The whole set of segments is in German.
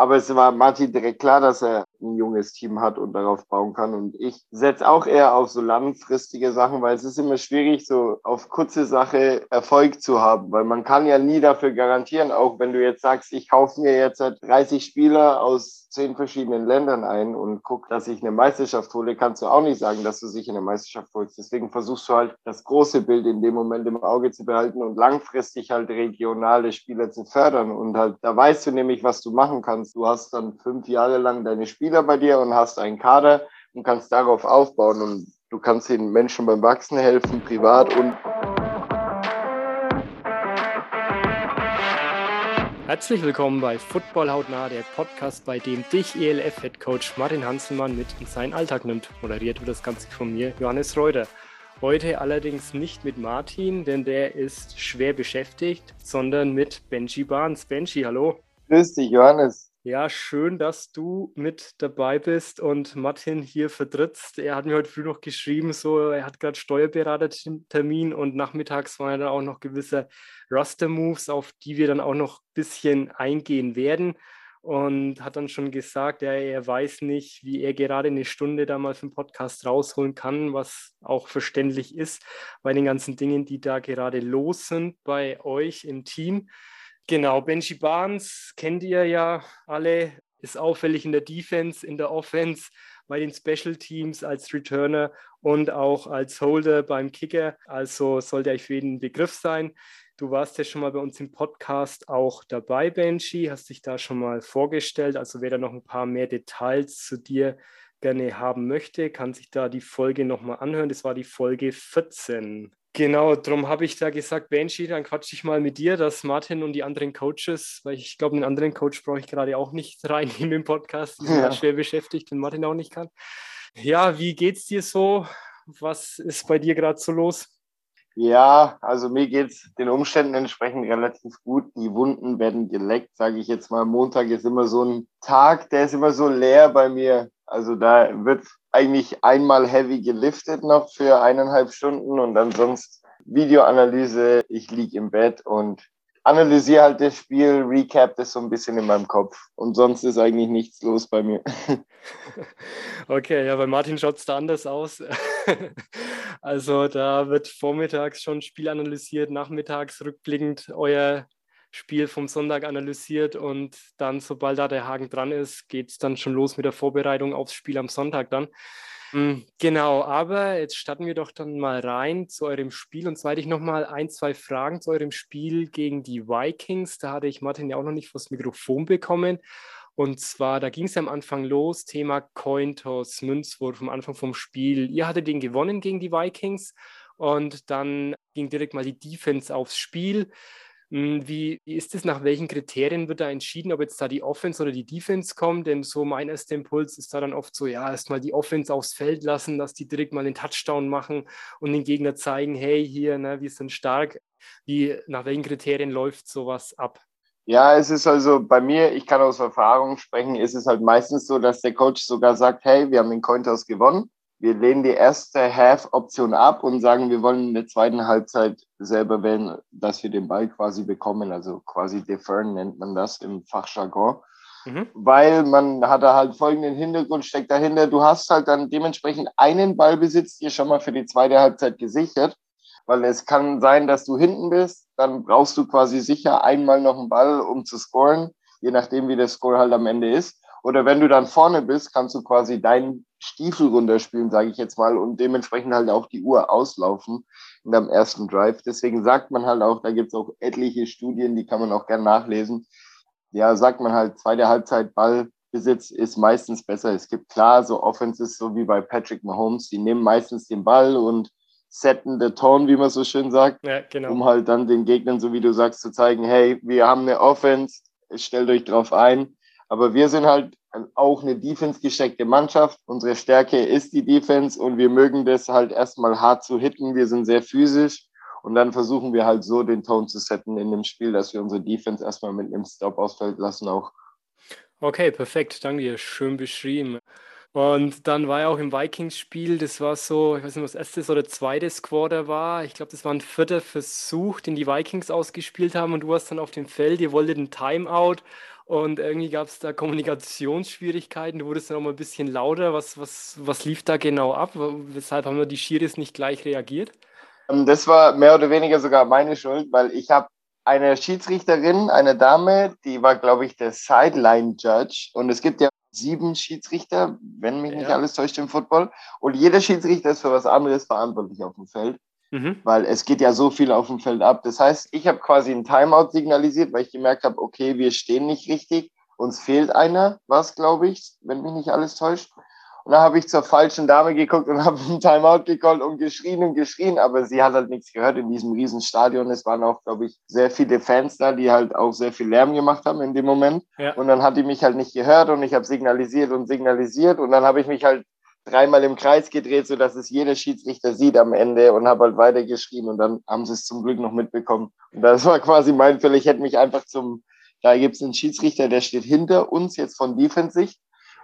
Aber es war Martin direkt klar, dass er ein junges Team hat und darauf bauen kann. Und ich setze auch eher auf so langfristige Sachen, weil es ist immer schwierig, so auf kurze Sache Erfolg zu haben, weil man kann ja nie dafür garantieren, auch wenn du jetzt sagst, ich kaufe mir jetzt 30 Spieler aus zehn verschiedenen Ländern ein und guck, dass ich eine Meisterschaft hole, kannst du auch nicht sagen, dass du sich in eine Meisterschaft holst. Deswegen versuchst du halt das große Bild in dem Moment im Auge zu behalten und langfristig halt regionale Spieler zu fördern. Und halt, da weißt du nämlich, was du machen kannst. Du hast dann fünf Jahre lang deine Spieler bei dir und hast einen Kader und kannst darauf aufbauen und du kannst den Menschen beim Wachsen helfen, privat und Herzlich willkommen bei Football Hautnah, der Podcast, bei dem dich ELF-Headcoach Martin Hanselmann mit in seinen Alltag nimmt. Moderiert wird das Ganze von mir, Johannes Reuter. Heute allerdings nicht mit Martin, denn der ist schwer beschäftigt, sondern mit Benji Barnes. Benji, hallo. Grüß dich, Johannes. Ja, schön, dass du mit dabei bist und Martin hier vertrittst. Er hat mir heute früh noch geschrieben, so er hat gerade Steuerberatertermin und nachmittags waren dann auch noch gewisse Raster-Moves, auf die wir dann auch noch ein bisschen eingehen werden. Und hat dann schon gesagt, ja, er weiß nicht, wie er gerade eine Stunde da mal für den Podcast rausholen kann, was auch verständlich ist bei den ganzen Dingen, die da gerade los sind bei euch im Team. Genau, Benji Barnes kennt ihr ja alle, ist auffällig in der Defense, in der Offense, bei den Special Teams als Returner und auch als Holder beim Kicker. Also sollte euch für jeden Begriff sein. Du warst ja schon mal bei uns im Podcast auch dabei, Benji, hast dich da schon mal vorgestellt. Also wer da noch ein paar mehr Details zu dir gerne haben möchte, kann sich da die Folge nochmal anhören. Das war die Folge 14. Genau, darum habe ich da gesagt, Benji, dann quatsche ich mal mit dir, dass Martin und die anderen Coaches, weil ich glaube, einen anderen Coach brauche ich gerade auch nicht reinnehmen im Podcast, die sind ja. schwer beschäftigt, wenn Martin auch nicht kann. Ja, wie geht's dir so? Was ist bei dir gerade so los? Ja, also mir geht es den Umständen entsprechend relativ gut. Die Wunden werden geleckt, sage ich jetzt mal. Montag ist immer so ein Tag, der ist immer so leer bei mir. Also da wird eigentlich einmal heavy geliftet noch für eineinhalb Stunden und dann sonst Videoanalyse. Ich liege im Bett und analysiere halt das Spiel, recap das so ein bisschen in meinem Kopf. Und sonst ist eigentlich nichts los bei mir. Okay, ja, bei Martin schaut es da anders aus. Also da wird vormittags schon Spiel analysiert, nachmittags rückblickend euer Spiel vom Sonntag analysiert und dann, sobald da der Haken dran ist, geht es dann schon los mit der Vorbereitung aufs Spiel am Sonntag dann. Hm, genau, aber jetzt starten wir doch dann mal rein zu eurem Spiel. Und zwar hätte ich nochmal ein, zwei Fragen zu eurem Spiel gegen die Vikings. Da hatte ich Martin ja auch noch nicht vors Mikrofon bekommen. Und zwar, da ging es am Anfang los, Thema Cointos, Münzwurf am Anfang vom Spiel. Ihr hattet den gewonnen gegen die Vikings und dann ging direkt mal die Defense aufs Spiel. Hm, wie, wie ist es, nach welchen Kriterien wird da entschieden, ob jetzt da die Offense oder die Defense kommt? Denn so mein erster Impuls ist da dann oft so, ja, erstmal die Offense aufs Feld lassen, dass die direkt mal den Touchdown machen und den Gegner zeigen, hey, hier, ne, wir sind stark. Wie, nach welchen Kriterien läuft sowas ab? Ja, es ist also bei mir, ich kann aus Erfahrung sprechen, ist es halt meistens so, dass der Coach sogar sagt, hey, wir haben den Cointos gewonnen wir lehnen die erste Half-Option ab und sagen, wir wollen in der zweiten Halbzeit selber wählen, dass wir den Ball quasi bekommen. Also quasi defern nennt man das im Fachjargon. Mhm. Weil man hat da halt folgenden Hintergrund, steckt dahinter. Du hast halt dann dementsprechend einen Ballbesitz dir schon mal für die zweite Halbzeit gesichert. Weil es kann sein, dass du hinten bist, dann brauchst du quasi sicher einmal noch einen Ball, um zu scoren, je nachdem, wie der Score halt am Ende ist. Oder wenn du dann vorne bist, kannst du quasi deinen Stiefel runterspielen, sage ich jetzt mal, und dementsprechend halt auch die Uhr auslaufen in deinem ersten Drive. Deswegen sagt man halt auch, da gibt es auch etliche Studien, die kann man auch gerne nachlesen. Ja, sagt man halt, zweite Halbzeit Ballbesitz ist meistens besser. Es gibt klar so Offenses, so wie bei Patrick Mahomes, die nehmen meistens den Ball und setten the tone, wie man so schön sagt, ja, genau. um halt dann den Gegnern, so wie du sagst, zu zeigen, hey, wir haben eine Offense, stellt euch drauf ein aber wir sind halt auch eine defense-gesteckte Mannschaft. Unsere Stärke ist die Defense und wir mögen das halt erstmal hart zu hitten. Wir sind sehr physisch und dann versuchen wir halt so den Ton zu setzen in dem Spiel, dass wir unsere Defense erstmal mit einem Stop ausfällt lassen auch. Okay, perfekt. Danke dir. Schön beschrieben. Und dann war ja auch im Vikings-Spiel, das war so, ich weiß nicht, was erstes oder zweites Quarter war. Ich glaube, das war ein vierter Versuch, den die Vikings ausgespielt haben und du warst dann auf dem Feld, ihr wolltet ein Timeout und irgendwie gab es da Kommunikationsschwierigkeiten. Du wurdest dann auch mal ein bisschen lauter. Was, was, was lief da genau ab? Weshalb haben wir die Schiris nicht gleich reagiert? Ähm, das war mehr oder weniger sogar meine Schuld, weil ich habe eine Schiedsrichterin, eine Dame, die war, glaube ich, der Sideline-Judge. Und es gibt ja sieben Schiedsrichter, wenn mich nicht ja. alles täuscht im Football. Und jeder Schiedsrichter ist für was anderes verantwortlich auf dem Feld. Mhm. Weil es geht ja so viel auf dem Feld ab. Das heißt, ich habe quasi ein Timeout signalisiert, weil ich gemerkt habe, okay, wir stehen nicht richtig. Uns fehlt einer, was glaube ich, wenn mich nicht alles täuscht. Und dann habe ich zur falschen Dame geguckt und habe ein Timeout gecallt und geschrien und geschrien, aber sie hat halt nichts gehört in diesem riesen Stadion. Es waren auch, glaube ich, sehr viele Fans da, die halt auch sehr viel Lärm gemacht haben in dem Moment. Ja. Und dann hat die mich halt nicht gehört und ich habe signalisiert und signalisiert und dann habe ich mich halt dreimal im Kreis gedreht, sodass es jeder Schiedsrichter sieht am Ende und habe halt weitergeschrien und dann haben sie es zum Glück noch mitbekommen. Und das war quasi mein Fehler. Ich hätte mich einfach zum, da gibt es einen Schiedsrichter, der steht hinter uns jetzt von Defense-Sicht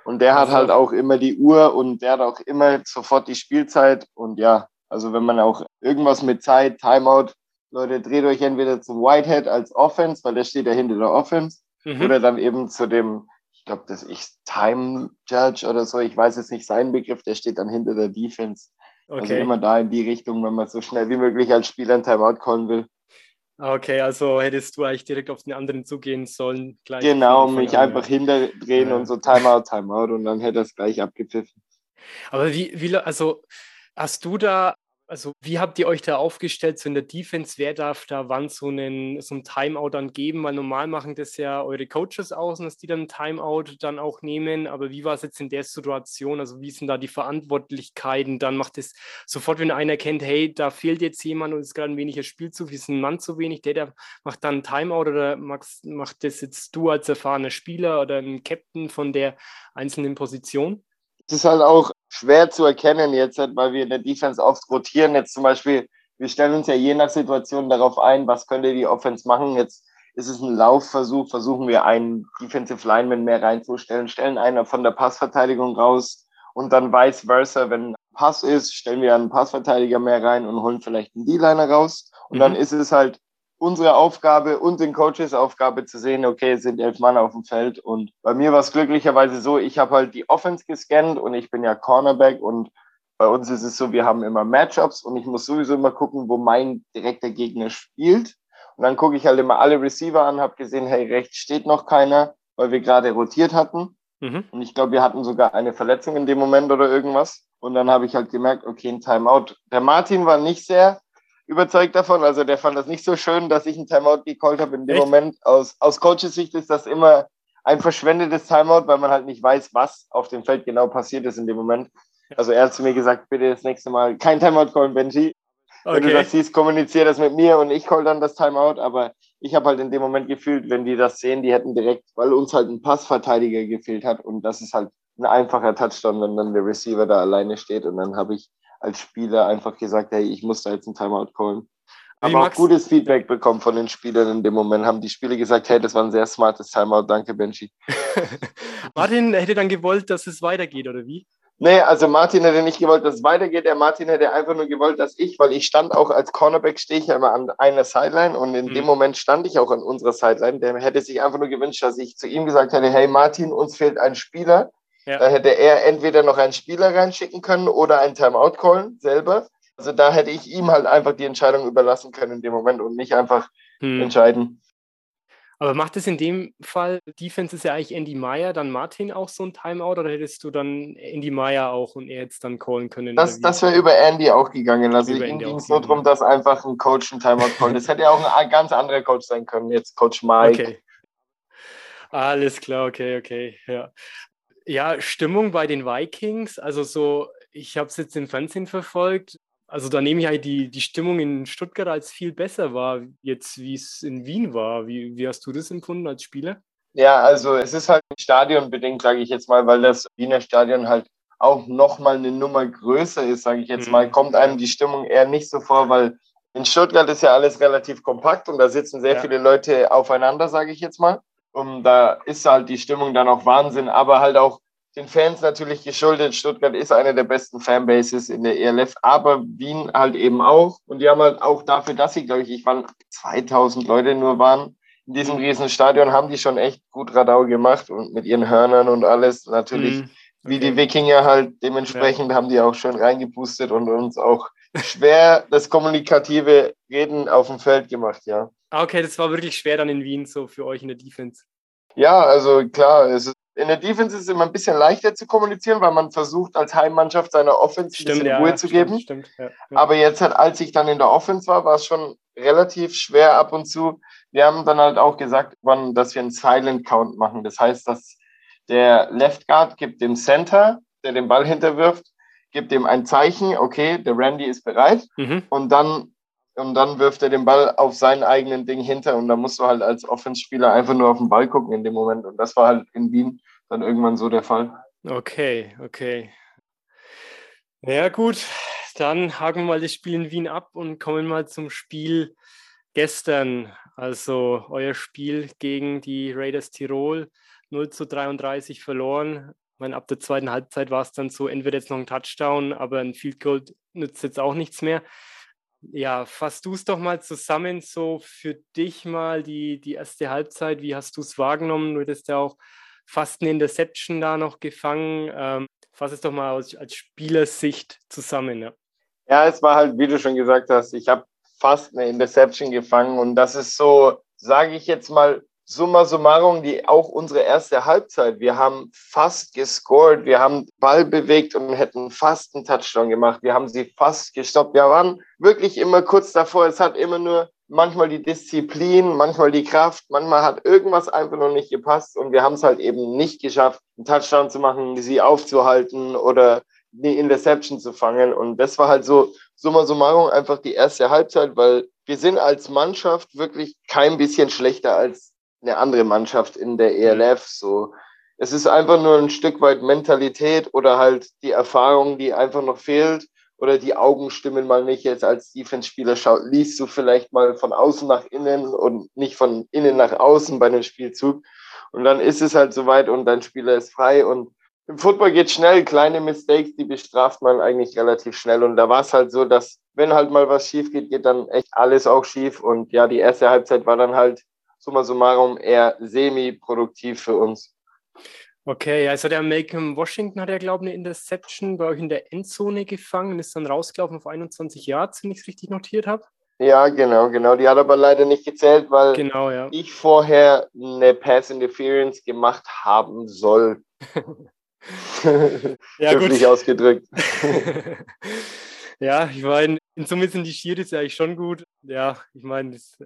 und der hat halt auch immer die Uhr und der hat auch immer sofort die Spielzeit. Und ja, also wenn man auch irgendwas mit Zeit, Timeout, Leute, dreht euch entweder zum Whitehead als Offense, weil der steht ja hinter der Offense, mhm. oder dann eben zu dem, glaube, das ist Time Judge oder so, ich weiß jetzt nicht seinen Begriff, der steht dann hinter der Defense. Also okay. Also immer da in die Richtung, wenn man so schnell wie möglich als Spieler ein Timeout callen will. Okay, also hättest du eigentlich direkt auf den anderen zugehen sollen. genau, mich an, einfach ja. hinterdrehen ja. und so Timeout, Timeout und dann hätte er es gleich abgepfiffen. Aber wie, wie, also hast du da also wie habt ihr euch da aufgestellt, so in der Defense, wer darf da wann so einen, so ein Timeout dann geben? Weil normal machen das ja eure Coaches aus, dass die dann ein Timeout dann auch nehmen. Aber wie war es jetzt in der Situation? Also wie sind da die Verantwortlichkeiten? Dann macht es sofort, wenn einer kennt, hey, da fehlt jetzt jemand und es ist gerade ein weniger Spielzug, ist ein Mann zu wenig, der, der macht dann ein Timeout oder macht, macht das jetzt du als erfahrener Spieler oder ein Captain von der einzelnen Position? Es ist halt auch schwer zu erkennen jetzt, weil wir in der Defense oft rotieren. Jetzt zum Beispiel, wir stellen uns ja je nach Situation darauf ein, was könnte die Offense machen. Jetzt ist es ein Laufversuch, versuchen wir einen Defensive Lineman mehr reinzustellen, stellen einer von der Passverteidigung raus und dann vice versa, wenn Pass ist, stellen wir einen Passverteidiger mehr rein und holen vielleicht einen D-Liner raus. Und mhm. dann ist es halt unsere Aufgabe und den Coaches Aufgabe zu sehen, okay, es sind elf Mann auf dem Feld. Und bei mir war es glücklicherweise so, ich habe halt die Offense gescannt und ich bin ja Cornerback und bei uns ist es so, wir haben immer Matchups und ich muss sowieso immer gucken, wo mein direkter Gegner spielt. Und dann gucke ich halt immer alle Receiver an, habe gesehen, hey, rechts steht noch keiner, weil wir gerade rotiert hatten. Mhm. Und ich glaube, wir hatten sogar eine Verletzung in dem Moment oder irgendwas. Und dann habe ich halt gemerkt, okay, ein Timeout. Der Martin war nicht sehr überzeugt davon. Also der fand das nicht so schön, dass ich ein Timeout gecallt habe in dem Echt? Moment. Aus, aus Coaches Sicht ist das immer ein verschwendetes Timeout, weil man halt nicht weiß, was auf dem Feld genau passiert ist in dem Moment. Also er hat zu mir gesagt, bitte das nächste Mal kein Timeout callen, Benji. Okay. Wenn du das siehst, kommuniziere das mit mir und ich call dann das Timeout. Aber ich habe halt in dem Moment gefühlt, wenn die das sehen, die hätten direkt, weil uns halt ein Passverteidiger gefehlt hat und das ist halt ein einfacher Touchdown, wenn dann der Receiver da alleine steht und dann habe ich als Spieler einfach gesagt, hey, ich muss da jetzt einen Timeout callen. Aber auch gutes Feedback bekommen von den Spielern in dem Moment. Haben die Spieler gesagt, hey, das war ein sehr smartes Timeout, danke Benji. Martin hätte dann gewollt, dass es weitergeht, oder wie? Nee, also Martin hätte nicht gewollt, dass es weitergeht. Der Martin hätte einfach nur gewollt, dass ich, weil ich stand auch als Cornerback, stehe ich ja immer an einer Sideline und in mhm. dem Moment stand ich auch an unserer Sideline. Der hätte sich einfach nur gewünscht, dass ich zu ihm gesagt hätte, hey Martin, uns fehlt ein Spieler. Ja. Da hätte er entweder noch einen Spieler reinschicken können oder einen Timeout callen selber. Also da hätte ich ihm halt einfach die Entscheidung überlassen können in dem Moment und nicht einfach hm. entscheiden. Aber macht es in dem Fall, Defense ist ja eigentlich Andy Meyer, dann Martin auch so ein Timeout oder hättest du dann Andy Meyer auch und er jetzt dann callen können? Das, das wäre über Andy auch gegangen. Also ihm ging es nur darum, dass einfach ein Coach ein Timeout callt. Das hätte ja auch ein ganz anderer Coach sein können, jetzt Coach Mike. Okay. Alles klar, okay, okay, ja. Ja, Stimmung bei den Vikings, also so, ich habe es jetzt im Fernsehen verfolgt. Also da nehme ich halt die, die Stimmung in Stuttgart als viel besser war, jetzt wie es in Wien war. Wie, wie hast du das empfunden als Spieler? Ja, also es ist halt stadionbedingt, sage ich jetzt mal, weil das Wiener Stadion halt auch nochmal eine Nummer größer ist, sage ich jetzt mhm. mal, kommt einem die Stimmung eher nicht so vor, weil in Stuttgart ist ja alles relativ kompakt und da sitzen sehr ja. viele Leute aufeinander, sage ich jetzt mal. Und da ist halt die Stimmung dann auch Wahnsinn, aber halt auch den Fans natürlich geschuldet. Stuttgart ist eine der besten Fanbases in der ELF, aber Wien halt eben auch. Und die haben halt auch dafür, dass sie, glaube ich, ich waren 2000 Leute nur waren, in diesem riesen Stadion haben die schon echt gut Radau gemacht und mit ihren Hörnern und alles. Natürlich, okay. wie die Wikinger halt, dementsprechend ja. haben die auch schön reingepustet und uns auch schwer das kommunikative Reden auf dem Feld gemacht, ja. Ah, okay, das war wirklich schwer dann in Wien so für euch in der Defense. Ja, also klar, ist, in der Defense ist es immer ein bisschen leichter zu kommunizieren, weil man versucht, als Heimmannschaft seiner Offense stimmt, ein bisschen ja, Ruhe zu stimmt, geben. Stimmt, ja, Aber jetzt halt, als ich dann in der Offense war, war es schon relativ schwer ab und zu. Wir haben dann halt auch gesagt, dass wir einen Silent Count machen. Das heißt, dass der Left Guard gibt dem Center, der den Ball hinterwirft, gibt ihm ein Zeichen, okay, der Randy ist bereit. Mhm. Und dann und dann wirft er den Ball auf seinen eigenen Ding hinter und da musst du halt als Offenspieler einfach nur auf den Ball gucken in dem Moment und das war halt in Wien dann irgendwann so der Fall. Okay, okay. Ja gut, dann haken wir mal das Spiel in Wien ab und kommen mal zum Spiel gestern. Also euer Spiel gegen die Raiders Tirol 0 zu 33 verloren. Ich meine, ab der zweiten Halbzeit war es dann so, entweder jetzt noch ein Touchdown, aber ein Field Goal nützt jetzt auch nichts mehr. Ja, fass du es doch mal zusammen, so für dich mal die, die erste Halbzeit. Wie hast du es wahrgenommen? Du hättest ja auch fast eine Interception da noch gefangen. Ähm, fass es doch mal aus, als Spielersicht zusammen. Ja. ja, es war halt, wie du schon gesagt hast, ich habe fast eine Interception gefangen und das ist so, sage ich jetzt mal, summa summarum, die auch unsere erste Halbzeit. Wir haben fast gescored, wir haben Ball bewegt und hätten fast einen Touchdown gemacht. Wir haben sie fast gestoppt. Wir waren wirklich immer kurz davor. Es hat immer nur manchmal die Disziplin, manchmal die Kraft, manchmal hat irgendwas einfach noch nicht gepasst und wir haben es halt eben nicht geschafft, einen Touchdown zu machen, sie aufzuhalten oder die Interception zu fangen. Und das war halt so summa summarum einfach die erste Halbzeit, weil wir sind als Mannschaft wirklich kein bisschen schlechter als eine andere Mannschaft in der ELF. So, es ist einfach nur ein Stück weit Mentalität oder halt die Erfahrung, die einfach noch fehlt oder die Augen stimmen mal nicht. Jetzt als Defense-Spieler liest du vielleicht mal von außen nach innen und nicht von innen nach außen bei einem Spielzug. Und dann ist es halt soweit und dein Spieler ist frei und im Football geht schnell, kleine Mistakes, die bestraft man eigentlich relativ schnell. Und da war es halt so, dass wenn halt mal was schief geht, geht dann echt alles auch schief. Und ja, die erste Halbzeit war dann halt summa summarum eher semi-produktiv für uns. Okay, also der Malcolm Washington hat ja, glaube ich, eine Interception bei euch in der Endzone gefangen und ist dann rausgelaufen auf 21 Yards, wenn ich es richtig notiert habe. Ja, genau, genau. Die hat aber leider nicht gezählt, weil genau, ja. ich vorher eine Pass Interference gemacht haben soll. ja, gut. ausgedrückt. ja, ich meine, in Summe sind die Schiris ja eigentlich schon gut. Ja, ich meine, das,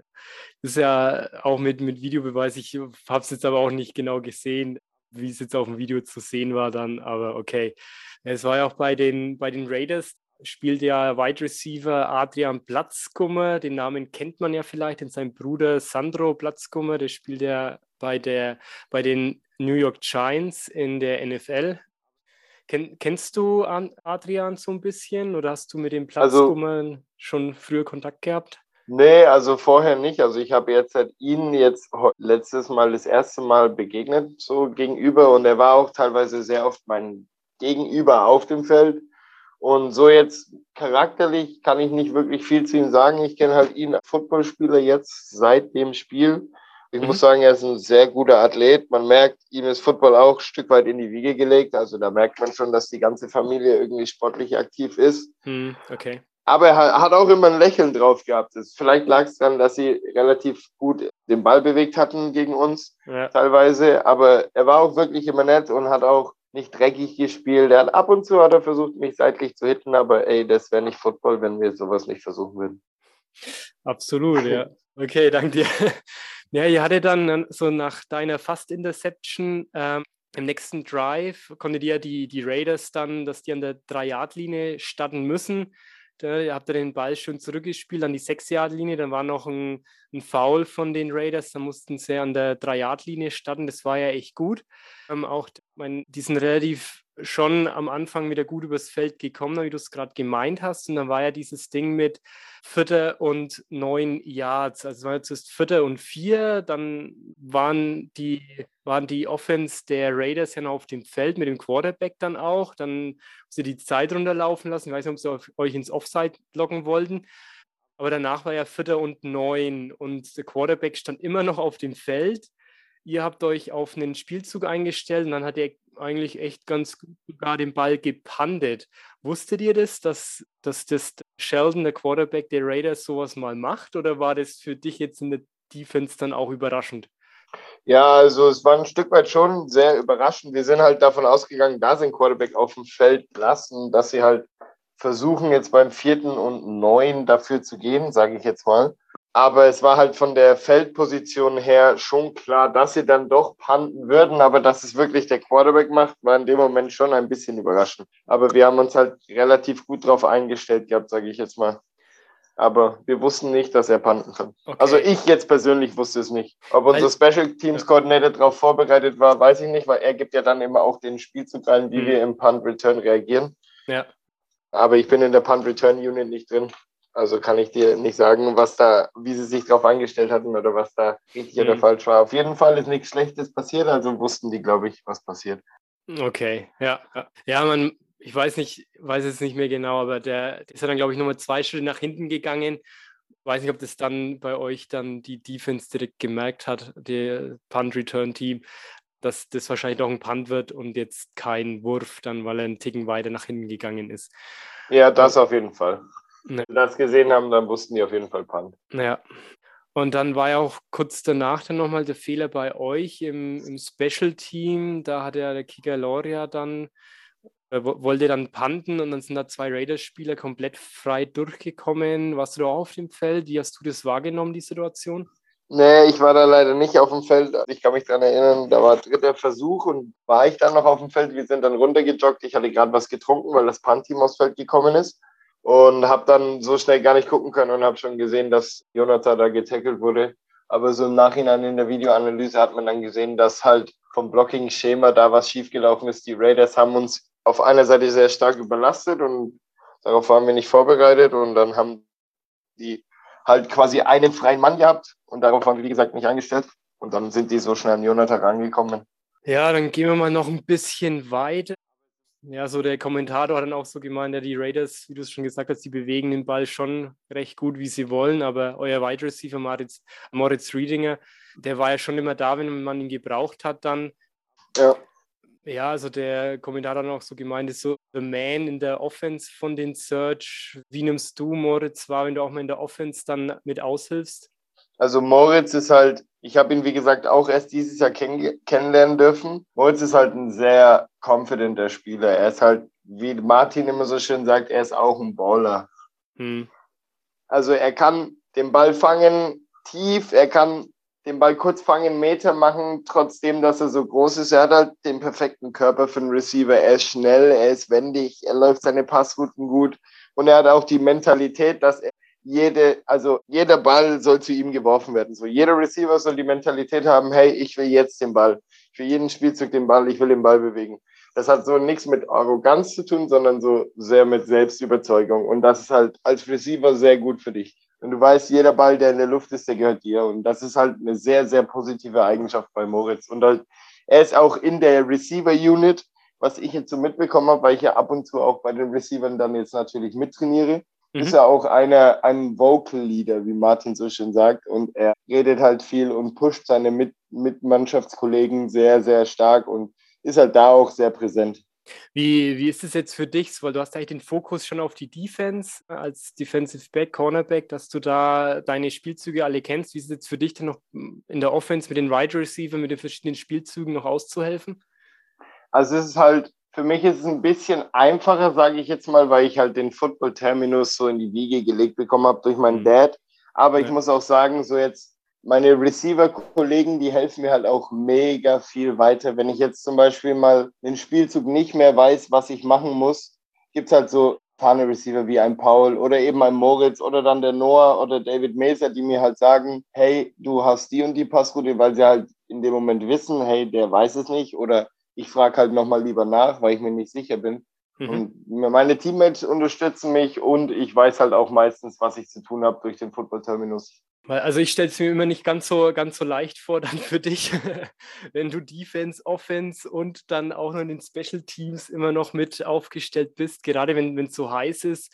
ist ja auch mit, mit Videobeweis. Ich habe es jetzt aber auch nicht genau gesehen, wie es jetzt auf dem Video zu sehen war dann, aber okay. Es war ja auch bei den, bei den Raiders, spielt ja Wide Receiver Adrian Platzkummer, den Namen kennt man ja vielleicht, und sein Bruder Sandro Platzkummer, der spielt ja bei, der, bei den New York Giants in der NFL. Ken, kennst du Adrian so ein bisschen oder hast du mit dem Platzkummer also, schon früher Kontakt gehabt? Nee, also vorher nicht. Also ich habe jetzt halt ihn jetzt letztes Mal das erste Mal begegnet, so gegenüber. Und er war auch teilweise sehr oft mein Gegenüber auf dem Feld. Und so jetzt charakterlich kann ich nicht wirklich viel zu ihm sagen. Ich kenne halt ihn als Footballspieler jetzt seit dem Spiel. Ich mhm. muss sagen, er ist ein sehr guter Athlet. Man merkt, ihm ist Football auch ein Stück weit in die Wiege gelegt. Also da merkt man schon, dass die ganze Familie irgendwie sportlich aktiv ist. Mhm. Okay. Aber er hat auch immer ein Lächeln drauf gehabt. Vielleicht lag es daran, dass sie relativ gut den Ball bewegt hatten gegen uns ja. teilweise. Aber er war auch wirklich immer nett und hat auch nicht dreckig gespielt. Er hat ab und zu hat er versucht, mich seitlich zu hitten, aber ey, das wäre nicht Football, wenn wir sowas nicht versuchen würden. Absolut, ja. Okay, danke dir. Ja, ihr hattet dann so nach deiner Fast-Interception ähm, im nächsten Drive, konntet ihr die, die Raiders dann, dass die an der 3-Yard-Linie starten müssen. Da habt ihr den Ball schon zurückgespielt an die 6-Yard-Linie. Dann war noch ein, ein, Foul von den Raiders. Da mussten sie an der 3-Yard-Linie starten. Das war ja echt gut. Ähm, auch mein, die sind relativ schon am Anfang wieder gut übers Feld gekommen, wie du es gerade gemeint hast. Und dann war ja dieses Ding mit Vierter und neun Yards. Also es war jetzt Vierter und vier. Dann waren die, waren die Offense der Raiders ja noch auf dem Feld mit dem Quarterback dann auch. Dann haben sie die Zeit runterlaufen lassen. Ich weiß nicht, ob sie euch ins Offside locken wollten. aber danach war ja Vierter und Neun und der Quarterback stand immer noch auf dem Feld. Ihr habt euch auf einen Spielzug eingestellt und dann hat er eigentlich echt ganz gut sogar den Ball gepandet. Wusstet ihr das, dass, dass das Sheldon, der Quarterback der Raiders, sowas mal macht? Oder war das für dich jetzt in der Defense dann auch überraschend? Ja, also es war ein Stück weit schon sehr überraschend. Wir sind halt davon ausgegangen, da sind Quarterback auf dem Feld lassen, dass sie halt versuchen, jetzt beim vierten und neun dafür zu gehen, sage ich jetzt mal. Aber es war halt von der Feldposition her schon klar, dass sie dann doch panten würden, aber dass es wirklich der Quarterback macht, war in dem Moment schon ein bisschen überraschend. Aber wir haben uns halt relativ gut drauf eingestellt gehabt, sage ich jetzt mal. Aber wir wussten nicht, dass er panten kann. Okay. Also ich jetzt persönlich wusste es nicht. Ob unser Special Teams Coordinator darauf vorbereitet war, weiß ich nicht, weil er gibt ja dann immer auch den Spielzug rein, wie mhm. wir im Punt Return reagieren. Ja. Aber ich bin in der Punt Return Unit nicht drin. Also kann ich dir nicht sagen, was da, wie sie sich darauf eingestellt hatten oder was da richtig mhm. oder falsch war. Auf jeden Fall ist nichts Schlechtes passiert, also wussten die, glaube ich, was passiert. Okay, ja. Ja, man, ich weiß nicht, weiß es nicht mehr genau, aber der, der ist ja dann, glaube ich, nochmal zwei Schritte nach hinten gegangen. Weiß nicht, ob das dann bei euch dann die Defense direkt gemerkt hat, der Punt-Return-Team, dass das wahrscheinlich doch ein Punt wird und jetzt kein Wurf, dann weil er einen Ticken weiter nach hinten gegangen ist. Ja, das auf jeden Fall. Ne. Wenn wir das gesehen haben, dann wussten die auf jeden Fall Punt. Ja. Und dann war ja auch kurz danach dann nochmal der Fehler bei euch im, im Special Team. Da hat ja der Kicker Loria dann, wollte dann panten und dann sind da zwei Raiders-Spieler komplett frei durchgekommen. Warst du da auf dem Feld? Wie hast du das wahrgenommen, die Situation? Nee, ich war da leider nicht auf dem Feld. Ich kann mich daran erinnern, da war dritter Versuch und war ich dann noch auf dem Feld. Wir sind dann runtergejoggt. Ich hatte gerade was getrunken, weil das Punt-Team aufs Feld gekommen ist und habe dann so schnell gar nicht gucken können und habe schon gesehen, dass Jonathan da getackelt wurde. Aber so im Nachhinein in der Videoanalyse hat man dann gesehen, dass halt vom Blocking-Schema da was schiefgelaufen ist. Die Raiders haben uns auf einer Seite sehr stark überlastet und darauf waren wir nicht vorbereitet und dann haben die halt quasi einen freien Mann gehabt und darauf waren wir, wie gesagt, nicht eingestellt. Und dann sind die so schnell an Jonathan rangekommen. Ja, dann gehen wir mal noch ein bisschen weiter. Ja, so der Kommentator hat dann auch so gemeint, ja, die Raiders, wie du es schon gesagt hast, die bewegen den Ball schon recht gut, wie sie wollen, aber euer Wide Receiver Moritz, Moritz Riedinger, der war ja schon immer da, wenn man ihn gebraucht hat dann. Ja. Ja, also der Kommentator hat auch so gemeint, ist so the man in der Offense von den Search. Wie nimmst du Moritz wahr, wenn du auch mal in der Offense dann mit aushilfst? Also Moritz ist halt, ich habe ihn wie gesagt auch erst dieses Jahr kenn kennenlernen dürfen. Moritz ist halt ein sehr confidenter Spieler. Er ist halt, wie Martin immer so schön sagt, er ist auch ein Baller. Hm. Also er kann den Ball fangen tief, er kann den Ball kurz fangen, Meter machen, trotzdem, dass er so groß ist. Er hat halt den perfekten Körper für einen Receiver. Er ist schnell, er ist wendig, er läuft seine Passrouten gut und er hat auch die Mentalität, dass er jede, also jeder Ball soll zu ihm geworfen werden. So jeder Receiver soll die Mentalität haben, hey, ich will jetzt den Ball. Für jeden Spielzug den Ball, ich will den Ball bewegen. Das hat so nichts mit Arroganz zu tun, sondern so sehr mit Selbstüberzeugung. Und das ist halt als Receiver sehr gut für dich. Und du weißt, jeder Ball, der in der Luft ist, der gehört dir. Und das ist halt eine sehr, sehr positive Eigenschaft bei Moritz. Und halt, er ist auch in der Receiver-Unit, was ich jetzt so mitbekommen habe, weil ich ja ab und zu auch bei den Receivern dann jetzt natürlich mittrainiere mhm. ist ja auch einer, ein Vocal Leader, wie Martin so schön sagt. Und er redet halt viel und pusht seine Mit Mitmannschaftskollegen sehr, sehr stark und ist halt da auch sehr präsent. Wie, wie ist es jetzt für dich? Weil du hast eigentlich den Fokus schon auf die Defense äh, als Defensive Back, Cornerback, dass du da deine Spielzüge alle kennst. Wie ist es jetzt für dich denn noch in der Offense mit den Wide Receiver, mit den verschiedenen Spielzügen noch auszuhelfen? Also es ist halt für mich ist es ein bisschen einfacher, sage ich jetzt mal, weil ich halt den Football-Terminus so in die Wiege gelegt bekommen habe durch meinen mhm. Dad. Aber ich muss auch sagen, so jetzt meine Receiver-Kollegen, die helfen mir halt auch mega viel weiter. Wenn ich jetzt zum Beispiel mal den Spielzug nicht mehr weiß, was ich machen muss, gibt es halt so erfahrene Receiver wie ein Paul oder eben ein Moritz oder dann der Noah oder David Maser, die mir halt sagen, hey, du hast die und die Passroute, weil sie halt in dem Moment wissen, hey, der weiß es nicht oder ich frage halt nochmal lieber nach, weil ich mir nicht sicher bin. Mhm. Und meine Teammates unterstützen mich und ich weiß halt auch meistens, was ich zu tun habe durch den Football Terminus. Also ich stelle es mir immer nicht ganz so, ganz so leicht vor dann für dich, wenn du Defense, Offense und dann auch noch in den Special Teams immer noch mit aufgestellt bist, gerade wenn es so heiß ist.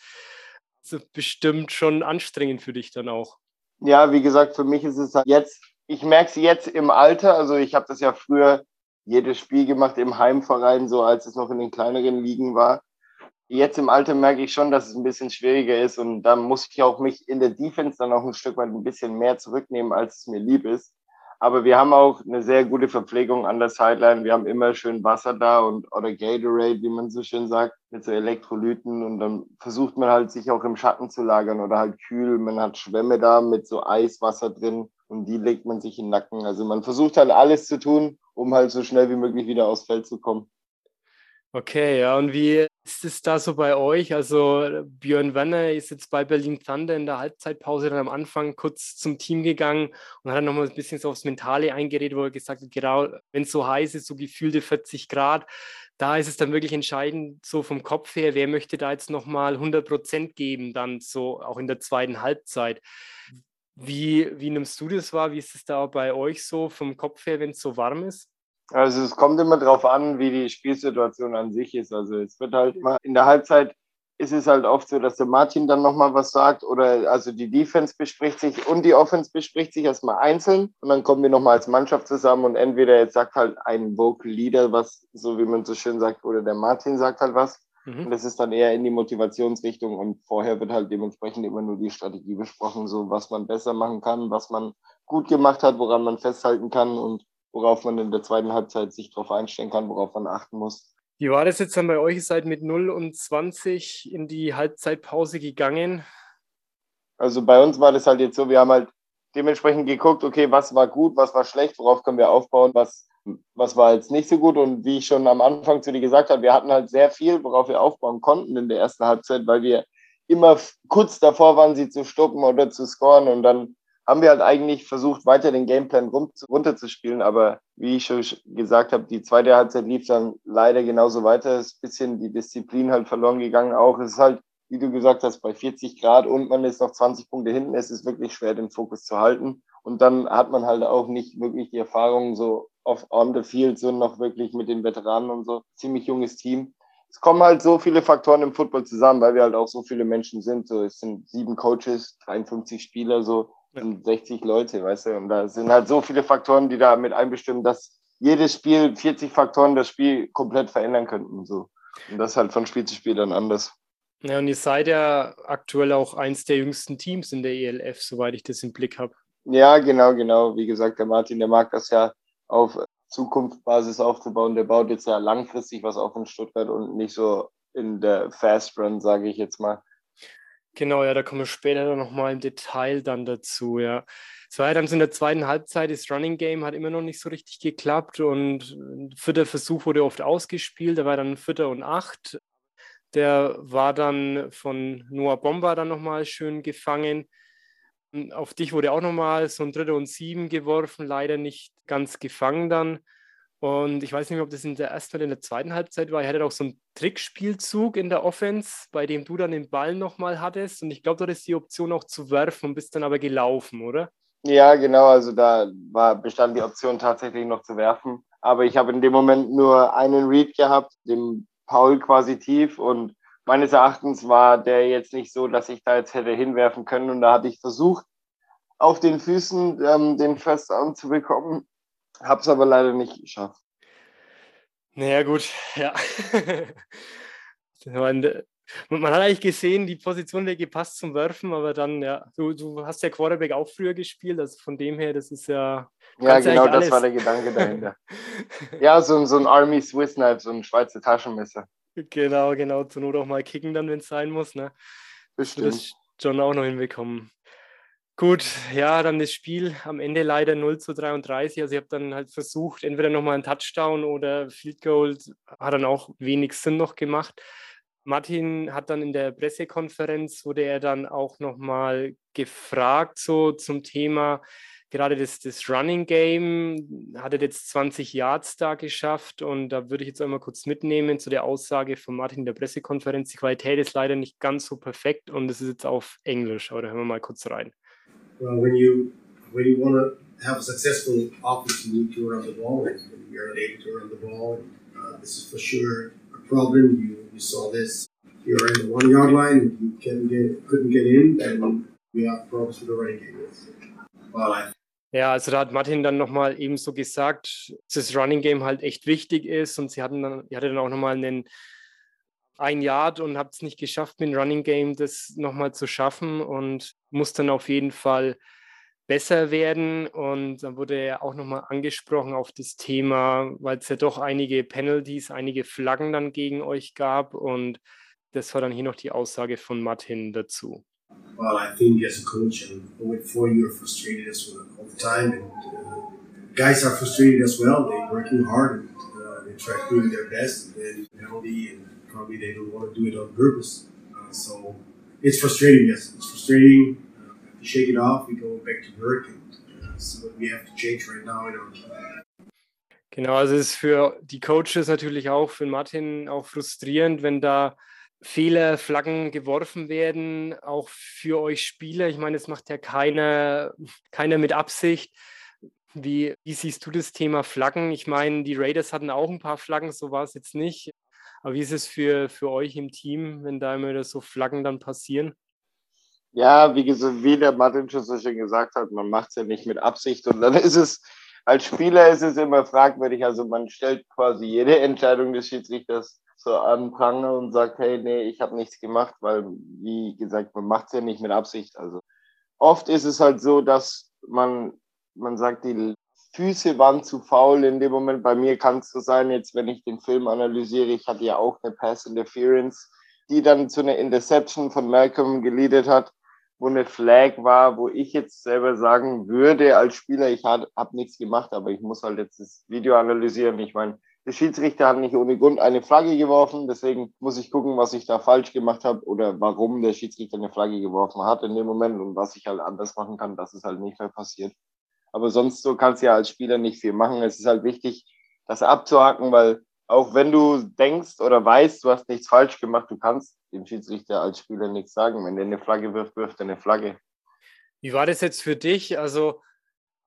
bestimmt schon anstrengend für dich dann auch. Ja, wie gesagt, für mich ist es halt jetzt, ich merke es jetzt im Alter, also ich habe das ja früher jedes Spiel gemacht im Heimverein, so als es noch in den kleineren Ligen war. Jetzt im Alter merke ich schon, dass es ein bisschen schwieriger ist und da muss ich auch mich in der Defense dann auch ein Stück weit ein bisschen mehr zurücknehmen, als es mir lieb ist. Aber wir haben auch eine sehr gute Verpflegung an der Sideline. Wir haben immer schön Wasser da und oder Gatorade, wie man so schön sagt, mit so Elektrolyten. Und dann versucht man halt, sich auch im Schatten zu lagern oder halt kühl. Man hat Schwämme da mit so Eiswasser drin und die legt man sich in den Nacken. Also man versucht halt alles zu tun, um halt so schnell wie möglich wieder aufs Feld zu kommen. Okay, ja, und wie ist es da so bei euch? Also Björn Werner ist jetzt bei Berlin Thunder in der Halbzeitpause dann am Anfang kurz zum Team gegangen und hat dann nochmal ein bisschen so aufs Mentale eingeredet, wo er gesagt hat, genau, wenn es so heiß ist, so gefühlte 40 Grad, da ist es dann wirklich entscheidend, so vom Kopf her, wer möchte da jetzt nochmal 100 Prozent geben, dann so auch in der zweiten Halbzeit. Wie, wie nimmst du das wahr? Wie ist es da bei euch so vom Kopf her, wenn es so warm ist? Also es kommt immer darauf an, wie die Spielsituation an sich ist. Also es wird halt mal in der Halbzeit ist es halt oft so, dass der Martin dann nochmal was sagt oder also die Defense bespricht sich und die Offense bespricht sich erstmal einzeln und dann kommen wir nochmal als Mannschaft zusammen und entweder jetzt sagt halt ein Vocal Leader was, so wie man so schön sagt, oder der Martin sagt halt was. Mhm. Und das ist dann eher in die Motivationsrichtung und vorher wird halt dementsprechend immer nur die Strategie besprochen, so was man besser machen kann, was man gut gemacht hat, woran man festhalten kann und worauf man in der zweiten Halbzeit sich darauf einstellen kann, worauf man achten muss. Wie war das jetzt dann bei euch? Ihr seid mit 0 und 20 in die Halbzeitpause gegangen. Also bei uns war das halt jetzt so, wir haben halt dementsprechend geguckt, okay, was war gut, was war schlecht, worauf können wir aufbauen, was, was war jetzt nicht so gut. Und wie ich schon am Anfang zu dir gesagt habe, wir hatten halt sehr viel, worauf wir aufbauen konnten in der ersten Halbzeit, weil wir immer kurz davor waren, sie zu stoppen oder zu scoren. Und dann haben wir halt eigentlich versucht, weiter den Gameplan runterzuspielen. Aber wie ich schon gesagt habe, die zweite Halbzeit lief dann leider genauso weiter. Es ist ein bisschen die Disziplin halt verloren gegangen auch. Es ist halt, wie du gesagt hast, bei 40 Grad und man ist noch 20 Punkte hinten. Es ist wirklich schwer, den Fokus zu halten. Und dann hat man halt auch nicht wirklich die Erfahrung so auf on the field, so noch wirklich mit den Veteranen und so. Ziemlich junges Team. Es kommen halt so viele Faktoren im Football zusammen, weil wir halt auch so viele Menschen sind. So, es sind sieben Coaches, 53 Spieler, so sind 60 Leute, weißt du, und da sind halt so viele Faktoren, die da mit einbestimmen, dass jedes Spiel, 40 Faktoren das Spiel komplett verändern könnten. So. Und das halt von Spiel zu Spiel dann anders. Ja, und ihr seid ja aktuell auch eins der jüngsten Teams in der ELF, soweit ich das im Blick habe. Ja, genau, genau. Wie gesagt, der Martin, der mag das ja auf Zukunftsbasis aufzubauen. Der baut jetzt ja langfristig was auf in Stuttgart und nicht so in der Fast Run, sage ich jetzt mal. Genau, ja, da kommen wir später nochmal im Detail dann dazu, ja. Es war ja dann so in der zweiten Halbzeit, das Running Game hat immer noch nicht so richtig geklappt und vierter Versuch wurde oft ausgespielt, da war dann vierter und acht. Der war dann von Noah Bomber dann nochmal schön gefangen. Auf dich wurde auch nochmal so ein dritter und sieben geworfen, leider nicht ganz gefangen dann. Und ich weiß nicht ob das in der ersten oder in der zweiten Halbzeit war. Er hatte auch so einen Trickspielzug in der Offense, bei dem du dann den Ball nochmal hattest. Und ich glaube, dort ist die Option auch zu werfen und bist dann aber gelaufen, oder? Ja, genau. Also da war, bestand die Option tatsächlich noch zu werfen. Aber ich habe in dem Moment nur einen Read gehabt, den Paul quasi tief. Und meines Erachtens war der jetzt nicht so, dass ich da jetzt hätte hinwerfen können. Und da hatte ich versucht, auf den Füßen ähm, den First Down zu bekommen habe es aber leider nicht geschafft. Naja, gut, ja. man, man, hat eigentlich gesehen, die Position wäre gepasst zum Werfen, aber dann, ja, du, du hast ja Quarterback auch früher gespielt, also von dem her, das ist ja. Ja, genau, das war der Gedanke dahinter. ja, so, so ein Army Swiss Knife, so ein Schweizer Taschenmesser. Genau, genau, zur Not auch mal kicken dann, wenn es sein muss, ne? Bestimmt. Das schon auch noch hinbekommen. Gut, ja, dann das Spiel am Ende leider 0 zu 33. Also ich habe dann halt versucht, entweder nochmal ein Touchdown oder Field Goal, hat dann auch wenig Sinn noch gemacht. Martin hat dann in der Pressekonferenz, wurde er dann auch nochmal gefragt, so zum Thema, gerade das, das Running Game, hat er jetzt 20 Yards da geschafft und da würde ich jetzt einmal kurz mitnehmen zu der Aussage von Martin in der Pressekonferenz. Die Qualität ist leider nicht ganz so perfekt und es ist jetzt auf Englisch, aber da hören wir mal kurz rein. Well, when you when you want to have a successful offense, you need to run the ball, and you're unable to run the ball. And, uh, this is for sure a problem. You you saw this you're in the one yard line, you can get, couldn't get in, then we have problems with the running game. Well, I ja, also da hat Martin dann nochmal eben so gesagt, dass das Running Game halt echt wichtig ist und sie hatten dann, ihr hatte dann auch nochmal einen ein Yard und habt es nicht geschafft, mit dem Running Game das nochmal zu schaffen und muss dann auf jeden Fall besser werden. Und dann wurde er auch nochmal angesprochen auf das Thema, weil es ja doch einige Penalties, einige Flaggen dann gegen euch gab. Und das war dann hier noch die Aussage von Martin dazu. Well, I think as a coach and with four, you're frustrated as well all the time, and uh, guys are frustrated as well. They're working hard and uh, they try doing their best, and then penalty, and probably they don't want to do it on purpose. Uh, so it's frustrating. Yes, it's frustrating. Uh, we have to shake it off. We go back to work, and uh, so we have to change right now in our. Genau, also es ist für die Coaches natürlich auch, für Martin auch frustrierend, wenn da Fehler, Flaggen geworfen werden, auch für euch Spieler. Ich meine, es macht ja keiner, keiner mit Absicht. Wie, wie siehst du das Thema Flaggen? Ich meine, die Raiders hatten auch ein paar Flaggen, so war es jetzt nicht. Aber wie ist es für, für euch im Team, wenn da immer so Flaggen dann passieren? Ja, wie, wie der Martin schon so schön gesagt hat, man macht es ja nicht mit Absicht. Und dann ist es, als Spieler ist es immer fragwürdig. Also man stellt quasi jede Entscheidung des Schiedsrichters so an Pranger und sagt, hey, nee, ich habe nichts gemacht, weil, wie gesagt, man macht es ja nicht mit Absicht. Also oft ist es halt so, dass man, man sagt, die Füße waren zu faul in dem Moment. Bei mir kann es so sein, jetzt wenn ich den Film analysiere, ich hatte ja auch eine Pass Interference, die dann zu einer Interception von Malcolm geleadet hat, wo eine Flag war, wo ich jetzt selber sagen würde als Spieler, ich habe hab nichts gemacht, aber ich muss halt jetzt das Video analysieren. Ich meine, der Schiedsrichter hat nicht ohne Grund eine Flagge geworfen, deswegen muss ich gucken, was ich da falsch gemacht habe oder warum der Schiedsrichter eine Flagge geworfen hat in dem Moment und was ich halt anders machen kann, dass es halt nicht mehr passiert. Aber sonst so kannst du ja als Spieler nicht viel machen. Es ist halt wichtig, das abzuhaken, weil auch wenn du denkst oder weißt, du hast nichts falsch gemacht, du kannst dem Schiedsrichter als Spieler nichts sagen. Wenn der eine Flagge wirft, wirft er eine Flagge. Wie war das jetzt für dich? Also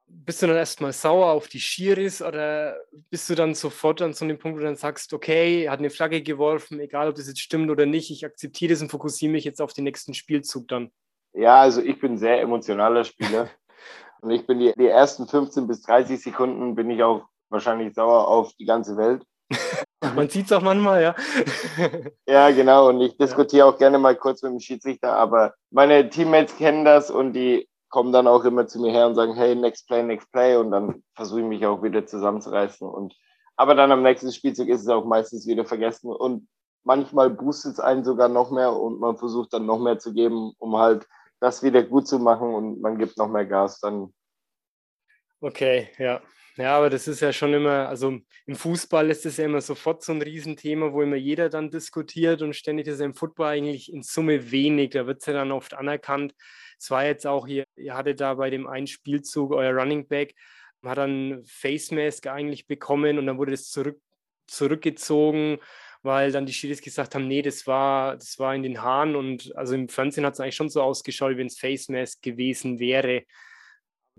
bist du dann erstmal sauer auf die Schiris oder bist du dann sofort an so einem Punkt, wo du dann sagst, okay, er hat eine Flagge geworfen, egal ob das jetzt stimmt oder nicht, ich akzeptiere das und fokussiere mich jetzt auf den nächsten Spielzug dann? Ja, also ich bin ein sehr emotionaler Spieler und ich bin die, die ersten 15 bis 30 Sekunden bin ich auch wahrscheinlich sauer auf die ganze Welt. Man sieht es auch manchmal, ja. ja, genau. Und ich diskutiere auch gerne mal kurz mit dem Schiedsrichter, aber meine Teammates kennen das und die kommen dann auch immer zu mir her und sagen, hey, next play, next play. Und dann versuche ich mich auch wieder zusammenzureißen. Und, aber dann am nächsten Spielzug ist es auch meistens wieder vergessen. Und manchmal boostet es einen sogar noch mehr und man versucht dann noch mehr zu geben, um halt das wieder gut zu machen und man gibt noch mehr Gas dann. Okay, ja. Ja, aber das ist ja schon immer, also im Fußball ist das ja immer sofort so ein Riesenthema, wo immer jeder dann diskutiert und ständig ist ja im Football eigentlich in Summe wenig. Da wird es ja dann oft anerkannt. Es war jetzt auch hier, ihr hattet da bei dem einen Spielzug euer Running Back, hat dann Face Mask eigentlich bekommen und dann wurde das zurück, zurückgezogen, weil dann die Schiris gesagt haben, nee, das war, das war in den Haaren und also im Fernsehen hat es eigentlich schon so ausgeschaut, wie wenn es Face Mask gewesen wäre.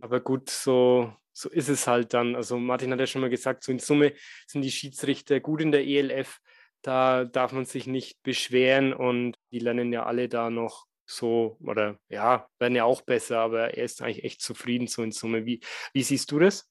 Aber gut, so so ist es halt dann. Also Martin hat ja schon mal gesagt, so in Summe sind die Schiedsrichter gut in der ELF. Da darf man sich nicht beschweren und die lernen ja alle da noch so, oder ja, werden ja auch besser, aber er ist eigentlich echt zufrieden so in Summe. Wie, wie siehst du das?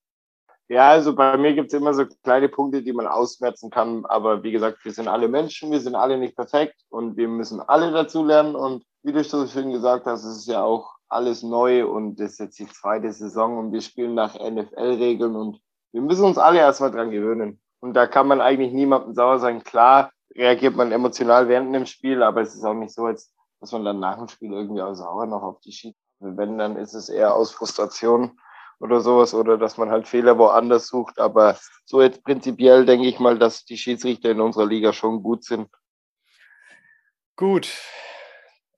Ja, also bei mir gibt es immer so kleine Punkte, die man ausmerzen kann. Aber wie gesagt, wir sind alle Menschen, wir sind alle nicht perfekt und wir müssen alle dazu lernen. Und wie du so schön gesagt hast, es ist ja auch alles neu und das ist jetzt die zweite Saison und wir spielen nach NFL-Regeln und wir müssen uns alle erstmal dran gewöhnen. Und da kann man eigentlich niemandem sauer sein. Klar reagiert man emotional während dem Spiel, aber es ist auch nicht so, als dass man dann nach dem Spiel irgendwie auch sauer noch auf die Schied. Wenn, dann ist es eher aus Frustration oder sowas oder dass man halt Fehler woanders sucht. Aber so jetzt prinzipiell denke ich mal, dass die Schiedsrichter in unserer Liga schon gut sind. Gut,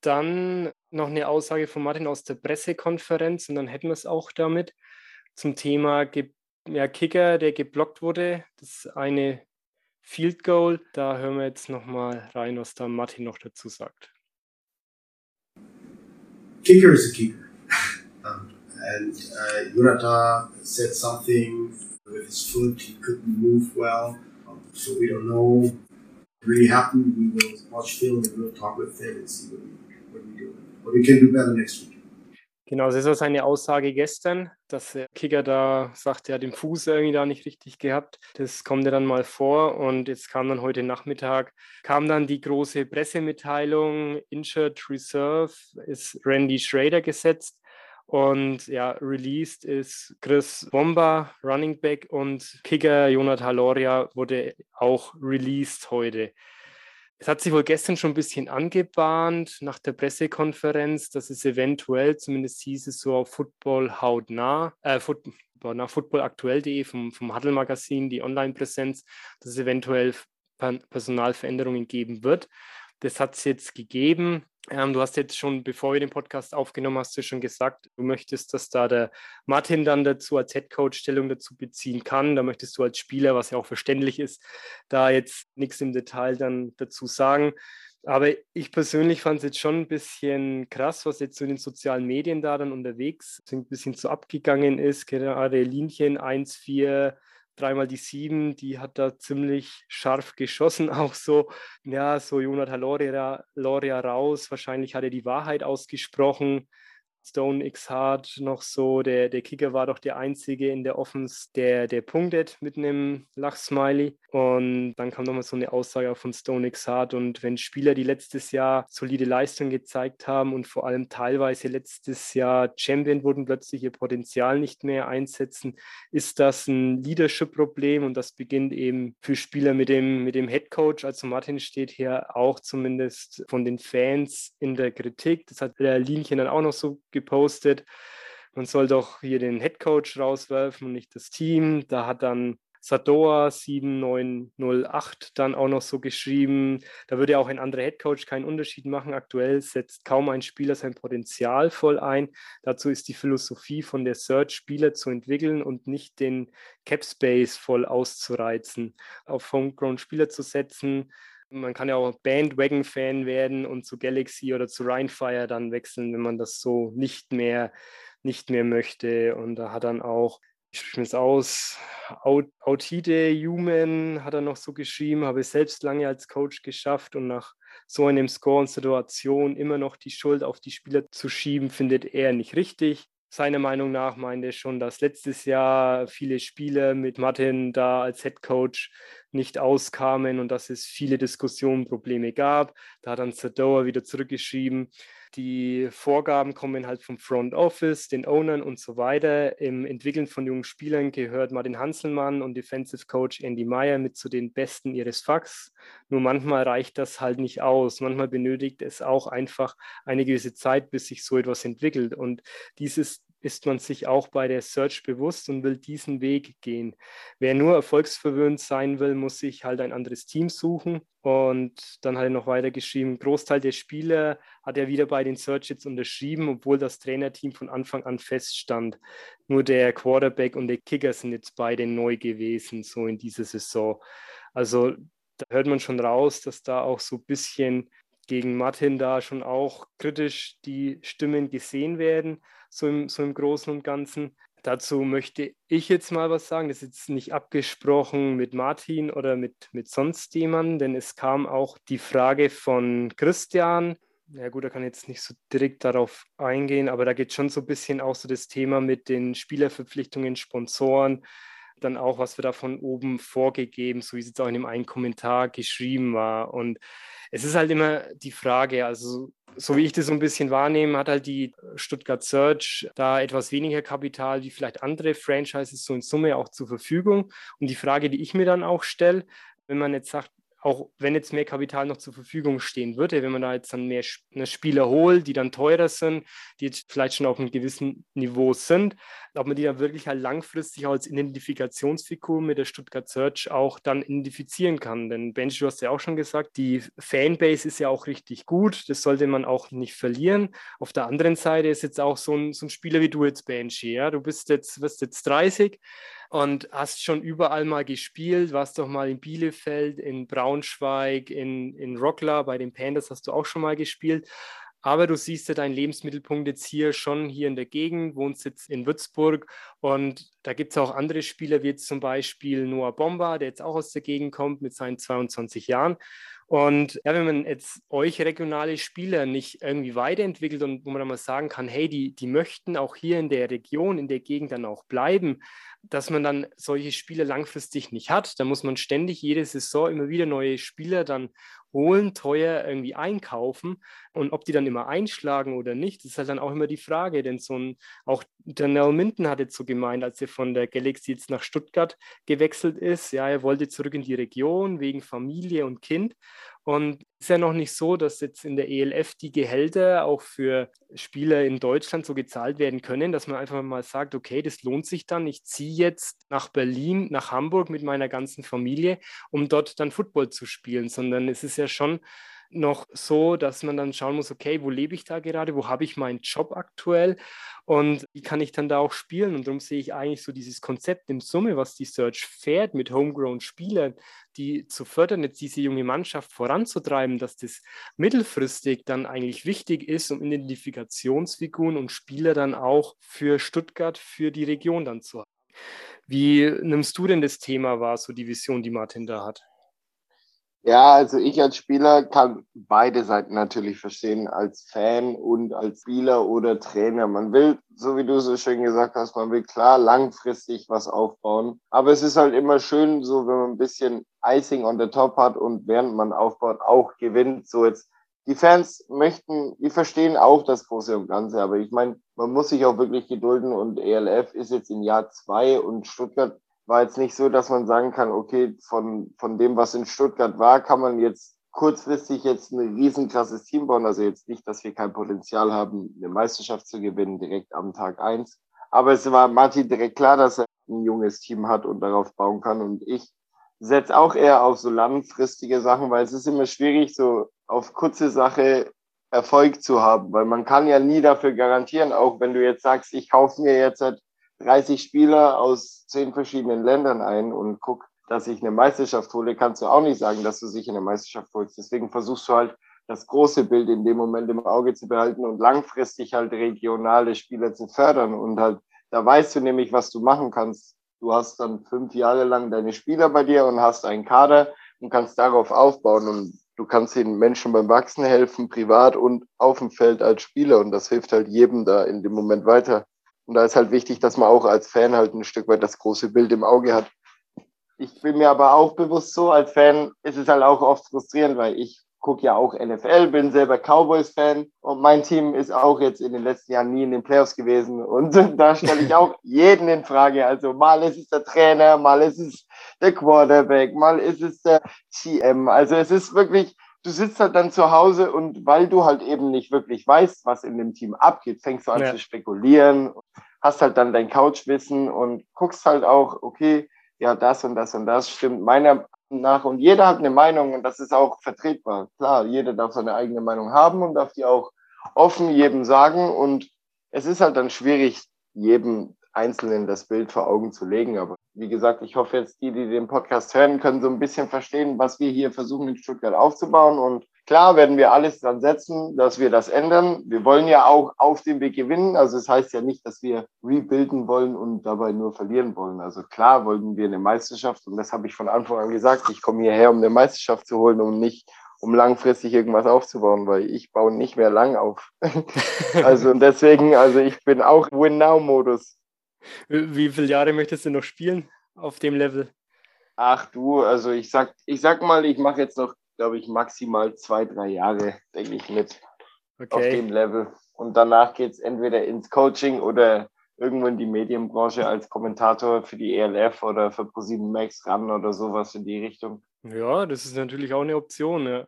dann noch eine Aussage von Martin aus der Pressekonferenz und dann hätten wir es auch damit zum Thema ja, Kicker, der geblockt wurde. Das eine Field Goal. Da hören wir jetzt nochmal rein, was da Martin noch dazu sagt. Kicker is a kicker. um, and uh, Yurata said something with his foot. He couldn't move well. Um, so we don't know really happy. We will watch film and we'll talk with them and see what we, what we can do better next week. Genau, das war seine Aussage gestern, dass der Kicker da sagt, er hat den Fuß irgendwie da nicht richtig gehabt. Das kommt ja dann mal vor und jetzt kam dann heute Nachmittag, kam dann die große Pressemitteilung, Injured Reserve ist Randy Schrader gesetzt und ja, released ist Chris Bomba, Running Back und Kicker Jonathan Loria wurde auch released heute. Es hat sich wohl gestern schon ein bisschen angebahnt nach der Pressekonferenz, dass es eventuell, zumindest hieß es so auf Football hautnah, äh, Football, nach footballaktuell.de vom, vom Huddle Magazin, die Online-Präsenz, dass es eventuell Personalveränderungen geben wird. Das hat es jetzt gegeben. Ähm, du hast jetzt schon, bevor wir den Podcast aufgenommen hast, du schon gesagt, du möchtest, dass da der Martin dann dazu als Headcoach Stellung dazu beziehen kann. Da möchtest du als Spieler, was ja auch verständlich ist, da jetzt nichts im Detail dann dazu sagen. Aber ich persönlich fand es jetzt schon ein bisschen krass, was jetzt so in den sozialen Medien da dann unterwegs ein bisschen so abgegangen ist. Gerade Linchen 1, 4, dreimal die sieben, die hat da ziemlich scharf geschossen, auch so, ja, so Jonathan Loria, Loria raus, wahrscheinlich hat er die Wahrheit ausgesprochen, Stone X Hard noch so, der, der Kicker war doch der einzige in der Offense, der, der punktet mit einem Lachsmiley. Und dann kam nochmal so eine Aussage von Stone X Hard. Und wenn Spieler, die letztes Jahr solide Leistung gezeigt haben und vor allem teilweise letztes Jahr Champion wurden, plötzlich ihr Potenzial nicht mehr einsetzen, ist das ein Leadership-Problem. Und das beginnt eben für Spieler mit dem, mit dem Head Coach. Also Martin steht hier auch zumindest von den Fans in der Kritik. Das hat der Linchen dann auch noch so gepostet, man soll doch hier den Headcoach rauswerfen und nicht das Team. Da hat dann Sadoa 7908 dann auch noch so geschrieben, da würde auch ein anderer Headcoach keinen Unterschied machen. Aktuell setzt kaum ein Spieler sein Potenzial voll ein. Dazu ist die Philosophie von der Search Spieler zu entwickeln und nicht den Cap Space voll auszureizen, auf Homegrown Spieler zu setzen man kann ja auch Bandwagon-Fan werden und zu Galaxy oder zu Rhinefire dann wechseln, wenn man das so nicht mehr, nicht mehr möchte. Und da hat dann auch, ich spreche es aus, Autide Human hat er noch so geschrieben, habe selbst lange als Coach geschafft und nach so einem Score und Situation immer noch die Schuld auf die Spieler zu schieben, findet er nicht richtig seiner Meinung nach meinte schon, dass letztes Jahr viele Spiele mit Martin da als Head Coach nicht auskamen und dass es viele Diskussionen, Probleme gab. Da hat dann Zadoa wieder zurückgeschrieben, die Vorgaben kommen halt vom Front Office, den Ownern und so weiter. Im Entwickeln von jungen Spielern gehört Martin Hanselmann und Defensive Coach Andy Meyer mit zu den Besten ihres Fachs. Nur manchmal reicht das halt nicht aus. Manchmal benötigt es auch einfach eine gewisse Zeit, bis sich so etwas entwickelt. Und dieses ist man sich auch bei der Search bewusst und will diesen Weg gehen. Wer nur erfolgsverwöhnt sein will, muss sich halt ein anderes Team suchen. Und dann hat er noch weiter geschrieben, Großteil der Spieler hat er wieder bei den Search jetzt unterschrieben, obwohl das Trainerteam von Anfang an feststand. Nur der Quarterback und der Kicker sind jetzt beide neu gewesen, so in dieser Saison. Also da hört man schon raus, dass da auch so ein bisschen gegen Martin da schon auch kritisch die Stimmen gesehen werden so im, so im Großen und Ganzen. Dazu möchte ich jetzt mal was sagen. Das ist jetzt nicht abgesprochen mit Martin oder mit, mit sonst jemandem, denn es kam auch die Frage von Christian. Ja gut, er kann jetzt nicht so direkt darauf eingehen, aber da geht schon so ein bisschen auch so das Thema mit den Spielerverpflichtungen, Sponsoren, dann auch, was wir da von oben vorgegeben, so wie es jetzt auch in dem einen Kommentar geschrieben war. Und es ist halt immer die Frage, also so wie ich das so ein bisschen wahrnehme, hat halt die Stuttgart Search da etwas weniger Kapital wie vielleicht andere Franchises so in Summe auch zur Verfügung. Und die Frage, die ich mir dann auch stelle, wenn man jetzt sagt, auch wenn jetzt mehr Kapital noch zur Verfügung stehen würde, wenn man da jetzt dann mehr ne, Spieler holt, die dann teurer sind, die jetzt vielleicht schon auf einem gewissen Niveau sind, ob man die dann wirklich halt langfristig als Identifikationsfigur mit der Stuttgart Search auch dann identifizieren kann. Denn Benji, du hast ja auch schon gesagt, die Fanbase ist ja auch richtig gut, das sollte man auch nicht verlieren. Auf der anderen Seite ist jetzt auch so ein, so ein Spieler wie du jetzt, Benji, ja, du bist jetzt, wirst jetzt 30, und hast schon überall mal gespielt, warst doch mal in Bielefeld, in Braunschweig, in, in Rockler, bei den Pandas hast du auch schon mal gespielt. Aber du siehst ja deinen Lebensmittelpunkt jetzt hier schon hier in der Gegend, wohnst jetzt in Würzburg und da gibt es auch andere Spieler, wie jetzt zum Beispiel Noah Bomba, der jetzt auch aus der Gegend kommt mit seinen 22 Jahren. Und ja, wenn man jetzt euch regionale Spieler nicht irgendwie weiterentwickelt und wo man dann mal sagen kann, hey, die, die möchten auch hier in der Region, in der Gegend dann auch bleiben, dass man dann solche Spieler langfristig nicht hat. Da muss man ständig jede Saison immer wieder neue Spieler dann holen, teuer irgendwie einkaufen. Und ob die dann immer einschlagen oder nicht, ist halt dann auch immer die Frage. Denn so ein, auch Nell Minton hat jetzt so gemeint, als er von der Galaxy jetzt nach Stuttgart gewechselt ist, ja, er wollte zurück in die Region wegen Familie und Kind. Und es ist ja noch nicht so, dass jetzt in der ELF die Gehälter auch für Spieler in Deutschland so gezahlt werden können, dass man einfach mal sagt, okay, das lohnt sich dann. Ich ziehe jetzt nach Berlin, nach Hamburg mit meiner ganzen Familie, um dort dann Football zu spielen, sondern es ist ja schon noch so, dass man dann schauen muss, okay, wo lebe ich da gerade, wo habe ich meinen Job aktuell und wie kann ich dann da auch spielen? Und darum sehe ich eigentlich so dieses Konzept in Summe, was die Search fährt mit homegrown Spielern, die zu fördern, jetzt diese junge Mannschaft voranzutreiben, dass das mittelfristig dann eigentlich wichtig ist, um Identifikationsfiguren und Spieler dann auch für Stuttgart, für die Region dann zu haben. Wie nimmst du denn das Thema wahr, so die Vision, die Martin da hat? Ja, also ich als Spieler kann beide Seiten natürlich verstehen, als Fan und als Spieler oder Trainer. Man will, so wie du so schön gesagt hast, man will klar langfristig was aufbauen. Aber es ist halt immer schön, so wenn man ein bisschen Icing on the top hat und während man aufbaut auch gewinnt. So jetzt die Fans möchten, die verstehen auch das Große und Ganze, aber ich meine, man muss sich auch wirklich gedulden und ELF ist jetzt im Jahr zwei und Stuttgart war jetzt nicht so, dass man sagen kann, okay, von, von dem, was in Stuttgart war, kann man jetzt kurzfristig jetzt ein riesenkrasses Team bauen. Also jetzt nicht, dass wir kein Potenzial haben, eine Meisterschaft zu gewinnen, direkt am Tag eins. Aber es war Martin direkt klar, dass er ein junges Team hat und darauf bauen kann. Und ich setze auch eher auf so langfristige Sachen, weil es ist immer schwierig, so auf kurze Sache Erfolg zu haben, weil man kann ja nie dafür garantieren, auch wenn du jetzt sagst, ich kaufe mir jetzt 30 Spieler aus zehn verschiedenen Ländern ein und guck, dass ich eine Meisterschaft hole, kannst du auch nicht sagen, dass du sich eine Meisterschaft holst. Deswegen versuchst du halt das große Bild in dem Moment im Auge zu behalten und langfristig halt regionale Spieler zu fördern. Und halt, da weißt du nämlich, was du machen kannst. Du hast dann fünf Jahre lang deine Spieler bei dir und hast einen Kader und kannst darauf aufbauen und du kannst den Menschen beim Wachsen helfen, privat und auf dem Feld als Spieler. Und das hilft halt jedem da in dem Moment weiter. Und da ist halt wichtig, dass man auch als Fan halt ein Stück weit das große Bild im Auge hat. Ich bin mir aber auch bewusst so, als Fan ist es halt auch oft frustrierend, weil ich gucke ja auch NFL, bin selber Cowboys-Fan und mein Team ist auch jetzt in den letzten Jahren nie in den Playoffs gewesen. Und da stelle ich auch jeden in Frage. Also mal ist es der Trainer, mal ist es der Quarterback, mal ist es der GM. Also es ist wirklich, du sitzt halt dann zu Hause und weil du halt eben nicht wirklich weißt, was in dem Team abgeht, fängst du an ja. zu spekulieren, hast halt dann dein Couchwissen und guckst halt auch, okay, ja, das und das und das stimmt meiner nach und jeder hat eine Meinung und das ist auch vertretbar. Klar, jeder darf seine eigene Meinung haben und darf die auch offen jedem sagen und es ist halt dann schwierig, jedem Einzelnen das Bild vor Augen zu legen. Aber wie gesagt, ich hoffe jetzt, die, die den Podcast hören, können so ein bisschen verstehen, was wir hier versuchen in Stuttgart aufzubauen. Und klar werden wir alles dran setzen, dass wir das ändern. Wir wollen ja auch auf dem Weg gewinnen. Also es das heißt ja nicht, dass wir rebuilden wollen und dabei nur verlieren wollen. Also klar wollen wir eine Meisterschaft und das habe ich von Anfang an gesagt. Ich komme hierher, um eine Meisterschaft zu holen und nicht um langfristig irgendwas aufzubauen, weil ich baue nicht mehr lang auf. also deswegen, also ich bin auch Win-Now-Modus. Wie viele Jahre möchtest du noch spielen auf dem Level? Ach du, also ich sag, ich sag mal, ich mache jetzt noch, glaube ich, maximal zwei, drei Jahre, denke ich, mit okay. auf dem Level. Und danach geht es entweder ins Coaching oder irgendwo in die Medienbranche als Kommentator für die ELF oder für ProSieben Max ran oder sowas in die Richtung. Ja, das ist natürlich auch eine Option. Ja.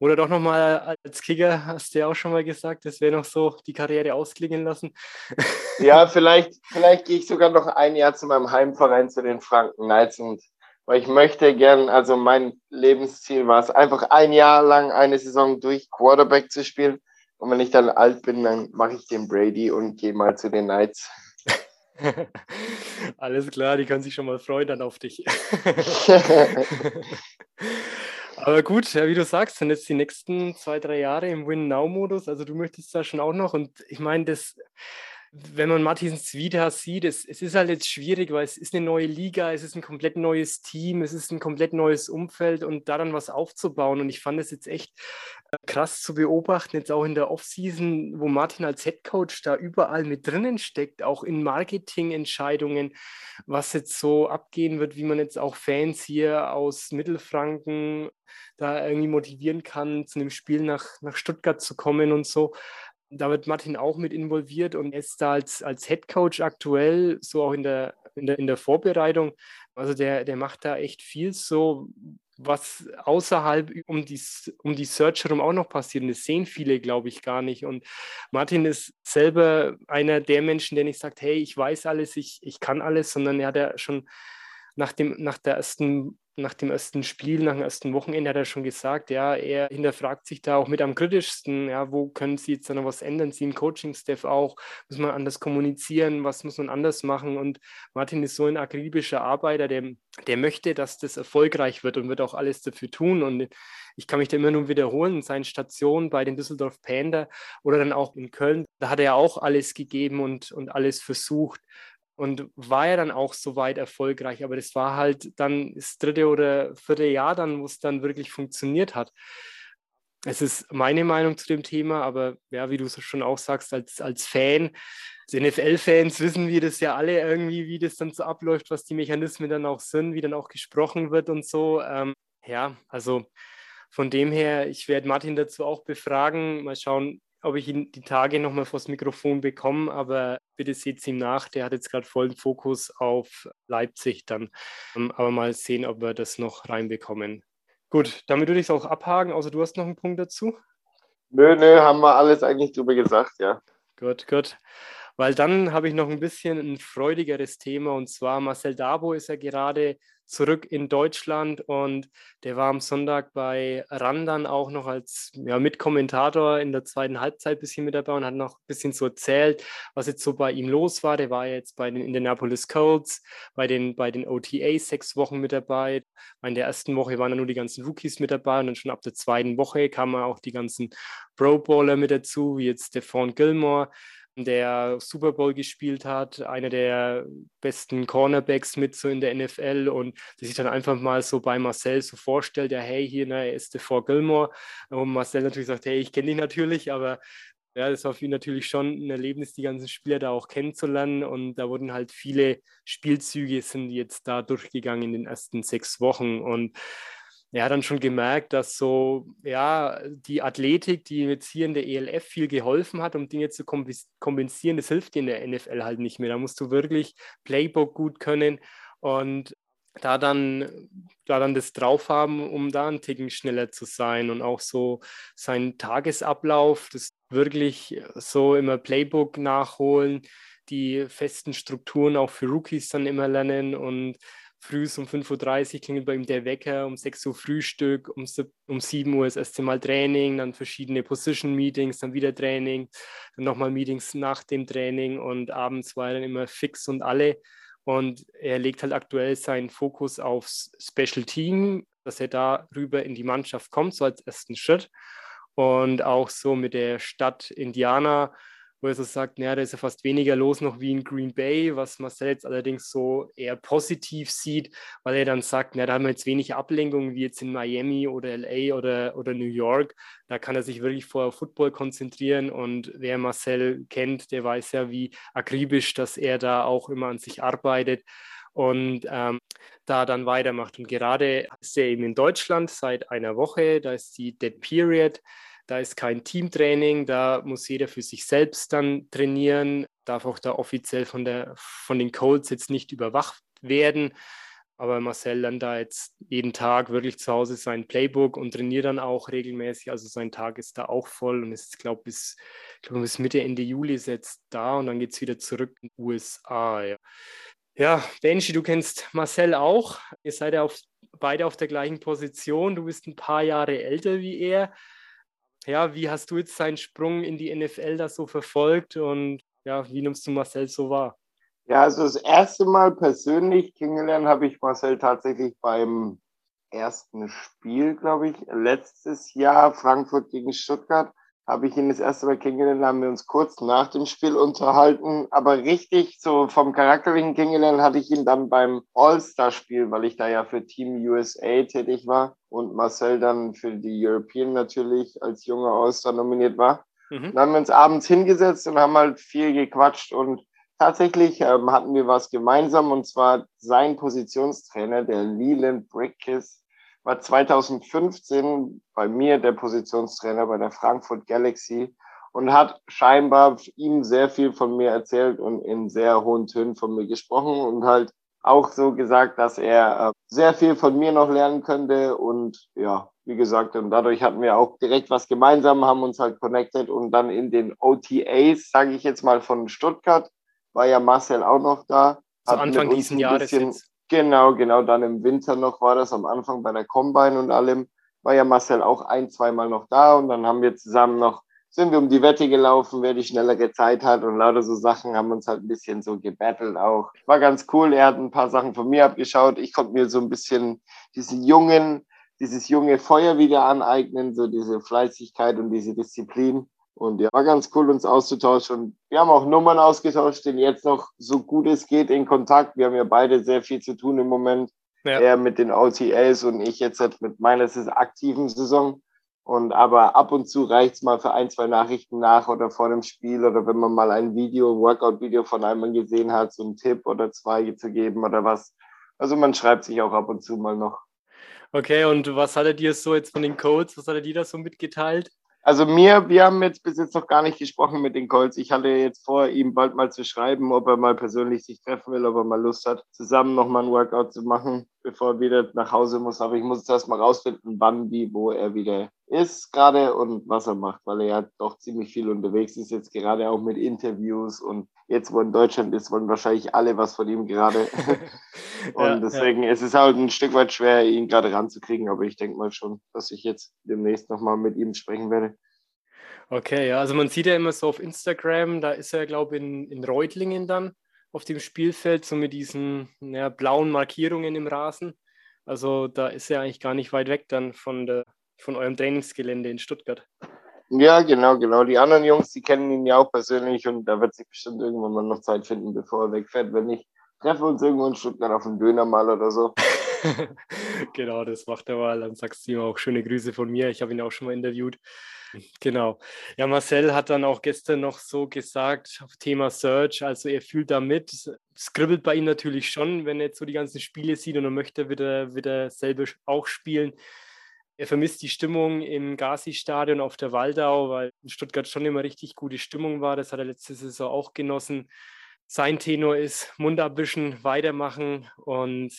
Oder doch nochmal als Kicker, hast du ja auch schon mal gesagt, das wäre noch so die Karriere ausklingen lassen. Ja, vielleicht, vielleicht gehe ich sogar noch ein Jahr zu meinem Heimverein, zu den Franken Knights. Und weil ich möchte gern, also mein Lebensziel war es, einfach ein Jahr lang eine Saison durch Quarterback zu spielen. Und wenn ich dann alt bin, dann mache ich den Brady und gehe mal zu den Knights. Alles klar, die können sich schon mal freuen dann auf dich. Aber gut, ja, wie du sagst, sind jetzt die nächsten zwei, drei Jahre im Win-Now-Modus. Also du möchtest da schon auch noch. Und ich meine, das wenn man Martins Vita sieht, es, es ist halt jetzt schwierig, weil es ist eine neue Liga, es ist ein komplett neues Team, es ist ein komplett neues Umfeld und da dann was aufzubauen. Und ich fand es jetzt echt äh, krass zu beobachten, jetzt auch in der Offseason, wo Martin als Headcoach da überall mit drinnen steckt, auch in Marketingentscheidungen, was jetzt so abgehen wird, wie man jetzt auch Fans hier aus Mittelfranken da irgendwie motivieren kann, zu einem Spiel nach, nach Stuttgart zu kommen und so da wird Martin auch mit involviert und ist da als, als Head Coach aktuell, so auch in der, in der, in der Vorbereitung. Also der, der macht da echt viel so, was außerhalb um die, um die Search herum auch noch passiert. Und das sehen viele, glaube ich, gar nicht. Und Martin ist selber einer der Menschen, der nicht sagt, hey, ich weiß alles, ich, ich kann alles, sondern er hat ja schon nach, dem, nach der ersten nach dem ersten Spiel, nach dem ersten Wochenende hat er schon gesagt, ja, er hinterfragt sich da auch mit am kritischsten, ja, wo können sie jetzt noch was ändern, sie im Coaching-Staff auch, muss man anders kommunizieren, was muss man anders machen? Und Martin ist so ein akribischer Arbeiter, der, der möchte, dass das erfolgreich wird und wird auch alles dafür tun. Und ich kann mich da immer nur wiederholen, seine Station bei den Düsseldorf Panda oder dann auch in Köln, da hat er auch alles gegeben und, und alles versucht und war ja dann auch soweit erfolgreich, aber das war halt dann das dritte oder vierte Jahr dann, wo es dann wirklich funktioniert hat. Es ist meine Meinung zu dem Thema, aber ja, wie du es schon auch sagst, als, als Fan, als NFL-Fans wissen wir das ja alle irgendwie, wie das dann so abläuft, was die Mechanismen dann auch sind, wie dann auch gesprochen wird und so. Ähm, ja, also von dem her, ich werde Martin dazu auch befragen, mal schauen, ob ich ihn die Tage nochmal vors Mikrofon bekomme, aber bitte seht es ihm nach. Der hat jetzt gerade vollen Fokus auf Leipzig dann. Ähm, aber mal sehen, ob wir das noch reinbekommen. Gut, damit würde ich es auch abhaken, außer du hast noch einen Punkt dazu. Nö, nö, haben wir alles eigentlich drüber gesagt, ja. Gut, gut. Weil dann habe ich noch ein bisschen ein freudigeres Thema und zwar Marcel Dabo ist ja gerade zurück in Deutschland und der war am Sonntag bei Randern auch noch als ja, Mitkommentator in der zweiten Halbzeit ein bisschen mit dabei und hat noch ein bisschen so erzählt, was jetzt so bei ihm los war. Der war jetzt bei den Indianapolis Colts, bei den, bei den OTA sechs Wochen mit dabei. In der ersten Woche waren dann nur die ganzen Rookies mit dabei und dann schon ab der zweiten Woche kamen auch die ganzen Pro Bowler mit dazu, wie jetzt Stephon Gilmore der Super Bowl gespielt hat, einer der besten Cornerbacks mit so in der NFL und der sich dann einfach mal so bei Marcel so vorstellt, ja, hey, hier, ne, er ist der Vor Gilmore. Und Marcel natürlich sagt, hey, ich kenne dich natürlich, aber ja, das war für ihn natürlich schon ein Erlebnis, die ganzen Spieler da auch kennenzulernen. Und da wurden halt viele Spielzüge sind jetzt da durchgegangen in den ersten sechs Wochen. Und er hat dann schon gemerkt, dass so, ja, die Athletik, die jetzt hier in der ELF viel geholfen hat, um Dinge zu kompensieren, das hilft dir in der NFL halt nicht mehr. Da musst du wirklich Playbook gut können und da dann, da dann das drauf haben, um da einen Ticken schneller zu sein und auch so seinen Tagesablauf, das wirklich so immer Playbook nachholen, die festen Strukturen auch für Rookies dann immer lernen und früh um 5.30 Uhr klingelt bei ihm der Wecker, um 6 Uhr Frühstück, um, um 7 Uhr das erste Mal Training, dann verschiedene Position-Meetings, dann wieder Training, dann nochmal Meetings nach dem Training und abends war er dann immer fix und alle. Und er legt halt aktuell seinen Fokus aufs Special Team, dass er darüber in die Mannschaft kommt, so als ersten Schritt. Und auch so mit der Stadt Indiana wo er so sagt, naja, da ist ja fast weniger los noch wie in Green Bay, was Marcel jetzt allerdings so eher positiv sieht, weil er dann sagt, naja, da haben wir jetzt wenig Ablenkungen wie jetzt in Miami oder LA oder, oder New York. Da kann er sich wirklich vor Football konzentrieren und wer Marcel kennt, der weiß ja, wie akribisch, dass er da auch immer an sich arbeitet und ähm, da dann weitermacht. Und gerade ist er eben in Deutschland seit einer Woche, da ist die Dead Period. Da ist kein Teamtraining, da muss jeder für sich selbst dann trainieren, darf auch da offiziell von, der, von den Colts jetzt nicht überwacht werden. Aber Marcel dann da jetzt jeden Tag wirklich zu Hause sein Playbook und trainiert dann auch regelmäßig. Also sein Tag ist da auch voll und ist, glaube bis, glaub, bis Mitte, Ende Juli ist jetzt da und dann geht es wieder zurück in die USA. Ja. ja, Benji, du kennst Marcel auch. Ihr seid ja auf, beide auf der gleichen Position. Du bist ein paar Jahre älter wie er ja, wie hast du jetzt seinen Sprung in die NFL da so verfolgt und ja, wie nimmst du Marcel so wahr? Ja, also das erste Mal persönlich kennengelernt habe ich Marcel tatsächlich beim ersten Spiel, glaube ich, letztes Jahr, Frankfurt gegen Stuttgart, habe ich ihn das erste Mal kennengelernt, haben wir uns kurz nach dem Spiel unterhalten, aber richtig so vom charakterlichen kennengelernt hatte ich ihn dann beim All-Star-Spiel, weil ich da ja für Team USA tätig war und Marcel dann für die European natürlich als junger All-Star nominiert war. Mhm. Dann haben wir uns abends hingesetzt und haben halt viel gequatscht und tatsächlich ähm, hatten wir was gemeinsam und zwar sein Positionstrainer, der Leland Brickkiss, war 2015 bei mir der Positionstrainer bei der Frankfurt Galaxy und hat scheinbar ihm sehr viel von mir erzählt und in sehr hohen Tönen von mir gesprochen und halt auch so gesagt, dass er äh, sehr viel von mir noch lernen könnte und ja, wie gesagt, und dadurch hatten wir auch direkt was gemeinsam, haben uns halt connected und dann in den OTAs, sage ich jetzt mal von Stuttgart, war ja Marcel auch noch da. Zu Anfang diesen Jahres jetzt. Genau, genau, dann im Winter noch war das am Anfang bei der Combine und allem, war ja Marcel auch ein, zweimal noch da und dann haben wir zusammen noch, sind wir um die Wette gelaufen, wer die schnellere Zeit hat und lauter so Sachen, haben uns halt ein bisschen so gebettelt auch. War ganz cool, er hat ein paar Sachen von mir abgeschaut, ich konnte mir so ein bisschen diesen jungen, dieses junge Feuer wieder aneignen, so diese Fleißigkeit und diese Disziplin. Und ja, war ganz cool, uns auszutauschen. Und wir haben auch Nummern ausgetauscht, stehen jetzt noch so gut es geht in Kontakt. Wir haben ja beide sehr viel zu tun im Moment. Ja. Er mit den OTAs und ich jetzt halt mit meiner aktiven Saison. Und aber ab und zu reicht's mal für ein, zwei Nachrichten nach oder vor dem Spiel oder wenn man mal ein Video, Workout-Video von einem gesehen hat, so einen Tipp oder zwei zu geben oder was. Also man schreibt sich auch ab und zu mal noch. Okay, und was hat er dir so jetzt von den Codes, was hat er dir da so mitgeteilt? Also mir, wir haben jetzt bis jetzt noch gar nicht gesprochen mit den Colts. Ich hatte jetzt vor, ihm bald mal zu schreiben, ob er mal persönlich sich treffen will, ob er mal Lust hat, zusammen nochmal ein Workout zu machen, bevor er wieder nach Hause muss. Aber ich muss erst mal rausfinden, wann, wie, wo er wieder ist gerade und was er macht, weil er ja doch ziemlich viel unterwegs ist, jetzt gerade auch mit Interviews und jetzt, wo in Deutschland ist, wollen wahrscheinlich alle was von ihm gerade. und ja, deswegen ja. ist es halt ein Stück weit schwer, ihn gerade ranzukriegen, aber ich denke mal schon, dass ich jetzt demnächst nochmal mit ihm sprechen werde. Okay, ja, also man sieht ja immer so auf Instagram, da ist er, glaube ich, in, in Reutlingen dann auf dem Spielfeld, so mit diesen ja, blauen Markierungen im Rasen. Also da ist er eigentlich gar nicht weit weg dann von, der, von eurem Trainingsgelände in Stuttgart. Ja, genau, genau. Die anderen Jungs, die kennen ihn ja auch persönlich und da wird sich bestimmt irgendwann mal noch Zeit finden, bevor er wegfährt. Wenn nicht, treffen wir uns irgendwo in Stuttgart auf einen Döner mal oder so. genau, das macht er mal. Dann sagst du ihm auch schöne Grüße von mir. Ich habe ihn auch schon mal interviewt. Genau. Ja, Marcel hat dann auch gestern noch so gesagt, auf Thema Search, also er fühlt da mit. Es kribbelt bei ihm natürlich schon, wenn er jetzt so die ganzen Spiele sieht und er möchte wieder, wieder selber auch spielen. Er vermisst die Stimmung im Gazi-Stadion auf der Waldau, weil in Stuttgart schon immer richtig gute Stimmung war. Das hat er letzte Saison auch genossen. Sein Tenor ist Mund abwischen, weitermachen und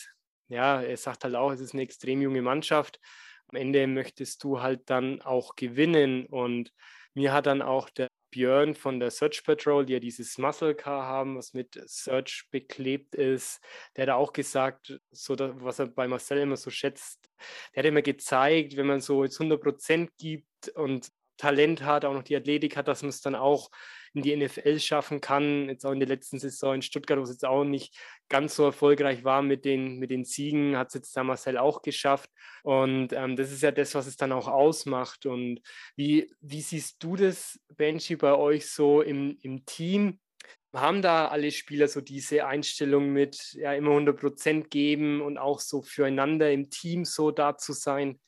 ja, er sagt halt auch, es ist eine extrem junge Mannschaft. Am Ende möchtest du halt dann auch gewinnen und mir hat dann auch der Björn von der Search Patrol, die ja dieses Muscle Car haben, was mit Search beklebt ist, der hat auch gesagt, so da, was er bei Marcel immer so schätzt, der hat immer gezeigt, wenn man so jetzt 100% gibt und Talent hat, auch noch die Athletik hat, dass man es dann auch in die NFL schaffen kann. Jetzt auch in der letzten Saison in Stuttgart, wo es jetzt auch nicht ganz so erfolgreich war mit den, mit den Siegen, hat es jetzt der Marcel auch geschafft. Und ähm, das ist ja das, was es dann auch ausmacht. Und wie, wie siehst du das, Benji, bei euch so im, im Team? Haben da alle Spieler so diese Einstellung mit ja, immer 100 Prozent geben und auch so füreinander im Team so da zu sein?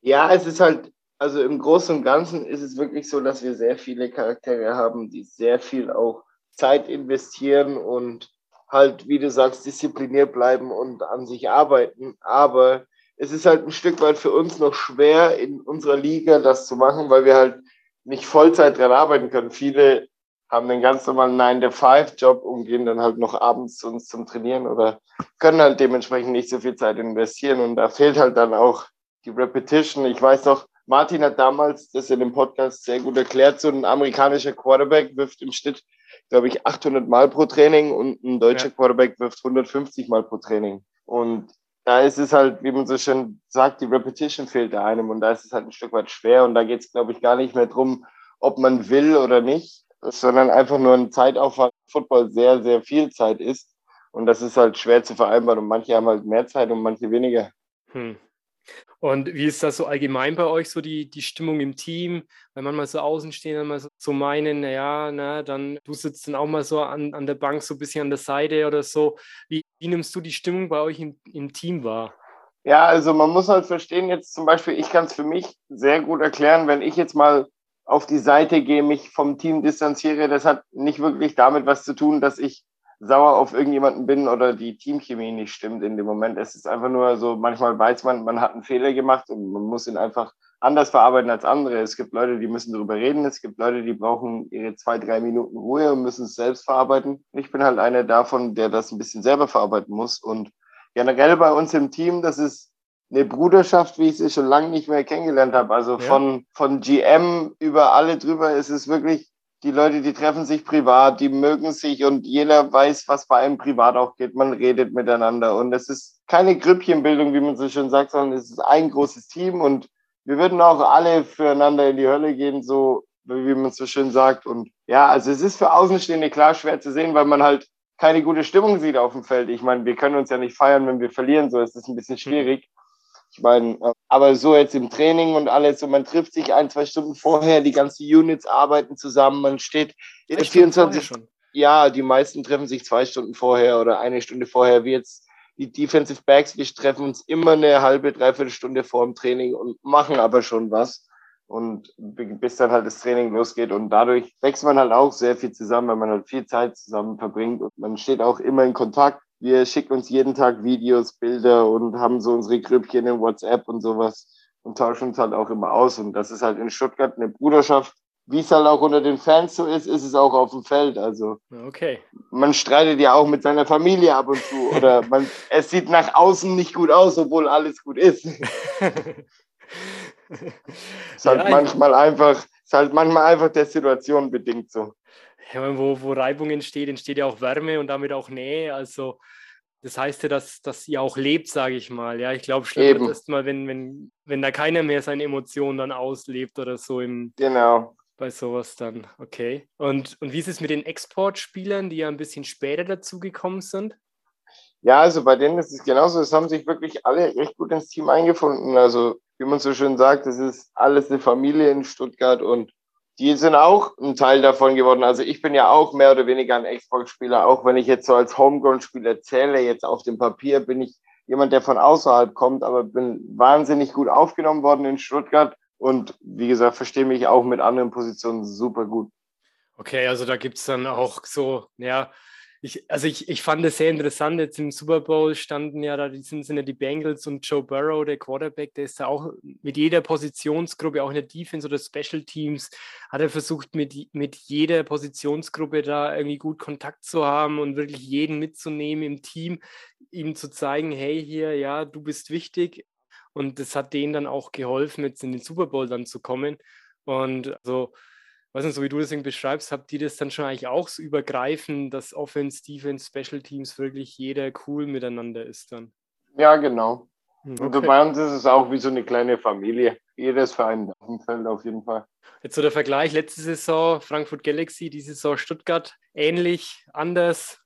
Ja, es ist halt also im Großen und Ganzen ist es wirklich so, dass wir sehr viele Charaktere haben, die sehr viel auch Zeit investieren und halt, wie du sagst, diszipliniert bleiben und an sich arbeiten. Aber es ist halt ein Stück weit für uns noch schwer, in unserer Liga das zu machen, weil wir halt nicht Vollzeit dran arbeiten können. Viele haben einen ganz normalen 9-to-5-Job und gehen dann halt noch abends zu uns zum Trainieren oder können halt dementsprechend nicht so viel Zeit investieren. Und da fehlt halt dann auch die Repetition. Ich weiß noch, Martin hat damals das in dem Podcast sehr gut erklärt. So ein amerikanischer Quarterback wirft im Schnitt, glaube ich, 800 Mal pro Training und ein deutscher ja. Quarterback wirft 150 Mal pro Training. Und da ist es halt, wie man so schön sagt, die Repetition fehlt da einem und da ist es halt ein Stück weit schwer und da geht es, glaube ich, gar nicht mehr drum, ob man will oder nicht, sondern einfach nur ein Zeitaufwand. Football sehr, sehr viel Zeit ist und das ist halt schwer zu vereinbaren und manche haben halt mehr Zeit und manche weniger. Hm. Und wie ist das so allgemein bei euch, so die, die Stimmung im Team? Wenn man mal so außen stehen, dann mal so, so meinen, naja, na, dann du sitzt dann auch mal so an, an der Bank so ein bisschen an der Seite oder so. Wie, wie nimmst du die Stimmung bei euch im, im Team wahr? Ja, also man muss halt verstehen, jetzt zum Beispiel, ich kann es für mich sehr gut erklären, wenn ich jetzt mal auf die Seite gehe, mich vom Team distanziere, das hat nicht wirklich damit was zu tun, dass ich sauer auf irgendjemanden bin oder die Teamchemie nicht stimmt in dem Moment. Es ist einfach nur so, manchmal weiß man, man hat einen Fehler gemacht und man muss ihn einfach anders verarbeiten als andere. Es gibt Leute, die müssen darüber reden. Es gibt Leute, die brauchen ihre zwei, drei Minuten Ruhe und müssen es selbst verarbeiten. Ich bin halt einer davon, der das ein bisschen selber verarbeiten muss. Und generell bei uns im Team, das ist eine Bruderschaft, wie ich sie schon lange nicht mehr kennengelernt habe. Also ja. von, von GM über alle drüber ist es wirklich die Leute, die treffen sich privat, die mögen sich und jeder weiß, was bei einem privat auch geht. Man redet miteinander und es ist keine Grüppchenbildung, wie man so schön sagt, sondern es ist ein großes Team und wir würden auch alle füreinander in die Hölle gehen, so wie man so schön sagt. Und ja, also es ist für Außenstehende klar schwer zu sehen, weil man halt keine gute Stimmung sieht auf dem Feld. Ich meine, wir können uns ja nicht feiern, wenn wir verlieren, so ist es ein bisschen schwierig. Ich meine, aber so jetzt im Training und alles, so man trifft sich ein, zwei Stunden vorher, die ganzen Units arbeiten zusammen, man steht in 24 Ja, die meisten treffen sich zwei Stunden vorher oder eine Stunde vorher, wie jetzt die Defensive Backs, wir treffen uns immer eine halbe, dreiviertel Stunde vor dem Training und machen aber schon was. Und bis dann halt das Training losgeht. Und dadurch wächst man halt auch sehr viel zusammen, weil man halt viel Zeit zusammen verbringt. Und man steht auch immer in Kontakt wir schicken uns jeden Tag Videos, Bilder und haben so unsere Grüppchen in WhatsApp und sowas und tauschen uns halt auch immer aus. Und das ist halt in Stuttgart eine Bruderschaft. Wie es halt auch unter den Fans so ist, ist es auch auf dem Feld. Also okay. man streitet ja auch mit seiner Familie ab und zu. Oder man, es sieht nach außen nicht gut aus, obwohl alles gut ist. ist halt ja, manchmal einfach, ist halt manchmal einfach der Situation bedingt so wo, wo Reibung entsteht, entsteht ja auch Wärme und damit auch Nähe. Also das heißt ja, dass, dass ihr auch lebt, sage ich mal. Ja, ich glaube, schlimm wird es mal, wenn, wenn, wenn da keiner mehr seine Emotionen dann auslebt oder so im, genau. bei sowas dann. Okay. Und, und wie ist es mit den Exportspielern, die ja ein bisschen später dazugekommen sind? Ja, also bei denen ist es genauso. Es haben sich wirklich alle recht gut ins Team eingefunden. Also, wie man so schön sagt, es ist alles eine Familie in Stuttgart und die sind auch ein Teil davon geworden. Also ich bin ja auch mehr oder weniger ein Xbox-Spieler, auch wenn ich jetzt so als Homegrown-Spieler zähle, jetzt auf dem Papier bin ich jemand, der von außerhalb kommt, aber bin wahnsinnig gut aufgenommen worden in Stuttgart und wie gesagt, verstehe mich auch mit anderen Positionen super gut. Okay, also da gibt es dann auch so, ja, ich, also ich, ich fand es sehr interessant, jetzt im Super Bowl standen ja da, die ja die Bengals und Joe Burrow, der Quarterback, der ist da auch mit jeder Positionsgruppe, auch in der Defense oder Special Teams, hat er versucht, mit, mit jeder Positionsgruppe da irgendwie gut Kontakt zu haben und wirklich jeden mitzunehmen im Team, ihm zu zeigen, hey, hier, ja, du bist wichtig. Und das hat denen dann auch geholfen, jetzt in den Super Bowl dann zu kommen. Und also, weiß nicht, so wie du das beschreibst, habt ihr das dann schon eigentlich auch so übergreifend, dass Offense, Defense, Special Teams wirklich jeder cool miteinander ist dann? Ja, genau. Okay. Hm, und bei uns ist es auch wie so eine kleine Familie. Jedes Verein auf dem Feld auf jeden Fall. Jetzt so der Vergleich, letzte Saison Frankfurt Galaxy, die Saison Stuttgart, ähnlich, anders?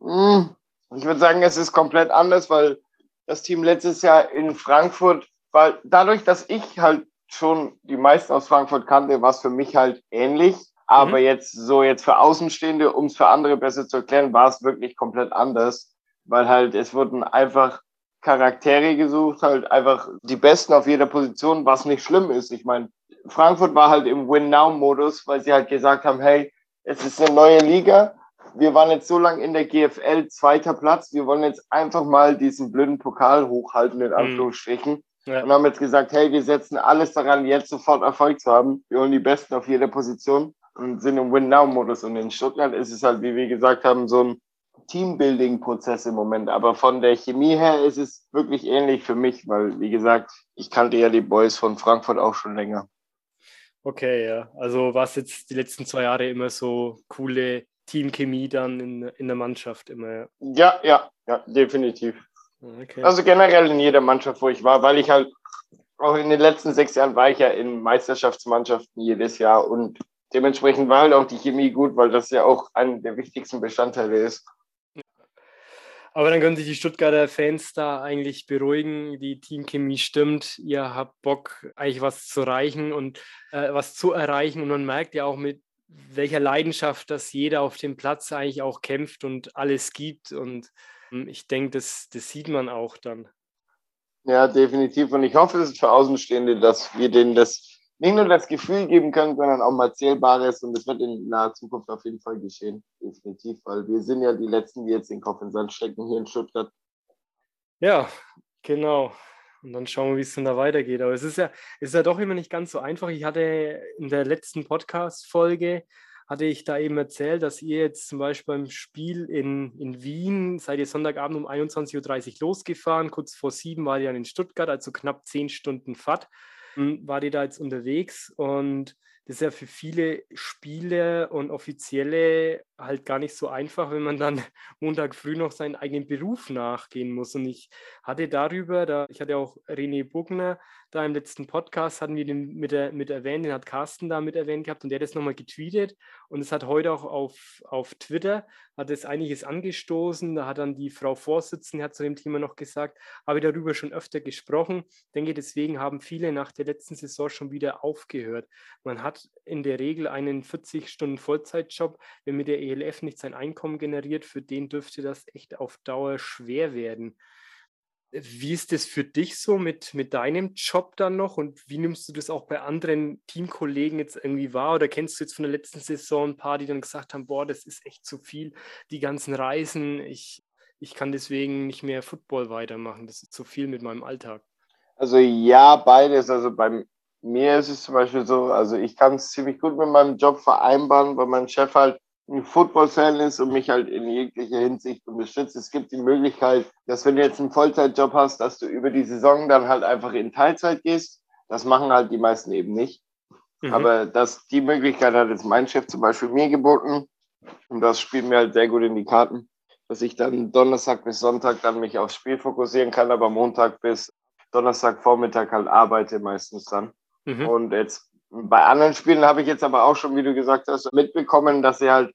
Hm, ich würde sagen, es ist komplett anders, weil das Team letztes Jahr in Frankfurt, weil dadurch, dass ich halt schon die meisten aus Frankfurt kannte, war es für mich halt ähnlich. Aber mhm. jetzt so jetzt für Außenstehende, um es für andere besser zu erklären, war es wirklich komplett anders, weil halt es wurden einfach Charaktere gesucht, halt einfach die Besten auf jeder Position, was nicht schlimm ist. Ich meine, Frankfurt war halt im Win-Now-Modus, weil sie halt gesagt haben, hey, es ist eine neue Liga. Wir waren jetzt so lange in der GFL zweiter Platz. Wir wollen jetzt einfach mal diesen blöden Pokal hochhalten, in mhm. Anführungsstrichen. Mhm. Ja. Und haben jetzt gesagt, hey, wir setzen alles daran, jetzt sofort Erfolg zu haben. Wir wollen die Besten auf jeder Position und sind im Win-Now-Modus. Und in Stuttgart ist es halt, wie wir gesagt haben, so ein Teambuilding-Prozess im Moment. Aber von der Chemie her ist es wirklich ähnlich für mich, weil, wie gesagt, ich kannte ja die Boys von Frankfurt auch schon länger. Okay, ja. Also war es jetzt die letzten zwei Jahre immer so coole Teamchemie dann in, in der Mannschaft immer? Ja, ja, ja, definitiv. Okay. Also generell in jeder Mannschaft, wo ich war, weil ich halt auch in den letzten sechs Jahren war ich ja in Meisterschaftsmannschaften jedes Jahr und dementsprechend war halt auch die Chemie gut, weil das ja auch einer der wichtigsten Bestandteile ist. Aber dann können sich die Stuttgarter Fans da eigentlich beruhigen. Die Teamchemie stimmt. Ihr habt Bock, eigentlich was zu erreichen und äh, was zu erreichen. Und man merkt ja auch mit welcher Leidenschaft, dass jeder auf dem Platz eigentlich auch kämpft und alles gibt. Und ich denke, das, das sieht man auch dann. Ja, definitiv. Und ich hoffe, es ist für Außenstehende, dass wir denen das nicht nur das Gefühl geben können, sondern auch mal Zählbares. Und das wird in naher Zukunft auf jeden Fall geschehen. Definitiv. Weil wir sind ja die Letzten, die jetzt den Kopf in den Sand stecken hier in Stuttgart. Ja, genau. Und dann schauen wir, wie es dann da weitergeht. Aber es ist ja, es ist ja doch immer nicht ganz so einfach. Ich hatte in der letzten Podcast-Folge hatte ich da eben erzählt, dass ihr jetzt zum Beispiel beim Spiel in, in Wien seid ihr Sonntagabend um 21.30 Uhr losgefahren. Kurz vor sieben war ihr dann in Stuttgart, also knapp zehn Stunden Fahrt. Hm, war die da jetzt unterwegs und das ist ja für viele Spiele und Offizielle halt gar nicht so einfach, wenn man dann Montag früh noch seinen eigenen Beruf nachgehen muss. Und ich hatte darüber, da, ich hatte auch René Bugner da im letzten Podcast, hatten wir den mit, mit erwähnt, den hat Carsten da mit erwähnt gehabt und der hat das nochmal getweetet. Und es hat heute auch auf, auf Twitter, hat es einiges angestoßen. Da hat dann die Frau Vorsitzende, hat zu dem Thema noch gesagt, habe darüber schon öfter gesprochen. Ich denke, deswegen haben viele nach der letzten Saison schon wieder aufgehört. Man hat in der Regel einen 40 Stunden Vollzeitjob. Wenn mit der ELF nicht sein Einkommen generiert, für den dürfte das echt auf Dauer schwer werden. Wie ist das für dich so mit, mit deinem Job dann noch und wie nimmst du das auch bei anderen Teamkollegen jetzt irgendwie wahr? Oder kennst du jetzt von der letzten Saison ein paar, die dann gesagt haben, boah, das ist echt zu viel, die ganzen Reisen, ich, ich kann deswegen nicht mehr Football weitermachen, das ist zu viel mit meinem Alltag. Also ja, beides. Also bei mir ist es zum Beispiel so, also ich kann es ziemlich gut mit meinem Job vereinbaren, weil mein Chef halt ein Football-Fan ist und mich halt in jeglicher Hinsicht unterstützt. Es gibt die Möglichkeit, dass wenn du jetzt einen Vollzeitjob hast, dass du über die Saison dann halt einfach in Teilzeit gehst. Das machen halt die meisten eben nicht. Mhm. Aber das, die Möglichkeit hat jetzt mein Chef zum Beispiel mir geboten. Und das spielt mir halt sehr gut in die Karten, dass ich dann Donnerstag bis Sonntag dann mich aufs Spiel fokussieren kann, aber Montag bis Donnerstag Vormittag halt arbeite meistens dann. Mhm. Und jetzt bei anderen Spielen habe ich jetzt aber auch schon, wie du gesagt hast, mitbekommen, dass sie halt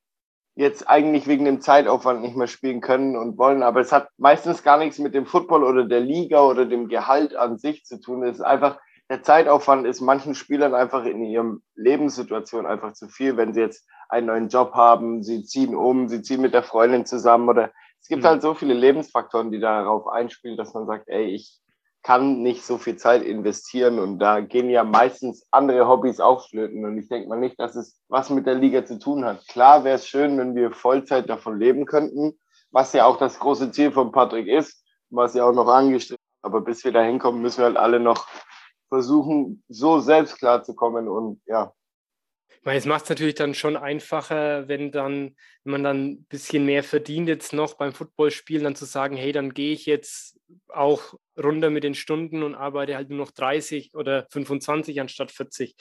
jetzt eigentlich wegen dem Zeitaufwand nicht mehr spielen können und wollen. Aber es hat meistens gar nichts mit dem Football oder der Liga oder dem Gehalt an sich zu tun. Es ist einfach, der Zeitaufwand ist manchen Spielern einfach in ihrem Lebenssituation einfach zu viel, wenn sie jetzt einen neuen Job haben, sie ziehen um, sie ziehen mit der Freundin zusammen oder es gibt mhm. halt so viele Lebensfaktoren, die darauf einspielen, dass man sagt, ey, ich kann nicht so viel Zeit investieren und da gehen ja meistens andere Hobbys auch flöten und ich denke mal nicht, dass es was mit der Liga zu tun hat. Klar wäre es schön, wenn wir Vollzeit davon leben könnten, was ja auch das große Ziel von Patrick ist, was ja auch noch angestrebt aber bis wir da hinkommen, müssen wir halt alle noch versuchen, so selbst klarzukommen und ja, ich meine, es macht es natürlich dann schon einfacher, wenn dann, wenn man dann ein bisschen mehr verdient jetzt noch beim Footballspielen, dann zu sagen, hey, dann gehe ich jetzt auch runter mit den Stunden und arbeite halt nur noch 30 oder 25 anstatt 40.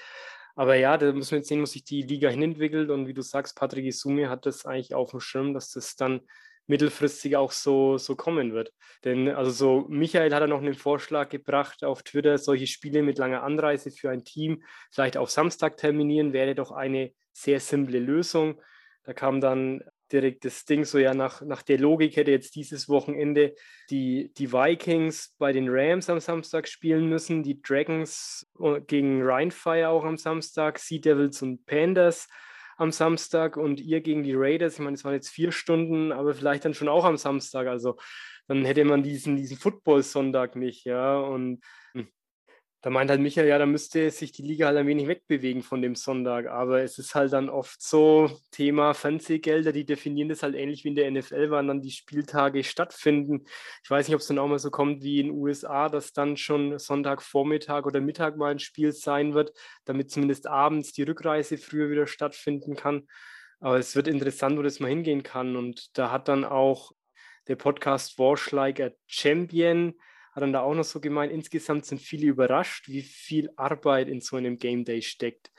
Aber ja, da müssen wir jetzt sehen, muss sich die Liga hinentwickelt und wie du sagst, Patrick Isumi hat das eigentlich auf dem Schirm, dass das dann mittelfristig auch so, so kommen wird. Denn also so Michael hat er noch einen Vorschlag gebracht auf Twitter, solche Spiele mit langer Anreise für ein Team vielleicht auf Samstag terminieren, wäre doch eine sehr simple Lösung. Da kam dann direkt das Ding so, ja, nach, nach der Logik hätte jetzt dieses Wochenende die, die Vikings bei den Rams am Samstag spielen müssen, die Dragons äh, gegen Rheinfire auch am Samstag, Sea Devils und Pandas am Samstag und ihr gegen die Raiders. Ich meine, es waren jetzt vier Stunden, aber vielleicht dann schon auch am Samstag. Also dann hätte man diesen, diesen Football-Sonntag nicht, ja. Und da meint halt Michael, ja, da müsste sich die Liga halt ein wenig wegbewegen von dem Sonntag. Aber es ist halt dann oft so, Thema Fernsehgelder, die definieren das halt ähnlich wie in der NFL, wann dann die Spieltage stattfinden. Ich weiß nicht, ob es dann auch mal so kommt wie in den USA, dass dann schon Sonntagvormittag oder Mittag mal ein Spiel sein wird, damit zumindest abends die Rückreise früher wieder stattfinden kann. Aber es wird interessant, wo das mal hingehen kann. Und da hat dann auch der Podcast a Champion hat dann da auch noch so gemeint, insgesamt sind viele überrascht, wie viel Arbeit in so einem Game Day steckt.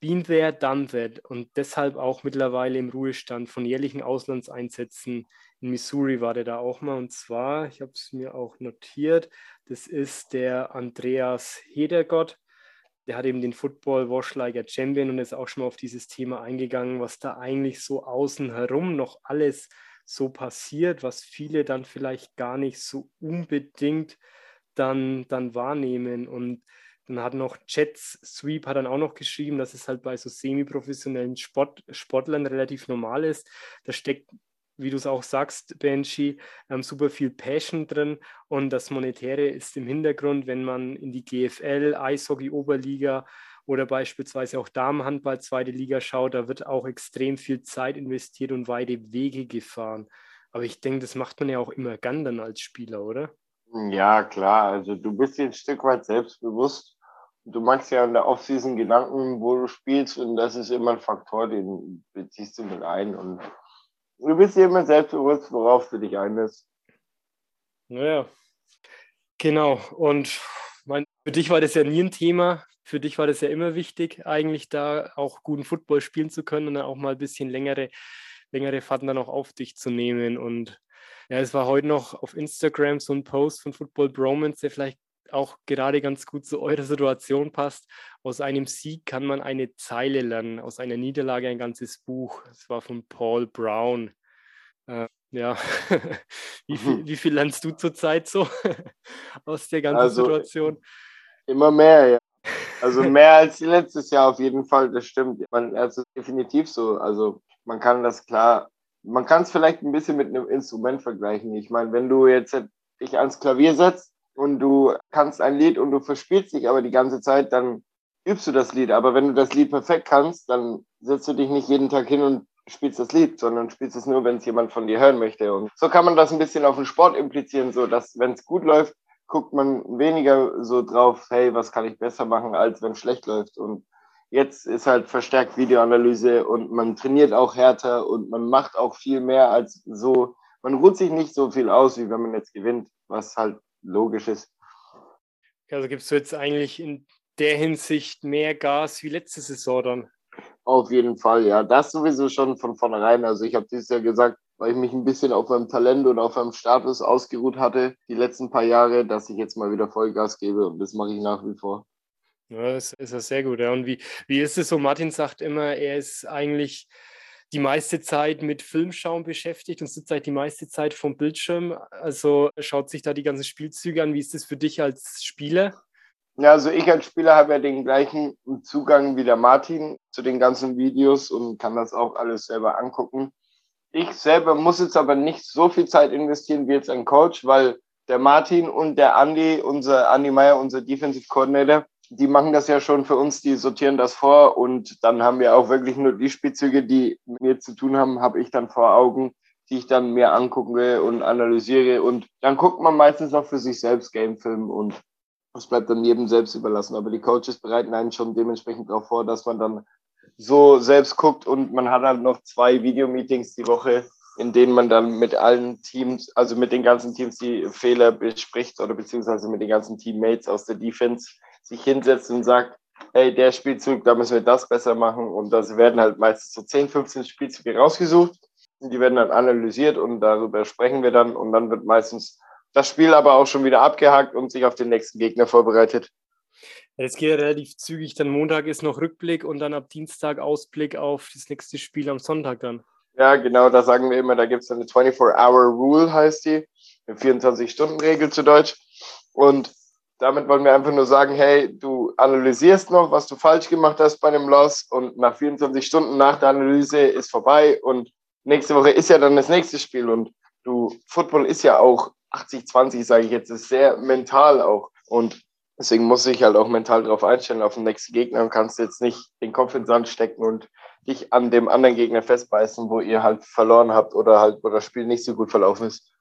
Been there, done that und deshalb auch mittlerweile im Ruhestand von jährlichen Auslandseinsätzen. In Missouri war der da auch mal und zwar, ich habe es mir auch notiert, das ist der Andreas Hedergott. Der hat eben den Football Wash Like a Champion und ist auch schon mal auf dieses Thema eingegangen, was da eigentlich so außen herum noch alles so passiert, was viele dann vielleicht gar nicht so unbedingt dann, dann wahrnehmen. Und dann hat noch Jets Sweep hat dann auch noch geschrieben, dass es halt bei so semi-professionellen Sport, Sportlern relativ normal ist. Da steckt, wie du es auch sagst, Benji, ähm, super viel Passion drin und das Monetäre ist im Hintergrund, wenn man in die GFL, Eishockey, Oberliga oder beispielsweise auch Damenhandball, zweite Liga schaut, da wird auch extrem viel Zeit investiert und weite Wege gefahren. Aber ich denke, das macht man ja auch immer gern dann als Spieler, oder? Ja, klar. Also du bist dir ein Stück weit selbstbewusst. Du machst ja in der Offseason Gedanken, wo du spielst und das ist immer ein Faktor, den beziehst du mit ein und du bist dir immer selbstbewusst, worauf du dich einlässt. Naja, genau. Und für dich war das ja nie ein Thema. Für dich war das ja immer wichtig, eigentlich da auch guten Football spielen zu können und dann auch mal ein bisschen längere, längere Fahrten dann auch auf dich zu nehmen. Und ja, es war heute noch auf Instagram so ein Post von Football Bromance, der vielleicht auch gerade ganz gut zu eurer Situation passt. Aus einem Sieg kann man eine Zeile lernen, aus einer Niederlage ein ganzes Buch. Das war von Paul Brown. Äh, ja, wie, viel, wie viel lernst du zurzeit so aus der ganzen also, Situation? Immer mehr, ja. Also mehr als letztes Jahr auf jeden Fall, das stimmt. Man, also definitiv so. Also man kann das klar, man kann es vielleicht ein bisschen mit einem Instrument vergleichen. Ich meine, wenn du jetzt dich ans Klavier setzt und du kannst ein Lied und du verspielst dich aber die ganze Zeit, dann übst du das Lied. Aber wenn du das Lied perfekt kannst, dann setzt du dich nicht jeden Tag hin und spielst das Lied, sondern spielst es nur, wenn es jemand von dir hören möchte. Und so kann man das ein bisschen auf den Sport implizieren, so dass, wenn es gut läuft, guckt man weniger so drauf, hey, was kann ich besser machen, als wenn es schlecht läuft. Und jetzt ist halt verstärkt Videoanalyse und man trainiert auch härter und man macht auch viel mehr als so. Man ruht sich nicht so viel aus, wie wenn man jetzt gewinnt, was halt logisch ist. Also gibst du jetzt eigentlich in der Hinsicht mehr Gas wie letzte Saison dann? Auf jeden Fall, ja. Das sowieso schon von vornherein. Also ich habe dieses Jahr gesagt, weil ich mich ein bisschen auf meinem Talent und auf meinem Status ausgeruht hatte, die letzten paar Jahre, dass ich jetzt mal wieder Vollgas gebe und das mache ich nach wie vor. Ja, das ist ja sehr gut. Ja. Und wie, wie ist es so? Martin sagt immer, er ist eigentlich die meiste Zeit mit Filmschauen beschäftigt und sitzt halt die meiste Zeit vom Bildschirm. Also schaut sich da die ganzen Spielzüge an. Wie ist das für dich als Spieler? Ja, also ich als Spieler habe ja den gleichen Zugang wie der Martin zu den ganzen Videos und kann das auch alles selber angucken. Ich selber muss jetzt aber nicht so viel Zeit investieren wie jetzt ein Coach, weil der Martin und der Andy, unser Andy Meyer, unser Defensive Coordinator, die machen das ja schon für uns, die sortieren das vor und dann haben wir auch wirklich nur die Spielzüge, die mit mir zu tun haben, habe ich dann vor Augen, die ich dann mir angucke und analysiere und dann guckt man meistens auch für sich selbst Gamefilm und das bleibt dann jedem selbst überlassen. Aber die Coaches bereiten einen schon dementsprechend darauf vor, dass man dann so selbst guckt und man hat halt noch zwei Videomeetings die Woche, in denen man dann mit allen Teams, also mit den ganzen Teams die Fehler bespricht oder beziehungsweise mit den ganzen Teammates aus der Defense sich hinsetzt und sagt, hey, der Spielzug, da müssen wir das besser machen. Und das werden halt meistens so 10, 15 Spielzüge rausgesucht. Die werden dann analysiert und darüber sprechen wir dann. Und dann wird meistens das Spiel aber auch schon wieder abgehakt und sich auf den nächsten Gegner vorbereitet. Es geht ja relativ zügig. Dann Montag ist noch Rückblick und dann ab Dienstag Ausblick auf das nächste Spiel am Sonntag dann. Ja, genau, da sagen wir immer, da gibt es eine 24-Hour-Rule, heißt die. Eine 24-Stunden-Regel zu Deutsch. Und damit wollen wir einfach nur sagen, hey, du analysierst noch, was du falsch gemacht hast bei einem Loss und nach 24 Stunden nach der Analyse ist vorbei und nächste Woche ist ja dann das nächste Spiel und du, Football ist ja auch 80-20, sage ich jetzt, ist sehr mental auch und deswegen muss ich halt auch mental darauf einstellen, auf den nächsten Gegner und kannst jetzt nicht den Kopf in den Sand stecken und dich an dem anderen Gegner festbeißen, wo ihr halt verloren habt oder halt, wo das Spiel nicht so gut verlaufen ist.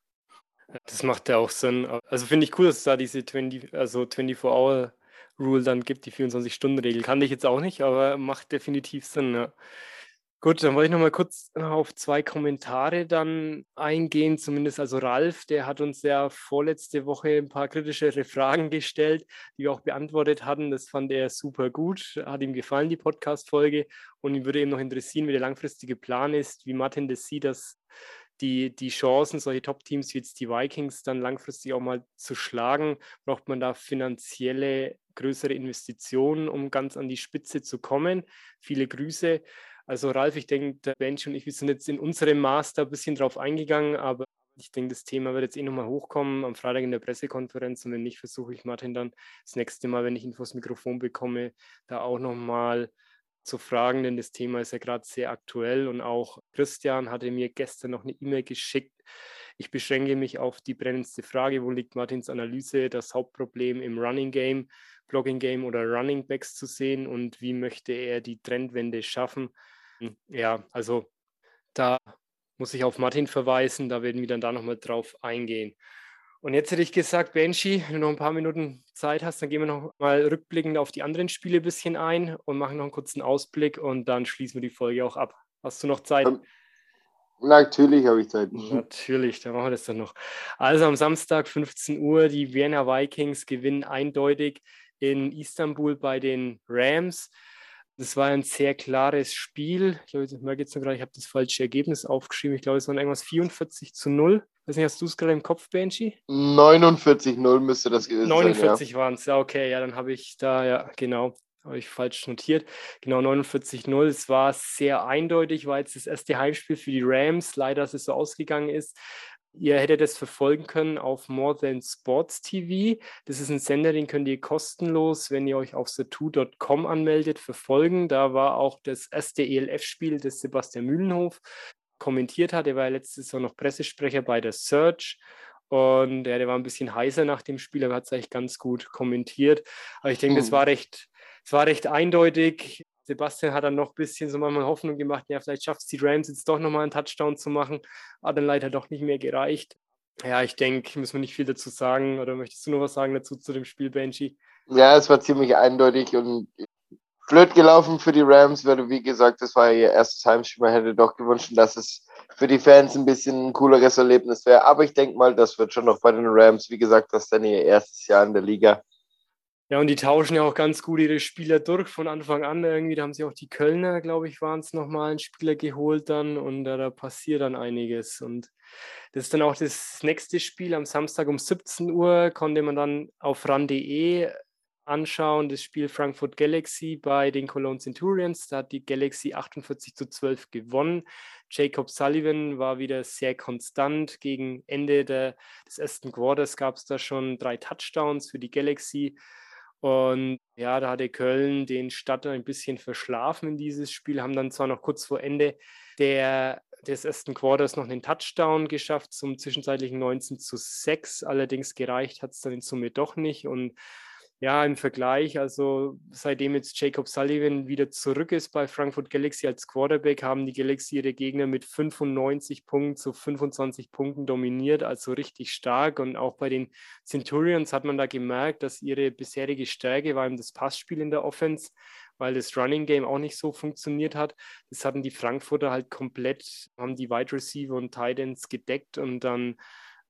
Das macht ja auch Sinn. Also finde ich cool, dass es da diese 20, also 24-Hour-Rule dann gibt, die 24-Stunden-Regel. Kann ich jetzt auch nicht, aber macht definitiv Sinn, ja. Gut, dann wollte ich noch mal kurz auf zwei Kommentare dann eingehen. Zumindest also Ralf, der hat uns ja vorletzte Woche ein paar kritischere Fragen gestellt, die wir auch beantwortet hatten. Das fand er super gut, hat ihm gefallen, die Podcast-Folge. Und ihn würde eben noch interessieren, wie der langfristige Plan ist, wie Martin das sieht, dass die, die Chancen, solche Top-Teams wie jetzt die Vikings dann langfristig auch mal zu schlagen, braucht man da finanzielle größere Investitionen, um ganz an die Spitze zu kommen. Viele Grüße. Also Ralf, ich denke, der Bench und ich, wir sind jetzt in unserem Master ein bisschen drauf eingegangen, aber ich denke, das Thema wird jetzt eh nochmal hochkommen am Freitag in der Pressekonferenz und wenn nicht, versuche ich Martin dann das nächste Mal, wenn ich ihn vors Mikrofon bekomme, da auch nochmal zu fragen, denn das Thema ist ja gerade sehr aktuell und auch Christian hatte mir gestern noch eine E-Mail geschickt. Ich beschränke mich auf die brennendste Frage, wo liegt Martins Analyse, das Hauptproblem im Running Game, Blogging Game oder Running Backs zu sehen und wie möchte er die Trendwende schaffen? Ja, also da muss ich auf Martin verweisen, da werden wir dann da nochmal drauf eingehen. Und jetzt hätte ich gesagt, Benji, wenn du noch ein paar Minuten Zeit hast, dann gehen wir noch mal rückblickend auf die anderen Spiele ein bisschen ein und machen noch einen kurzen Ausblick und dann schließen wir die Folge auch ab. Hast du noch Zeit? Um, natürlich habe ich Zeit. Natürlich, dann machen wir das dann noch. Also am Samstag 15 Uhr, die Vienna Vikings gewinnen eindeutig in Istanbul bei den Rams. Das war ein sehr klares Spiel. Ich, glaube, ich merke jetzt noch gerade, ich habe das falsche Ergebnis aufgeschrieben. Ich glaube, es waren irgendwas 44 zu 0. Weiß nicht, hast du es gerade im Kopf, Benji? 49-0 müsste das gewesen 49 sein. 49 ja. waren es, ja, okay, ja, dann habe ich da, ja, genau, habe ich falsch notiert. Genau, 49-0. Es war sehr eindeutig, war jetzt das erste Heimspiel für die Rams. Leider, dass es so ausgegangen ist. Ihr hättet es verfolgen können auf More Than Sports TV. Das ist ein Sender, den könnt ihr kostenlos, wenn ihr euch auf the2.com anmeldet, verfolgen. Da war auch das erste ELF-Spiel des Sebastian Mühlenhof kommentiert hat. Er war letztes Jahr noch Pressesprecher bei der Search. Und ja, der war ein bisschen heißer nach dem Spiel, aber hat es eigentlich ganz gut kommentiert. Aber ich denke, mhm. das war recht, das war recht eindeutig. Sebastian hat dann noch ein bisschen so manchmal Hoffnung gemacht, ja, vielleicht schafft es die Rams jetzt doch nochmal einen Touchdown zu machen. Hat dann leider doch nicht mehr gereicht. Ja, ich denke, müssen wir nicht viel dazu sagen. Oder möchtest du noch was sagen dazu zu dem Spiel, Benji? Ja, es war ziemlich eindeutig und blöd gelaufen für die Rams, weil, wie gesagt, das war ihr erstes Heimspiel. Man hätte doch gewünscht, dass es für die Fans ein bisschen ein cooleres Erlebnis wäre. Aber ich denke mal, das wird schon noch bei den Rams. Wie gesagt, das ist dann ihr erstes Jahr in der Liga. Ja, und die tauschen ja auch ganz gut ihre Spieler durch von Anfang an. Irgendwie, da haben sie auch die Kölner, glaube ich, waren es nochmal einen Spieler geholt dann und da, da passiert dann einiges. Und das ist dann auch das nächste Spiel am Samstag um 17 Uhr, konnte man dann auf ran.de anschauen, das Spiel Frankfurt Galaxy bei den Cologne Centurions. Da hat die Galaxy 48 zu 12 gewonnen. Jacob Sullivan war wieder sehr konstant. Gegen Ende der, des ersten Quarters gab es da schon drei Touchdowns für die Galaxy. Und ja, da hatte Köln den Stadt ein bisschen verschlafen in dieses Spiel, haben dann zwar noch kurz vor Ende der, des ersten Quarters noch einen Touchdown geschafft zum zwischenzeitlichen 19 zu 6. Allerdings gereicht hat es dann in Summe doch nicht. Und ja, im Vergleich, also seitdem jetzt Jacob Sullivan wieder zurück ist bei Frankfurt Galaxy als Quarterback, haben die Galaxy ihre Gegner mit 95 Punkten zu 25 Punkten dominiert, also richtig stark. Und auch bei den Centurions hat man da gemerkt, dass ihre bisherige Stärke war eben das Passspiel in der Offense, weil das Running Game auch nicht so funktioniert hat. Das hatten die Frankfurter halt komplett, haben die Wide Receiver und Titans gedeckt und dann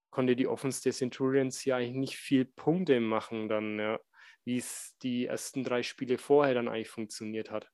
konnte die Offense der Centurions ja eigentlich nicht viel Punkte machen dann, ja wie es die ersten drei Spiele vorher dann eigentlich funktioniert hat.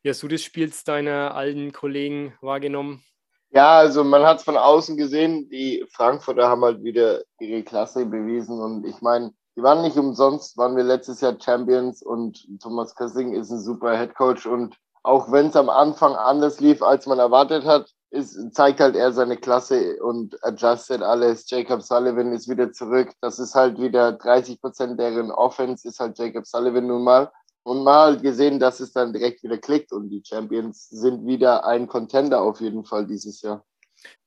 Wie hast du das Spiel deiner alten Kollegen wahrgenommen? Ja, also man hat es von außen gesehen, die Frankfurter haben halt wieder ihre Klasse bewiesen und ich meine, die waren nicht umsonst, waren wir letztes Jahr Champions und Thomas Kassing ist ein super Headcoach und auch wenn es am Anfang anders lief, als man erwartet hat, ist, zeigt halt er seine Klasse und adjusted alles. Jacob Sullivan ist wieder zurück. Das ist halt wieder 30 Prozent deren Offense, ist halt Jacob Sullivan nun mal. Und mal halt gesehen, dass es dann direkt wieder klickt und die Champions sind wieder ein Contender auf jeden Fall dieses Jahr.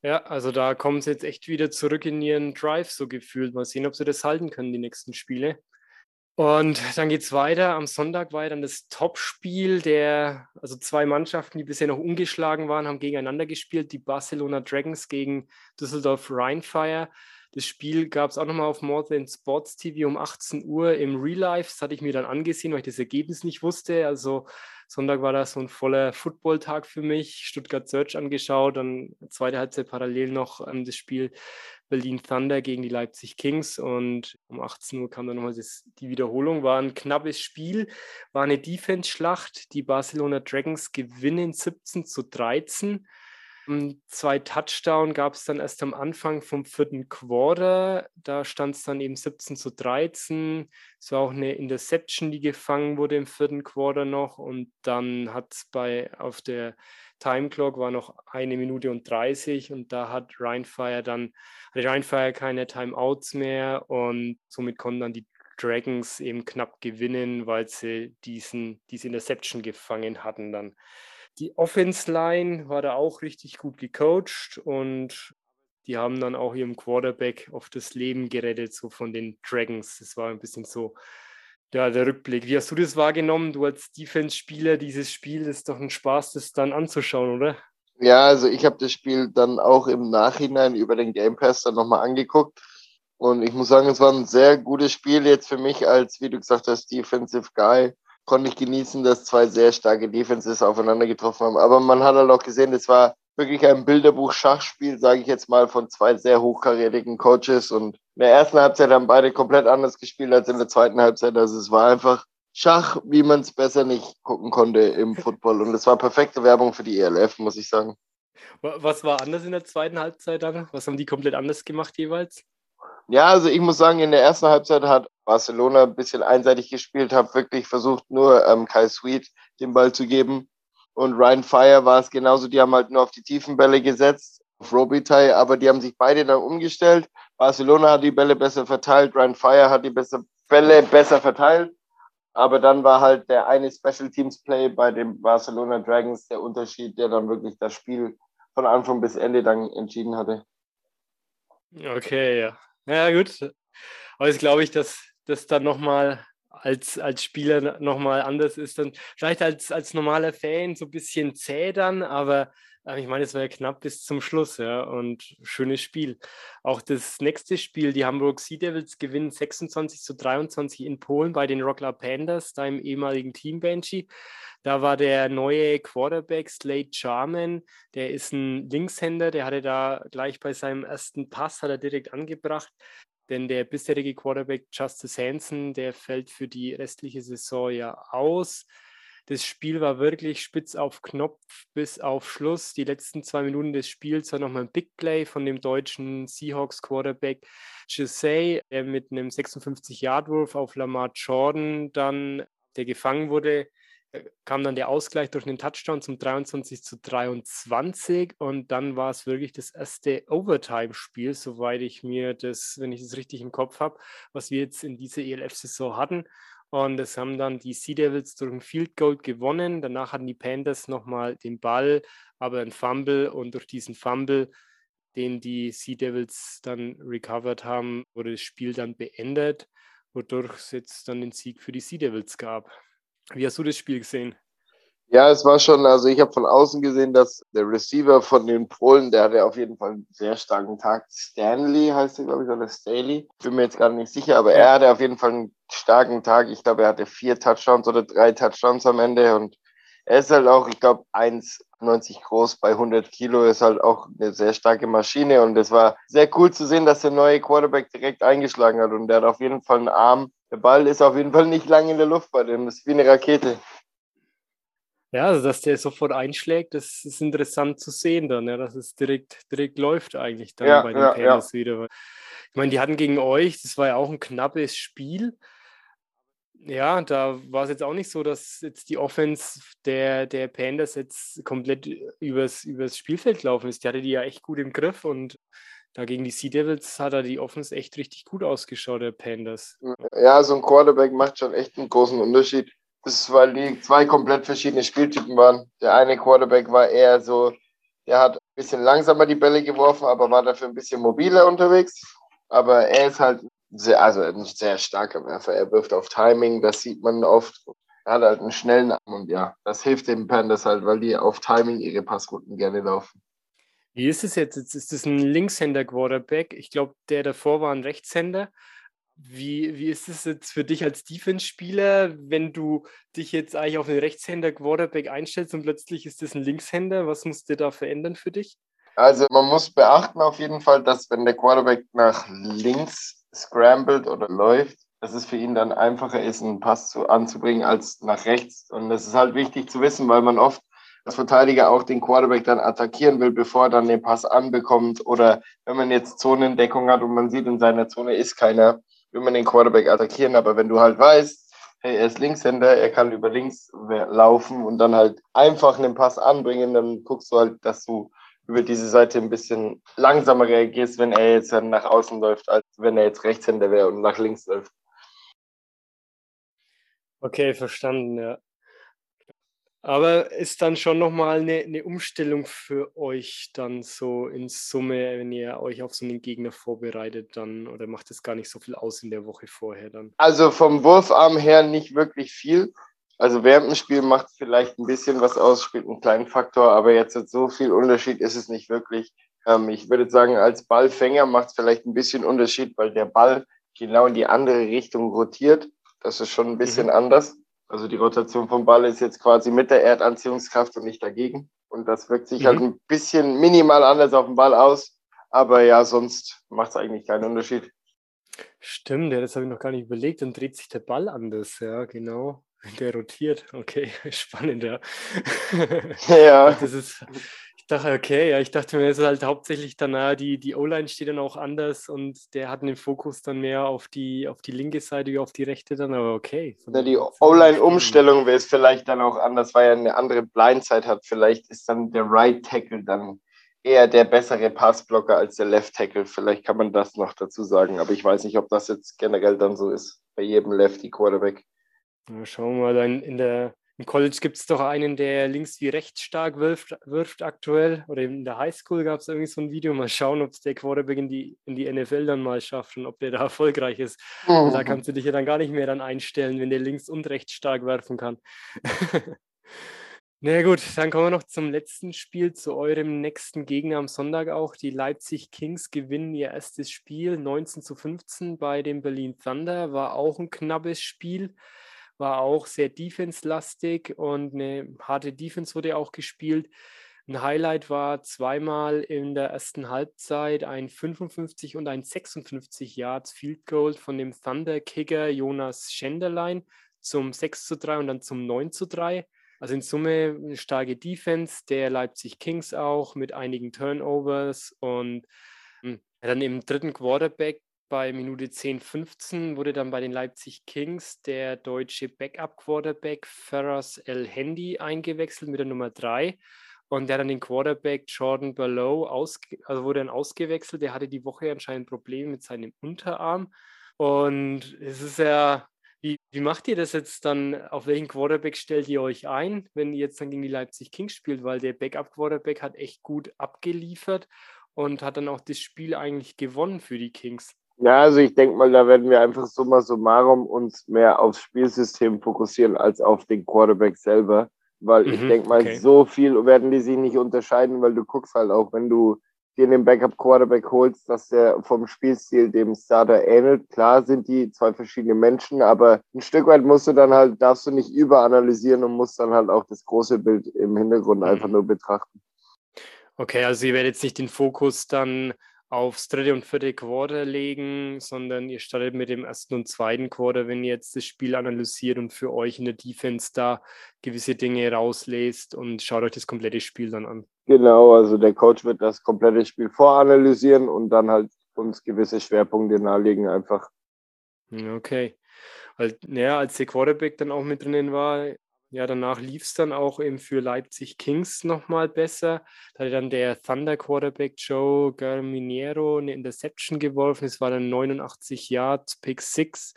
Ja, also da kommen sie jetzt echt wieder zurück in ihren Drive, so gefühlt. Mal sehen, ob sie das halten können, die nächsten Spiele. Und dann geht es weiter. Am Sonntag war dann das Topspiel der, also zwei Mannschaften, die bisher noch ungeschlagen waren, haben gegeneinander gespielt. Die Barcelona Dragons gegen Düsseldorf Rheinfire. Das Spiel gab es auch nochmal auf More Than Sports TV um 18 Uhr im Real Life. Das hatte ich mir dann angesehen, weil ich das Ergebnis nicht wusste. Also Sonntag war das so ein voller Football-Tag für mich. Stuttgart Search angeschaut, dann zweite Halbzeit parallel noch ähm, das Spiel Berlin Thunder gegen die Leipzig Kings und um 18 Uhr kam dann nochmal die Wiederholung. War ein knappes Spiel, war eine Defense-Schlacht. Die Barcelona Dragons gewinnen 17 zu 13. Zwei Touchdown gab es dann erst am Anfang vom vierten Quarter. Da stand es dann eben 17 zu 13. Es war auch eine Interception, die gefangen wurde im vierten Quarter noch. Und dann hat es bei auf der Time Clock war noch eine Minute und 30 und da hat Rheinfire dann, hatte Rheinfire keine Timeouts mehr und somit konnten dann die Dragons eben knapp gewinnen, weil sie diesen, diese Interception gefangen hatten dann. Die Offense Line war da auch richtig gut gecoacht und die haben dann auch ihrem Quarterback auf das Leben gerettet, so von den Dragons. Das war ein bisschen so ja, der Rückblick. Wie hast du das wahrgenommen? Du als Defense-Spieler, dieses Spiel ist doch ein Spaß, das dann anzuschauen, oder? Ja, also ich habe das Spiel dann auch im Nachhinein über den Game Pass dann nochmal angeguckt. Und ich muss sagen, es war ein sehr gutes Spiel jetzt für mich als, wie du gesagt hast, Defensive Guy konnte ich genießen, dass zwei sehr starke Defenses aufeinander getroffen haben. Aber man hat halt auch gesehen, es war wirklich ein Bilderbuch-Schachspiel, sage ich jetzt mal, von zwei sehr hochkarätigen Coaches. Und in der ersten Halbzeit haben beide komplett anders gespielt als in der zweiten Halbzeit. Also es war einfach Schach, wie man es besser nicht gucken konnte im Football. Und es war perfekte Werbung für die ELF, muss ich sagen. Was war anders in der zweiten Halbzeit dann? Was haben die komplett anders gemacht jeweils? Ja, also ich muss sagen, in der ersten Halbzeit hat Barcelona ein bisschen einseitig gespielt, hat wirklich versucht, nur ähm, Kai Sweet den Ball zu geben. Und Ryan Fire war es genauso, die haben halt nur auf die tiefen Bälle gesetzt, auf Robitaille, aber die haben sich beide dann umgestellt. Barcelona hat die Bälle besser verteilt, Ryan Fire hat die besser, Bälle besser verteilt. Aber dann war halt der eine Special Teams Play bei den Barcelona Dragons der Unterschied, der dann wirklich das Spiel von Anfang bis Ende dann entschieden hatte. Okay, ja. Ja, gut. Aber jetzt glaube ich, dass das dann nochmal als, als Spieler nochmal anders ist. Dann vielleicht als, als normaler Fan so ein bisschen zäh dann, aber ich meine, es war ja knapp bis zum Schluss, ja, und schönes Spiel. Auch das nächste Spiel, die Hamburg Sea Devils gewinnen 26 zu 23 in Polen bei den Rockler Pandas, da im ehemaligen Team Banshee. Da war der neue Quarterback Slade Charman, der ist ein Linkshänder, der hatte da gleich bei seinem ersten Pass, hat er direkt angebracht, denn der bisherige Quarterback Justice Hansen, der fällt für die restliche Saison ja aus. Das Spiel war wirklich spitz auf Knopf bis auf Schluss. Die letzten zwei Minuten des Spiels war nochmal ein Big Play von dem deutschen Seahawks Quarterback Gisey, der mit einem 56-Yard-Wurf auf Lamar Jordan dann, der gefangen wurde, äh, kam dann der Ausgleich durch einen Touchdown zum 23 zu 23 und dann war es wirklich das erste Overtime-Spiel, soweit ich mir das, wenn ich das richtig im Kopf habe, was wir jetzt in dieser ELF-Saison hatten. Und es haben dann die Sea Devils durch ein Field Goal gewonnen. Danach hatten die Panthers nochmal den Ball, aber ein Fumble und durch diesen Fumble, den die Sea Devils dann recovered haben, wurde das Spiel dann beendet, wodurch es jetzt dann den Sieg für die Sea Devils gab. Wie hast du das Spiel gesehen? Ja, es war schon, also ich habe von außen gesehen, dass der Receiver von den Polen, der hatte auf jeden Fall einen sehr starken Tag. Stanley heißt er, glaube ich, oder Staley. Bin mir jetzt gerade nicht sicher, aber er hatte auf jeden Fall einen starken Tag. Ich glaube, er hatte vier Touchdowns oder drei Touchdowns am Ende und er ist halt auch, ich glaube, 1,90 groß bei 100 Kilo, ist halt auch eine sehr starke Maschine und es war sehr cool zu sehen, dass der neue Quarterback direkt eingeschlagen hat und der hat auf jeden Fall einen Arm, der Ball ist auf jeden Fall nicht lang in der Luft bei dem. Das ist wie eine Rakete. Ja, also dass der sofort einschlägt, das ist interessant zu sehen dann, ja, dass es direkt, direkt läuft eigentlich dann ja, bei den ja, Panthers ja. wieder. Ich meine, die hatten gegen euch, das war ja auch ein knappes Spiel. Ja, da war es jetzt auch nicht so, dass jetzt die Offense der, der Panthers jetzt komplett übers, übers Spielfeld gelaufen ist. Die hatte die ja echt gut im Griff und da gegen die Sea Devils hat er die Offense echt richtig gut ausgeschaut, der Pandas. Ja, so ein Quarterback macht schon echt einen großen Unterschied. Das weil die zwei komplett verschiedene Spieltypen waren. Der eine Quarterback war eher so, der hat ein bisschen langsamer die Bälle geworfen, aber war dafür ein bisschen mobiler unterwegs. Aber er ist halt sehr, also ein sehr starker Werfer. Er wirft auf Timing, das sieht man oft. Er hat halt einen schnellen Arm und ja, das hilft den Pandas halt, weil die auf Timing ihre Passrouten gerne laufen. Wie ist es jetzt? Ist es ein Linkshänder-Quarterback. Ich glaube, der davor war ein Rechtshänder. Wie, wie ist es jetzt für dich als Defense-Spieler, wenn du dich jetzt eigentlich auf einen Rechtshänder-Quarterback einstellst und plötzlich ist das ein Linkshänder? Was musst du da verändern für dich? Also man muss beachten auf jeden Fall, dass wenn der Quarterback nach links scrambled oder läuft, dass es für ihn dann einfacher ist, einen Pass zu, anzubringen als nach rechts. Und das ist halt wichtig zu wissen, weil man oft als Verteidiger auch den Quarterback dann attackieren will, bevor er dann den Pass anbekommt. Oder wenn man jetzt Zonendeckung hat und man sieht, in seiner Zone ist keiner, will man den Quarterback attackieren. Aber wenn du halt weißt, hey, er ist Linkshänder, er kann über links laufen und dann halt einfach einen Pass anbringen, dann guckst du halt, dass du über diese Seite ein bisschen langsamer reagierst, wenn er jetzt dann nach außen läuft, als wenn er jetzt Rechtshänder wäre und nach links läuft. Okay, verstanden, ja. Aber ist dann schon nochmal eine, eine Umstellung für euch dann so in Summe, wenn ihr euch auf so einen Gegner vorbereitet dann oder macht es gar nicht so viel aus in der Woche vorher dann? Also vom Wurfarm her nicht wirklich viel. Also während dem Spiel macht es vielleicht ein bisschen was aus, spielt einen kleinen Faktor, aber jetzt so viel Unterschied ist es nicht wirklich. Ähm, ich würde sagen, als Ballfänger macht es vielleicht ein bisschen Unterschied, weil der Ball genau in die andere Richtung rotiert. Das ist schon ein bisschen mhm. anders. Also die Rotation vom Ball ist jetzt quasi mit der Erdanziehungskraft und nicht dagegen. Und das wirkt sich halt mhm. halt ein bisschen minimal anders auf den Ball aus. Aber ja, sonst macht es eigentlich keinen Unterschied. Stimmt, ja, das habe ich noch gar nicht überlegt. Dann dreht sich der Ball anders, ja, genau. Der rotiert. Okay, spannend, ja. Ja. Das ist, dachte, okay, ja, ich dachte mir, es ist halt hauptsächlich dann, ah, die, die O-Line steht dann auch anders und der hat den Fokus dann mehr auf die, auf die linke Seite wie auf die rechte dann, aber okay. Ja, die O-Line-Umstellung wäre es vielleicht dann auch anders, weil er eine andere Blindside hat. Vielleicht ist dann der Right Tackle dann eher der bessere Passblocker als der Left Tackle. Vielleicht kann man das noch dazu sagen, aber ich weiß nicht, ob das jetzt generell dann so ist bei jedem Lefty Quarterback. Ja, schauen wir mal dann in der im College gibt es doch einen, der links wie rechts stark wirft, wirft aktuell. Oder in der Highschool gab es irgendwie so ein Video. Mal schauen, ob es der Quarterback in die, in die NFL dann mal schafft und ob der da erfolgreich ist. Mhm. Da kannst du dich ja dann gar nicht mehr dann einstellen, wenn der links und rechts stark werfen kann. Na gut, dann kommen wir noch zum letzten Spiel, zu eurem nächsten Gegner am Sonntag auch. Die Leipzig Kings gewinnen ihr erstes Spiel 19 zu 15 bei dem Berlin Thunder. War auch ein knappes Spiel war auch sehr defense-lastig und eine harte Defense wurde auch gespielt. Ein Highlight war zweimal in der ersten Halbzeit ein 55 und ein 56 Yards Field Goal von dem Thunder Kicker Jonas Schenderlein zum 6 zu 3 und dann zum 9 zu 3. Also in Summe eine starke Defense der Leipzig Kings auch mit einigen Turnovers und hm, dann im dritten Quarterback bei Minute 10, 15 wurde dann bei den Leipzig Kings der deutsche Backup-Quarterback Ferras El Handy eingewechselt mit der Nummer 3. Und der dann den Quarterback Jordan Barlow aus, also wurde dann ausgewechselt. Der hatte die Woche anscheinend Probleme mit seinem Unterarm. Und es ist ja, wie, wie macht ihr das jetzt dann? Auf welchen Quarterback stellt ihr euch ein, wenn ihr jetzt dann gegen die Leipzig Kings spielt? Weil der Backup-Quarterback hat echt gut abgeliefert und hat dann auch das Spiel eigentlich gewonnen für die Kings. Ja, also ich denke mal, da werden wir einfach summa summarum uns mehr aufs Spielsystem fokussieren als auf den Quarterback selber. Weil mhm, ich denke mal, okay. so viel werden die sich nicht unterscheiden, weil du guckst halt auch, wenn du dir den Backup-Quarterback holst, dass der vom Spielstil dem Starter ähnelt. Klar sind die zwei verschiedene Menschen, aber ein Stück weit musst du dann halt, darfst du nicht überanalysieren und musst dann halt auch das große Bild im Hintergrund mhm. einfach nur betrachten. Okay, also ihr werdet jetzt nicht den Fokus dann aufs dritte und vierte Quarter legen, sondern ihr startet mit dem ersten und zweiten Quarter, wenn ihr jetzt das Spiel analysiert und für euch in der Defense da gewisse Dinge rauslest und schaut euch das komplette Spiel dann an. Genau, also der Coach wird das komplette Spiel voranalysieren und dann halt uns gewisse Schwerpunkte nahelegen einfach. Okay. Weil, ja, als der Quarterback dann auch mit drinnen war, ja, danach lief es dann auch eben für Leipzig Kings nochmal besser. Da hat dann der Thunder Quarterback Joe Garminiero eine Interception geworfen. Es war dann 89 Yards, Pick 6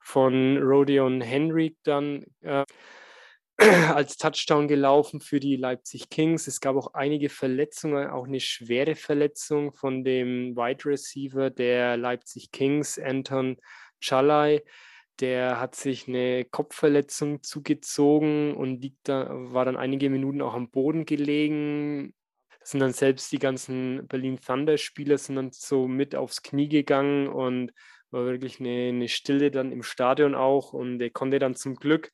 von Rodeon Henry dann äh, als Touchdown gelaufen für die Leipzig Kings. Es gab auch einige Verletzungen, auch eine schwere Verletzung von dem Wide Receiver der Leipzig Kings, Anton Chalai der hat sich eine Kopfverletzung zugezogen und liegt da, war dann einige Minuten auch am Boden gelegen. Sind dann selbst die ganzen Berlin Thunder-Spieler sind dann so mit aufs Knie gegangen und war wirklich eine, eine Stille dann im Stadion auch. Und er konnte dann zum Glück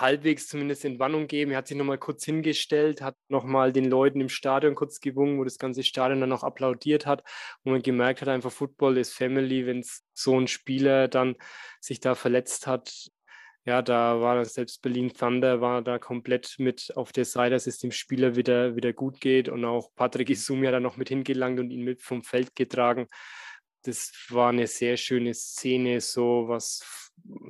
halbwegs zumindest Entwarnung geben. Er hat sich nochmal kurz hingestellt, hat nochmal den Leuten im Stadion kurz gewungen, wo das ganze Stadion dann auch applaudiert hat, wo man gemerkt hat, einfach Football ist Family, wenn so ein Spieler dann sich da verletzt hat. ja, da war selbst Berlin Thunder war da komplett mit auf der Seite, dass es dem Spieler wieder, wieder gut geht und auch Patrick Isumi hat da noch mit hingelangt und ihn mit vom Feld getragen. Das war eine sehr schöne Szene, so was,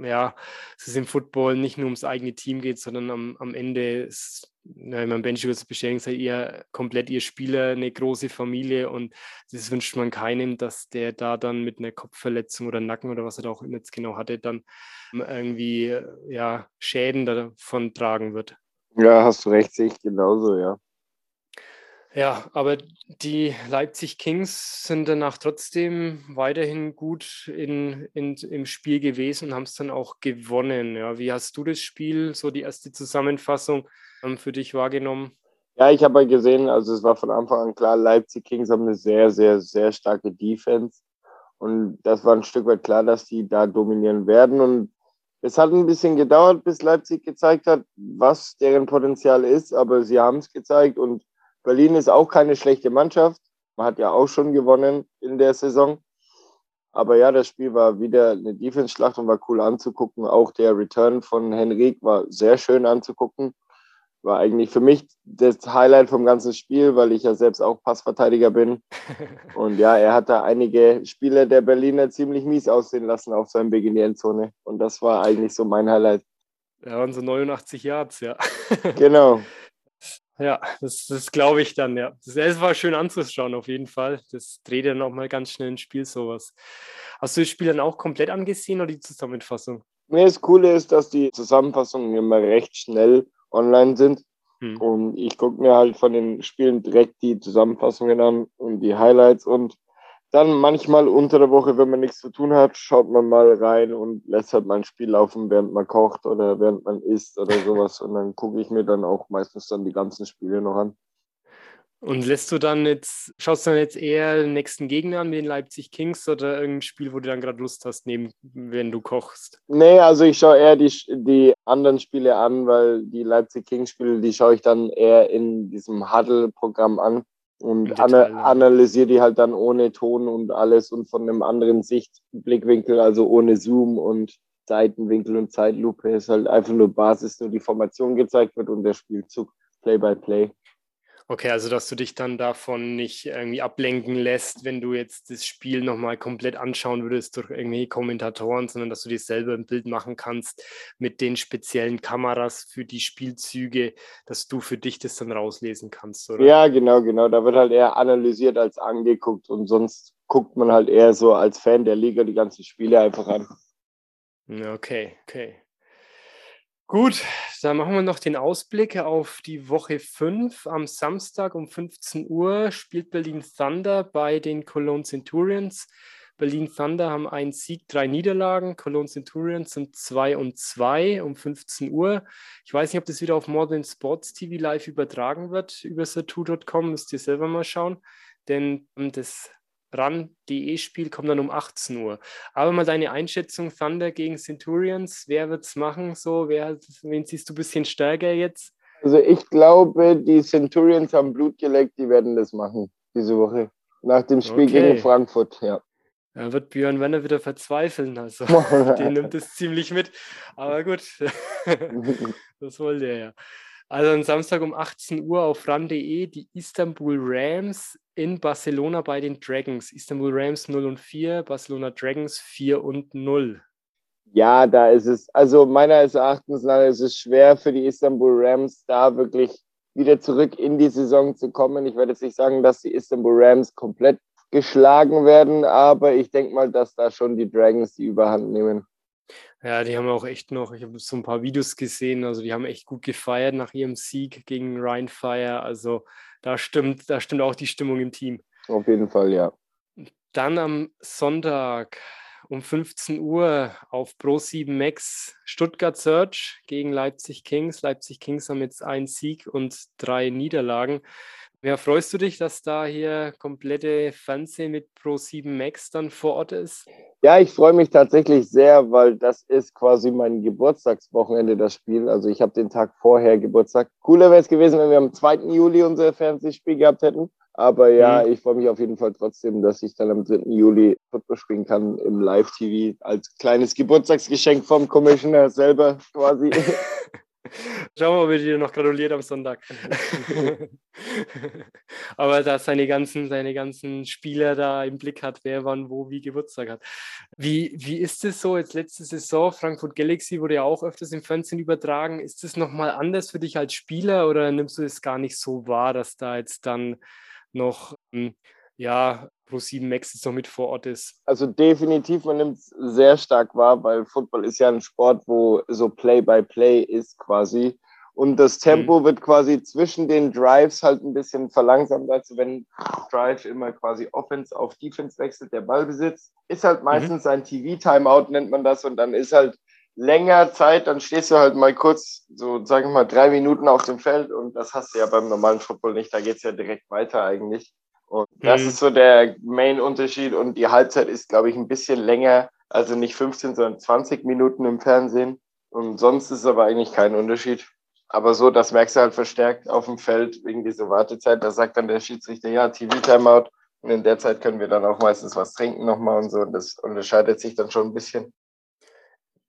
ja, es ist im Football nicht nur ums eigene Team geht, sondern am, am Ende ist ja, mein Benji wird es bestätigen, seid ihr komplett ihr Spieler, eine große Familie und das wünscht man keinem, dass der da dann mit einer Kopfverletzung oder Nacken oder was er da auch immer jetzt genau hatte, dann irgendwie ja, Schäden davon tragen wird. Ja, hast du recht, sehe ich genauso, ja. Ja, aber die Leipzig Kings sind danach trotzdem weiterhin gut in, in, im Spiel gewesen und haben es dann auch gewonnen. Ja, wie hast du das Spiel, so die erste Zusammenfassung ähm, für dich wahrgenommen? Ja, ich habe gesehen, also es war von Anfang an klar, Leipzig Kings haben eine sehr, sehr, sehr starke Defense. Und das war ein Stück weit klar, dass die da dominieren werden. Und es hat ein bisschen gedauert, bis Leipzig gezeigt hat, was deren Potenzial ist, aber sie haben es gezeigt. Und Berlin ist auch keine schlechte Mannschaft. Man hat ja auch schon gewonnen in der Saison. Aber ja, das Spiel war wieder eine Defense-Schlacht und war cool anzugucken. Auch der Return von Henrik war sehr schön anzugucken war eigentlich für mich das Highlight vom ganzen Spiel, weil ich ja selbst auch Passverteidiger bin. Und ja, er hat da einige Spieler der Berliner ziemlich mies aussehen lassen auf seinem Weg in die Endzone. Und das war eigentlich so mein Highlight. Ja, waren so 89 Yards, ja. Genau. Ja, das, das glaube ich dann, ja. Das war schön anzuschauen, auf jeden Fall. Das dreht ja nochmal ganz schnell ins Spiel, sowas. Hast du das Spiel dann auch komplett angesehen oder die Zusammenfassung? Nee, das Coole ist, dass die Zusammenfassungen immer recht schnell online sind. Hm. Und ich gucke mir halt von den Spielen direkt die Zusammenfassungen an und die Highlights und dann manchmal unter der Woche, wenn man nichts zu tun hat, schaut man mal rein und lässt halt mal ein Spiel laufen, während man kocht oder während man isst oder sowas. Und dann gucke ich mir dann auch meistens dann die ganzen Spiele noch an. Und lässt du dann jetzt, schaust du dann jetzt eher den nächsten Gegner an, wie den Leipzig Kings oder irgendein Spiel, wo du dann gerade Lust hast, neben, wenn du kochst? Nee, also ich schaue eher die, die anderen Spiele an, weil die Leipzig Kings Spiele, die schaue ich dann eher in diesem Huddle-Programm an und ana analysiere die halt dann ohne Ton und alles und von einem anderen Sichtblickwinkel, also ohne Zoom und Seitenwinkel und Zeitlupe. ist halt einfach nur Basis, nur die Formation gezeigt wird und der Spielzug Play-by-Play. -play. Okay, also dass du dich dann davon nicht irgendwie ablenken lässt, wenn du jetzt das Spiel nochmal komplett anschauen würdest durch irgendwie Kommentatoren, sondern dass du dir selber ein Bild machen kannst mit den speziellen Kameras für die Spielzüge, dass du für dich das dann rauslesen kannst, oder? Ja, genau, genau. Da wird halt eher analysiert als angeguckt und sonst guckt man halt eher so als Fan der Liga die ganzen Spiele einfach an. Okay, okay. Gut, dann machen wir noch den Ausblick auf die Woche 5. Am Samstag um 15 Uhr spielt Berlin Thunder bei den Cologne Centurions. Berlin Thunder haben einen Sieg, drei Niederlagen. Cologne Centurions sind 2 und 2 um 15 Uhr. Ich weiß nicht, ob das wieder auf Modern Sports TV live übertragen wird über satu.com. Müsst ihr selber mal schauen. Denn das RAN.de-Spiel kommt dann um 18 Uhr. Aber mal deine Einschätzung, Thunder gegen Centurions, wer wird es machen? So, wer, wen siehst du ein bisschen stärker jetzt? Also ich glaube, die Centurions haben Blut geleckt, die werden das machen diese Woche. Nach dem Spiel okay. gegen Frankfurt, ja. Da wird Björn Werner wieder verzweifeln. Also, den nimmt es ziemlich mit. Aber gut, das wollte er ja. Also am Samstag um 18 Uhr auf ran.de die Istanbul Rams in Barcelona bei den Dragons. Istanbul Rams 0 und 4, Barcelona Dragons 4 und 0. Ja, da ist es, also meines Erachtens nach ist es schwer für die Istanbul Rams, da wirklich wieder zurück in die Saison zu kommen. Ich werde jetzt nicht sagen, dass die Istanbul Rams komplett geschlagen werden, aber ich denke mal, dass da schon die Dragons die Überhand nehmen. Ja, die haben auch echt noch, ich habe so ein paar Videos gesehen, also die haben echt gut gefeiert nach ihrem Sieg gegen Ryan Fire. Also da stimmt, da stimmt auch die Stimmung im Team. Auf jeden Fall, ja. Dann am Sonntag um 15 Uhr auf Pro 7 Max Stuttgart Search gegen Leipzig Kings. Leipzig Kings haben jetzt einen Sieg und drei Niederlagen. Ja, freust du dich, dass da hier komplette Fernsehen mit Pro 7 Max dann vor Ort ist? Ja, ich freue mich tatsächlich sehr, weil das ist quasi mein Geburtstagswochenende, das Spiel. Also ich habe den Tag vorher Geburtstag. Cooler wäre es gewesen, wenn wir am 2. Juli unser Fernsehspiel gehabt hätten. Aber ja, mhm. ich freue mich auf jeden Fall trotzdem, dass ich dann am 3. Juli Football spielen kann im Live-TV als kleines Geburtstagsgeschenk vom Commissioner selber quasi. Schauen wir mal, ob er dir noch gratuliert am Sonntag. Aber da seine ganzen, seine ganzen Spieler da im Blick hat, wer wann wo wie Geburtstag hat. Wie, wie ist es so? Jetzt letzte Saison, Frankfurt Galaxy wurde ja auch öfters im Fernsehen übertragen. Ist das nochmal anders für dich als Spieler oder nimmst du es gar nicht so wahr, dass da jetzt dann noch, hm, ja, Pro7 Max jetzt noch mit vor Ort ist? Also definitiv, man nimmt es sehr stark wahr, weil Football ist ja ein Sport, wo so Play-by-Play -play ist quasi. Und das Tempo mhm. wird quasi zwischen den Drives halt ein bisschen verlangsamt. Also wenn Drive immer quasi Offense auf Defense wechselt, der Ballbesitz, ist halt mhm. meistens mhm. ein TV-Timeout, nennt man das. Und dann ist halt länger Zeit, dann stehst du halt mal kurz, so sagen wir mal, drei Minuten auf dem Feld und das hast du ja beim normalen Football nicht. Da geht es ja direkt weiter eigentlich. Und das mhm. ist so der Main-Unterschied. Und die Halbzeit ist, glaube ich, ein bisschen länger, also nicht 15, sondern 20 Minuten im Fernsehen. Und sonst ist es aber eigentlich kein Unterschied. Aber so, das merkst du halt verstärkt auf dem Feld wegen dieser Wartezeit. Da sagt dann der Schiedsrichter, ja, TV-Timeout. Und in der Zeit können wir dann auch meistens was trinken nochmal und so. Und das unterscheidet sich dann schon ein bisschen.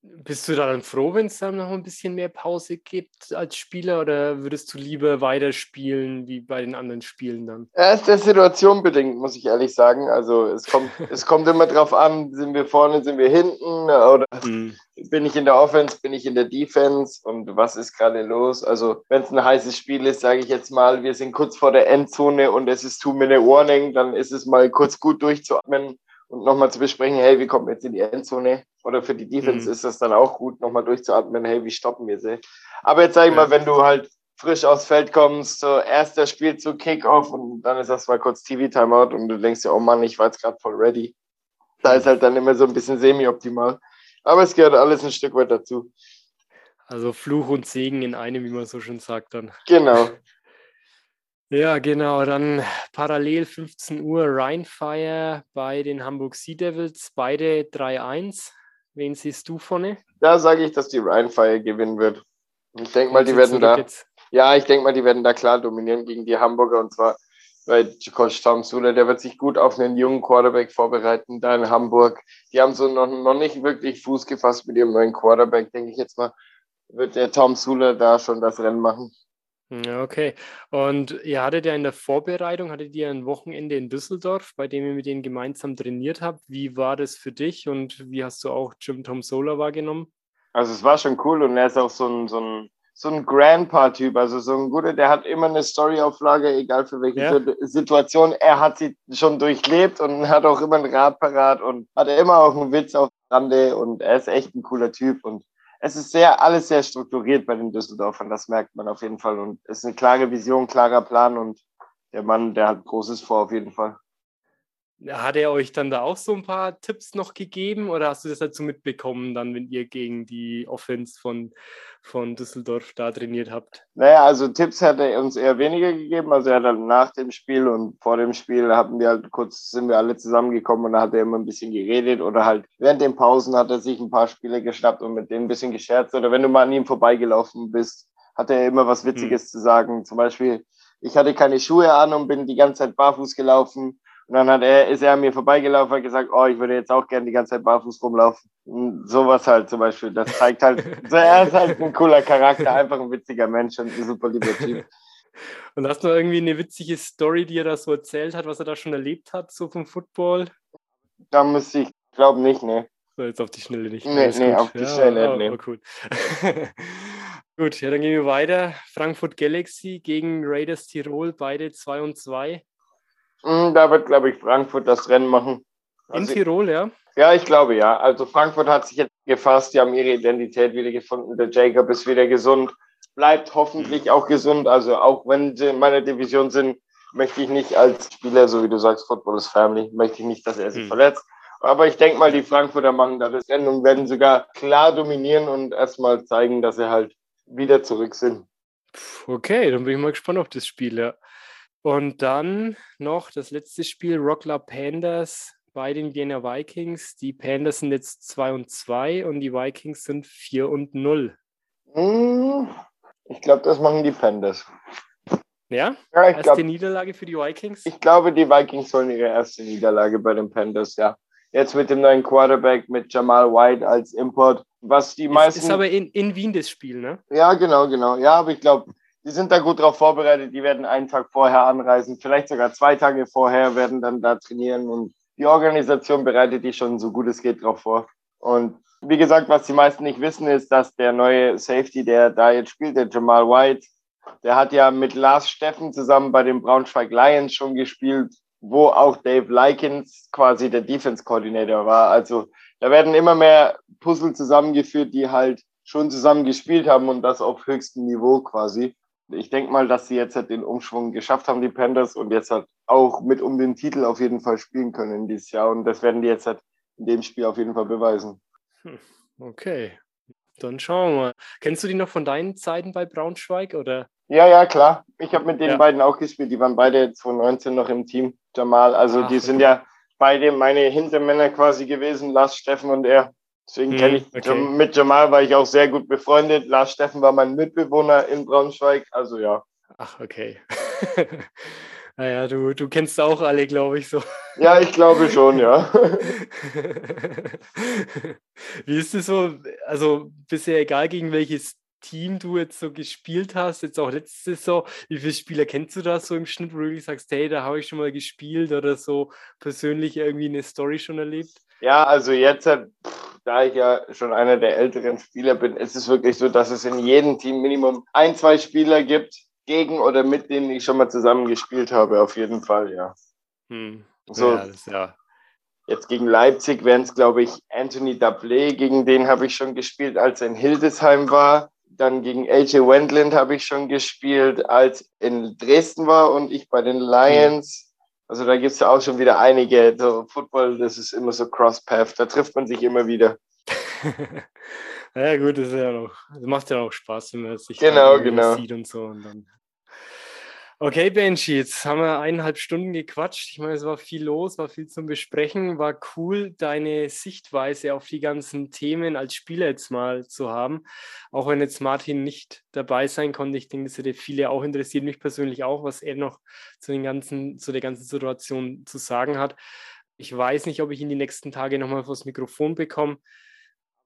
Bist du dann froh, wenn es dann noch ein bisschen mehr Pause gibt als Spieler oder würdest du lieber weiterspielen wie bei den anderen Spielen dann? Er ist der Situation bedingt, muss ich ehrlich sagen. Also es kommt, es kommt immer drauf an, sind wir vorne, sind wir hinten oder mhm. bin ich in der Offense, bin ich in der Defense und was ist gerade los? Also wenn es ein heißes Spiel ist, sage ich jetzt mal, wir sind kurz vor der Endzone und es ist Two-Minute-Warning, dann ist es mal kurz gut durchzuatmen und nochmal zu besprechen, hey, wie kommen wir jetzt in die Endzone? Oder für die Defense mhm. ist das dann auch gut, nochmal durchzuatmen, hey, wie stoppen wir sie? Aber jetzt sag ich ja. mal, wenn du halt frisch aufs Feld kommst, so erster Spielzug, Kickoff und dann ist das mal kurz TV-Timeout und du denkst dir, oh Mann, ich war jetzt gerade voll ready. Da ist halt dann immer so ein bisschen semi-optimal. Aber es gehört alles ein Stück weit dazu. Also Fluch und Segen in einem, wie man so schön sagt dann. Genau. Ja, genau. Dann parallel 15 Uhr Rheinfire bei den Hamburg Sea Devils, beide 3-1. Wen siehst du vorne? Da sage ich, dass die Rheinfire gewinnen wird. Ich denke mal, die werden da. Jetzt? Ja, ich denke mal, die werden da klar dominieren gegen die Hamburger und zwar bei Coach Tom Sule, der wird sich gut auf einen jungen Quarterback vorbereiten, da in Hamburg. Die haben so noch, noch nicht wirklich Fuß gefasst mit ihrem neuen Quarterback, denke ich jetzt mal, wird der Tom Sule da schon das Rennen machen. Ja, okay. Und ihr hattet ja in der Vorbereitung, hattet ihr ein Wochenende in Düsseldorf, bei dem ihr mit denen gemeinsam trainiert habt. Wie war das für dich und wie hast du auch Jim Tom Solar wahrgenommen? Also es war schon cool und er ist auch so ein, so ein, so ein Grandpa-Typ, also so ein guter, der hat immer eine Storyauflage, egal für welche ja. Situation. Er hat sie schon durchlebt und hat auch immer ein Rad parat und hat immer auch einen Witz auf Rande und er ist echt ein cooler Typ und es ist sehr, alles sehr strukturiert bei den Düsseldorfern, das merkt man auf jeden Fall. Und es ist eine klare Vision, klarer Plan und der Mann, der hat Großes vor auf jeden Fall. Hat er euch dann da auch so ein paar Tipps noch gegeben oder hast du das halt so mitbekommen, dann, wenn ihr gegen die Offense von, von Düsseldorf da trainiert habt? Naja, also Tipps hat er uns eher weniger gegeben. Also er hat dann nach dem Spiel und vor dem Spiel hatten wir halt kurz, sind wir alle zusammengekommen und da hat er immer ein bisschen geredet oder halt während den Pausen hat er sich ein paar Spiele geschnappt und mit denen ein bisschen gescherzt. Oder wenn du mal an ihm vorbeigelaufen bist, hat er immer was Witziges hm. zu sagen. Zum Beispiel, ich hatte keine Schuhe an und bin die ganze Zeit barfuß gelaufen und dann hat er, ist er an mir vorbeigelaufen und gesagt, oh, ich würde jetzt auch gerne die ganze Zeit barfuß rumlaufen. Und sowas halt zum Beispiel. Das zeigt halt, er ist halt ein cooler Charakter, einfach ein witziger Mensch und ein super lieber Typ. Und hast du noch irgendwie eine witzige Story, die er da so erzählt hat, was er da schon erlebt hat, so vom Football? Da müsste ich, glaube nicht, ne. So, jetzt auf die Schnelle nicht. Nee, nee, gut. auf die ja, Schnelle oh, Oh, gut. gut, ja, dann gehen wir weiter. Frankfurt Galaxy gegen Raiders Tirol, beide 2 und 2. Hm, da wird, glaube ich, Frankfurt das Rennen machen. Also In Tirol, ja? Ja, ich glaube ja. Also Frankfurt hat sich jetzt gefasst, die haben ihre Identität wieder gefunden. Der Jacob ist wieder gesund, bleibt hoffentlich auch gesund. Also auch wenn sie in meiner Division sind, möchte ich nicht als Spieler, so wie du sagst, Football is Family, möchte ich nicht, dass er sich mhm. verletzt. Aber ich denke mal, die Frankfurter machen da das Rennen und werden sogar klar dominieren und erstmal zeigen, dass sie halt wieder zurück sind. Okay, dann bin ich mal gespannt auf das Spiel, ja. Und dann noch das letzte Spiel, Rockler Pandas bei den Vienna Vikings. Die Pandas sind jetzt 2 und 2 und die Vikings sind 4 und 0. Hm, ich glaube, das machen die Pandas. Ja? ja erste glaub, Niederlage für die Vikings? Ich glaube, die Vikings holen ihre erste Niederlage bei den Panthers, ja. Jetzt mit dem neuen Quarterback, mit Jamal White als Import, was die meisten. Ist, ist aber in, in Wien das Spiel, ne? Ja, genau, genau. Ja, aber ich glaube, die sind da gut drauf vorbereitet. Die werden einen Tag vorher anreisen, vielleicht sogar zwei Tage vorher, werden dann da trainieren und die Organisation bereitet die schon so gut es geht drauf vor. Und wie gesagt, was die meisten nicht wissen, ist, dass der neue Safety, der da jetzt spielt, der Jamal White, der hat ja mit Lars Steffen zusammen bei den Braunschweig Lions schon gespielt, wo auch Dave Likens quasi der Defense Coordinator war. Also da werden immer mehr Puzzle zusammengeführt, die halt schon zusammen gespielt haben und das auf höchstem Niveau quasi. Ich denke mal, dass sie jetzt halt den Umschwung geschafft haben, die Panthers, und jetzt halt auch mit um den Titel auf jeden Fall spielen können dieses Jahr. Und das werden die jetzt halt in dem Spiel auf jeden Fall beweisen. Hm, okay, dann schauen wir mal. Kennst du die noch von deinen Zeiten bei Braunschweig oder? Ja, ja, klar. Ich habe mit den ja. beiden auch gespielt. Die waren beide 2019 noch im Team. Jamal, also Ach, die sind okay. ja beide meine Hintermänner quasi gewesen, Lars Steffen und er. Deswegen hm, kenne ich okay. mit Jamal war ich auch sehr gut befreundet. Lars Steffen war mein Mitbewohner in Braunschweig. Also ja. Ach, okay. naja, du, du kennst auch alle, glaube ich, so. Ja, ich glaube schon, ja. Wie ist es so? Also bisher egal gegen welches Team du jetzt so gespielt hast, jetzt auch letzte Saison, wie viele Spieler kennst du da so im Schnitt, wo du wirklich sagst, hey, da habe ich schon mal gespielt oder so persönlich irgendwie eine Story schon erlebt? Ja, also jetzt, da ich ja schon einer der älteren Spieler bin, ist es wirklich so, dass es in jedem Team Minimum ein, zwei Spieler gibt, gegen oder mit denen ich schon mal zusammen gespielt habe, auf jeden Fall, ja. Hm. So, ja, das, ja. Jetzt gegen Leipzig wären es, glaube ich, Anthony Dablé, gegen den habe ich schon gespielt, als er in Hildesheim war. Dann gegen AJ Wendland habe ich schon gespielt, als in Dresden war und ich bei den Lions. Also da gibt es ja auch schon wieder einige. So Football, das ist immer so Cross-Path, da trifft man sich immer wieder. ja gut, das, ist ja noch, das macht ja auch Spaß, wenn man sich genau, genau. sieht und so. Und dann Okay, Benji, jetzt haben wir eineinhalb Stunden gequatscht. Ich meine, es war viel los, war viel zum Besprechen. War cool, deine Sichtweise auf die ganzen Themen als Spieler jetzt mal zu haben. Auch wenn jetzt Martin nicht dabei sein konnte. Ich denke, das hätte viele auch interessiert, mich persönlich auch, was er noch zu, den ganzen, zu der ganzen Situation zu sagen hat. Ich weiß nicht, ob ich ihn die nächsten Tage nochmal vors Mikrofon bekomme.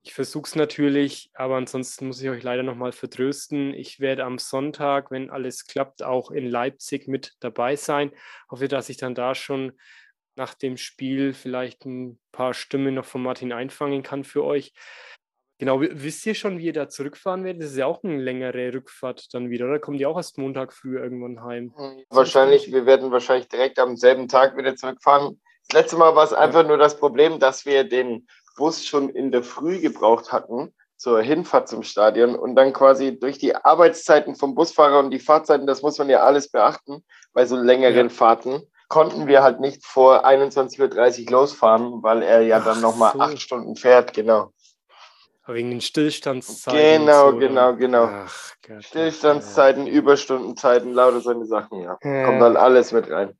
Ich versuche es natürlich, aber ansonsten muss ich euch leider nochmal vertrösten. Ich werde am Sonntag, wenn alles klappt, auch in Leipzig mit dabei sein. Hoffe, dass ich dann da schon nach dem Spiel vielleicht ein paar Stimmen noch von Martin einfangen kann für euch. Genau, wisst ihr schon, wie ihr da zurückfahren werdet? Das ist ja auch eine längere Rückfahrt dann wieder, oder? Kommt ihr auch erst Montag früh irgendwann heim? Hm, wahrscheinlich, wir werden wahrscheinlich direkt am selben Tag wieder zurückfahren. Das letzte Mal war es einfach nur das Problem, dass wir den Bus schon in der Früh gebraucht hatten zur Hinfahrt zum Stadion und dann quasi durch die Arbeitszeiten vom Busfahrer und die Fahrzeiten, das muss man ja alles beachten bei so längeren ja. Fahrten, konnten wir halt nicht vor 21.30 Uhr losfahren, weil er ja Ach dann nochmal so. acht Stunden fährt, genau. Wegen den Stillstandszeiten. Genau, so, genau, genau. Ach, Gott, Stillstandszeiten, ja. Überstundenzeiten, lauter solche Sachen, ja. ja. Kommt dann alles mit rein.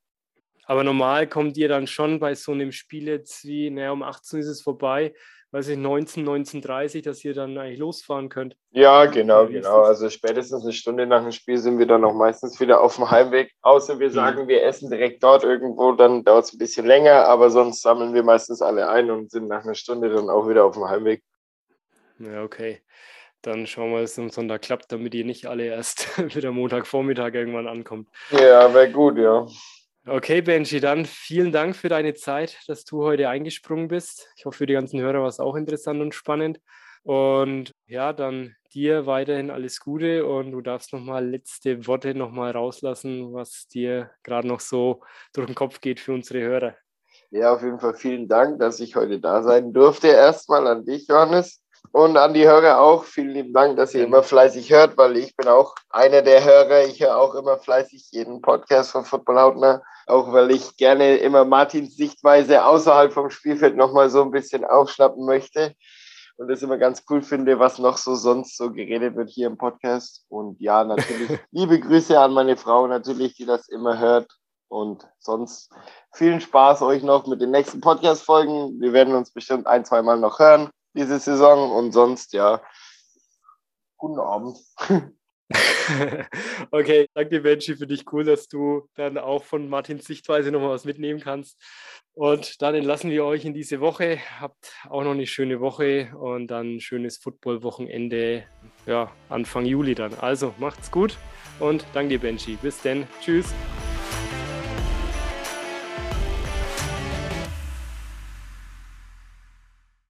Aber normal kommt ihr dann schon bei so einem Spiel jetzt wie, naja, um 18 ist es vorbei, weiß ich, 19, 19.30 dass ihr dann eigentlich losfahren könnt. Ja, genau, genau. Also spätestens eine Stunde nach dem Spiel sind wir dann auch meistens wieder auf dem Heimweg. Außer wir mhm. sagen, mhm. wir essen direkt dort irgendwo, dann dauert es ein bisschen länger, aber sonst sammeln wir meistens alle ein und sind nach einer Stunde dann auch wieder auf dem Heimweg. Ja, okay. Dann schauen wir, dass es am Sonntag klappt, damit ihr nicht alle erst wieder Montagvormittag irgendwann ankommt. Ja, wäre gut, ja. Okay, Benji, dann vielen Dank für deine Zeit, dass du heute eingesprungen bist. Ich hoffe, für die ganzen Hörer war es auch interessant und spannend. Und ja, dann dir weiterhin alles Gute und du darfst nochmal letzte Worte nochmal rauslassen, was dir gerade noch so durch den Kopf geht für unsere Hörer. Ja, auf jeden Fall vielen Dank, dass ich heute da sein durfte. Erstmal an dich, Johannes. Und an die Hörer auch. Vielen lieben Dank, dass ihr immer fleißig hört, weil ich bin auch einer der Hörer. Ich höre auch immer fleißig jeden Podcast von Football Hautner auch weil ich gerne immer Martins Sichtweise außerhalb vom Spielfeld nochmal so ein bisschen aufschnappen möchte und das immer ganz cool finde, was noch so sonst so geredet wird hier im Podcast. Und ja, natürlich liebe Grüße an meine Frau natürlich, die das immer hört. Und sonst vielen Spaß euch noch mit den nächsten Podcast-Folgen. Wir werden uns bestimmt ein, zwei Mal noch hören diese Saison und sonst ja, guten Abend. okay, danke Benji, für dich cool, dass du dann auch von Martins Sichtweise nochmal was mitnehmen kannst. Und dann entlassen wir euch in diese Woche. Habt auch noch eine schöne Woche und dann ein schönes Football-Wochenende, ja, Anfang Juli dann. Also macht's gut und danke Benji. Bis dann. Tschüss.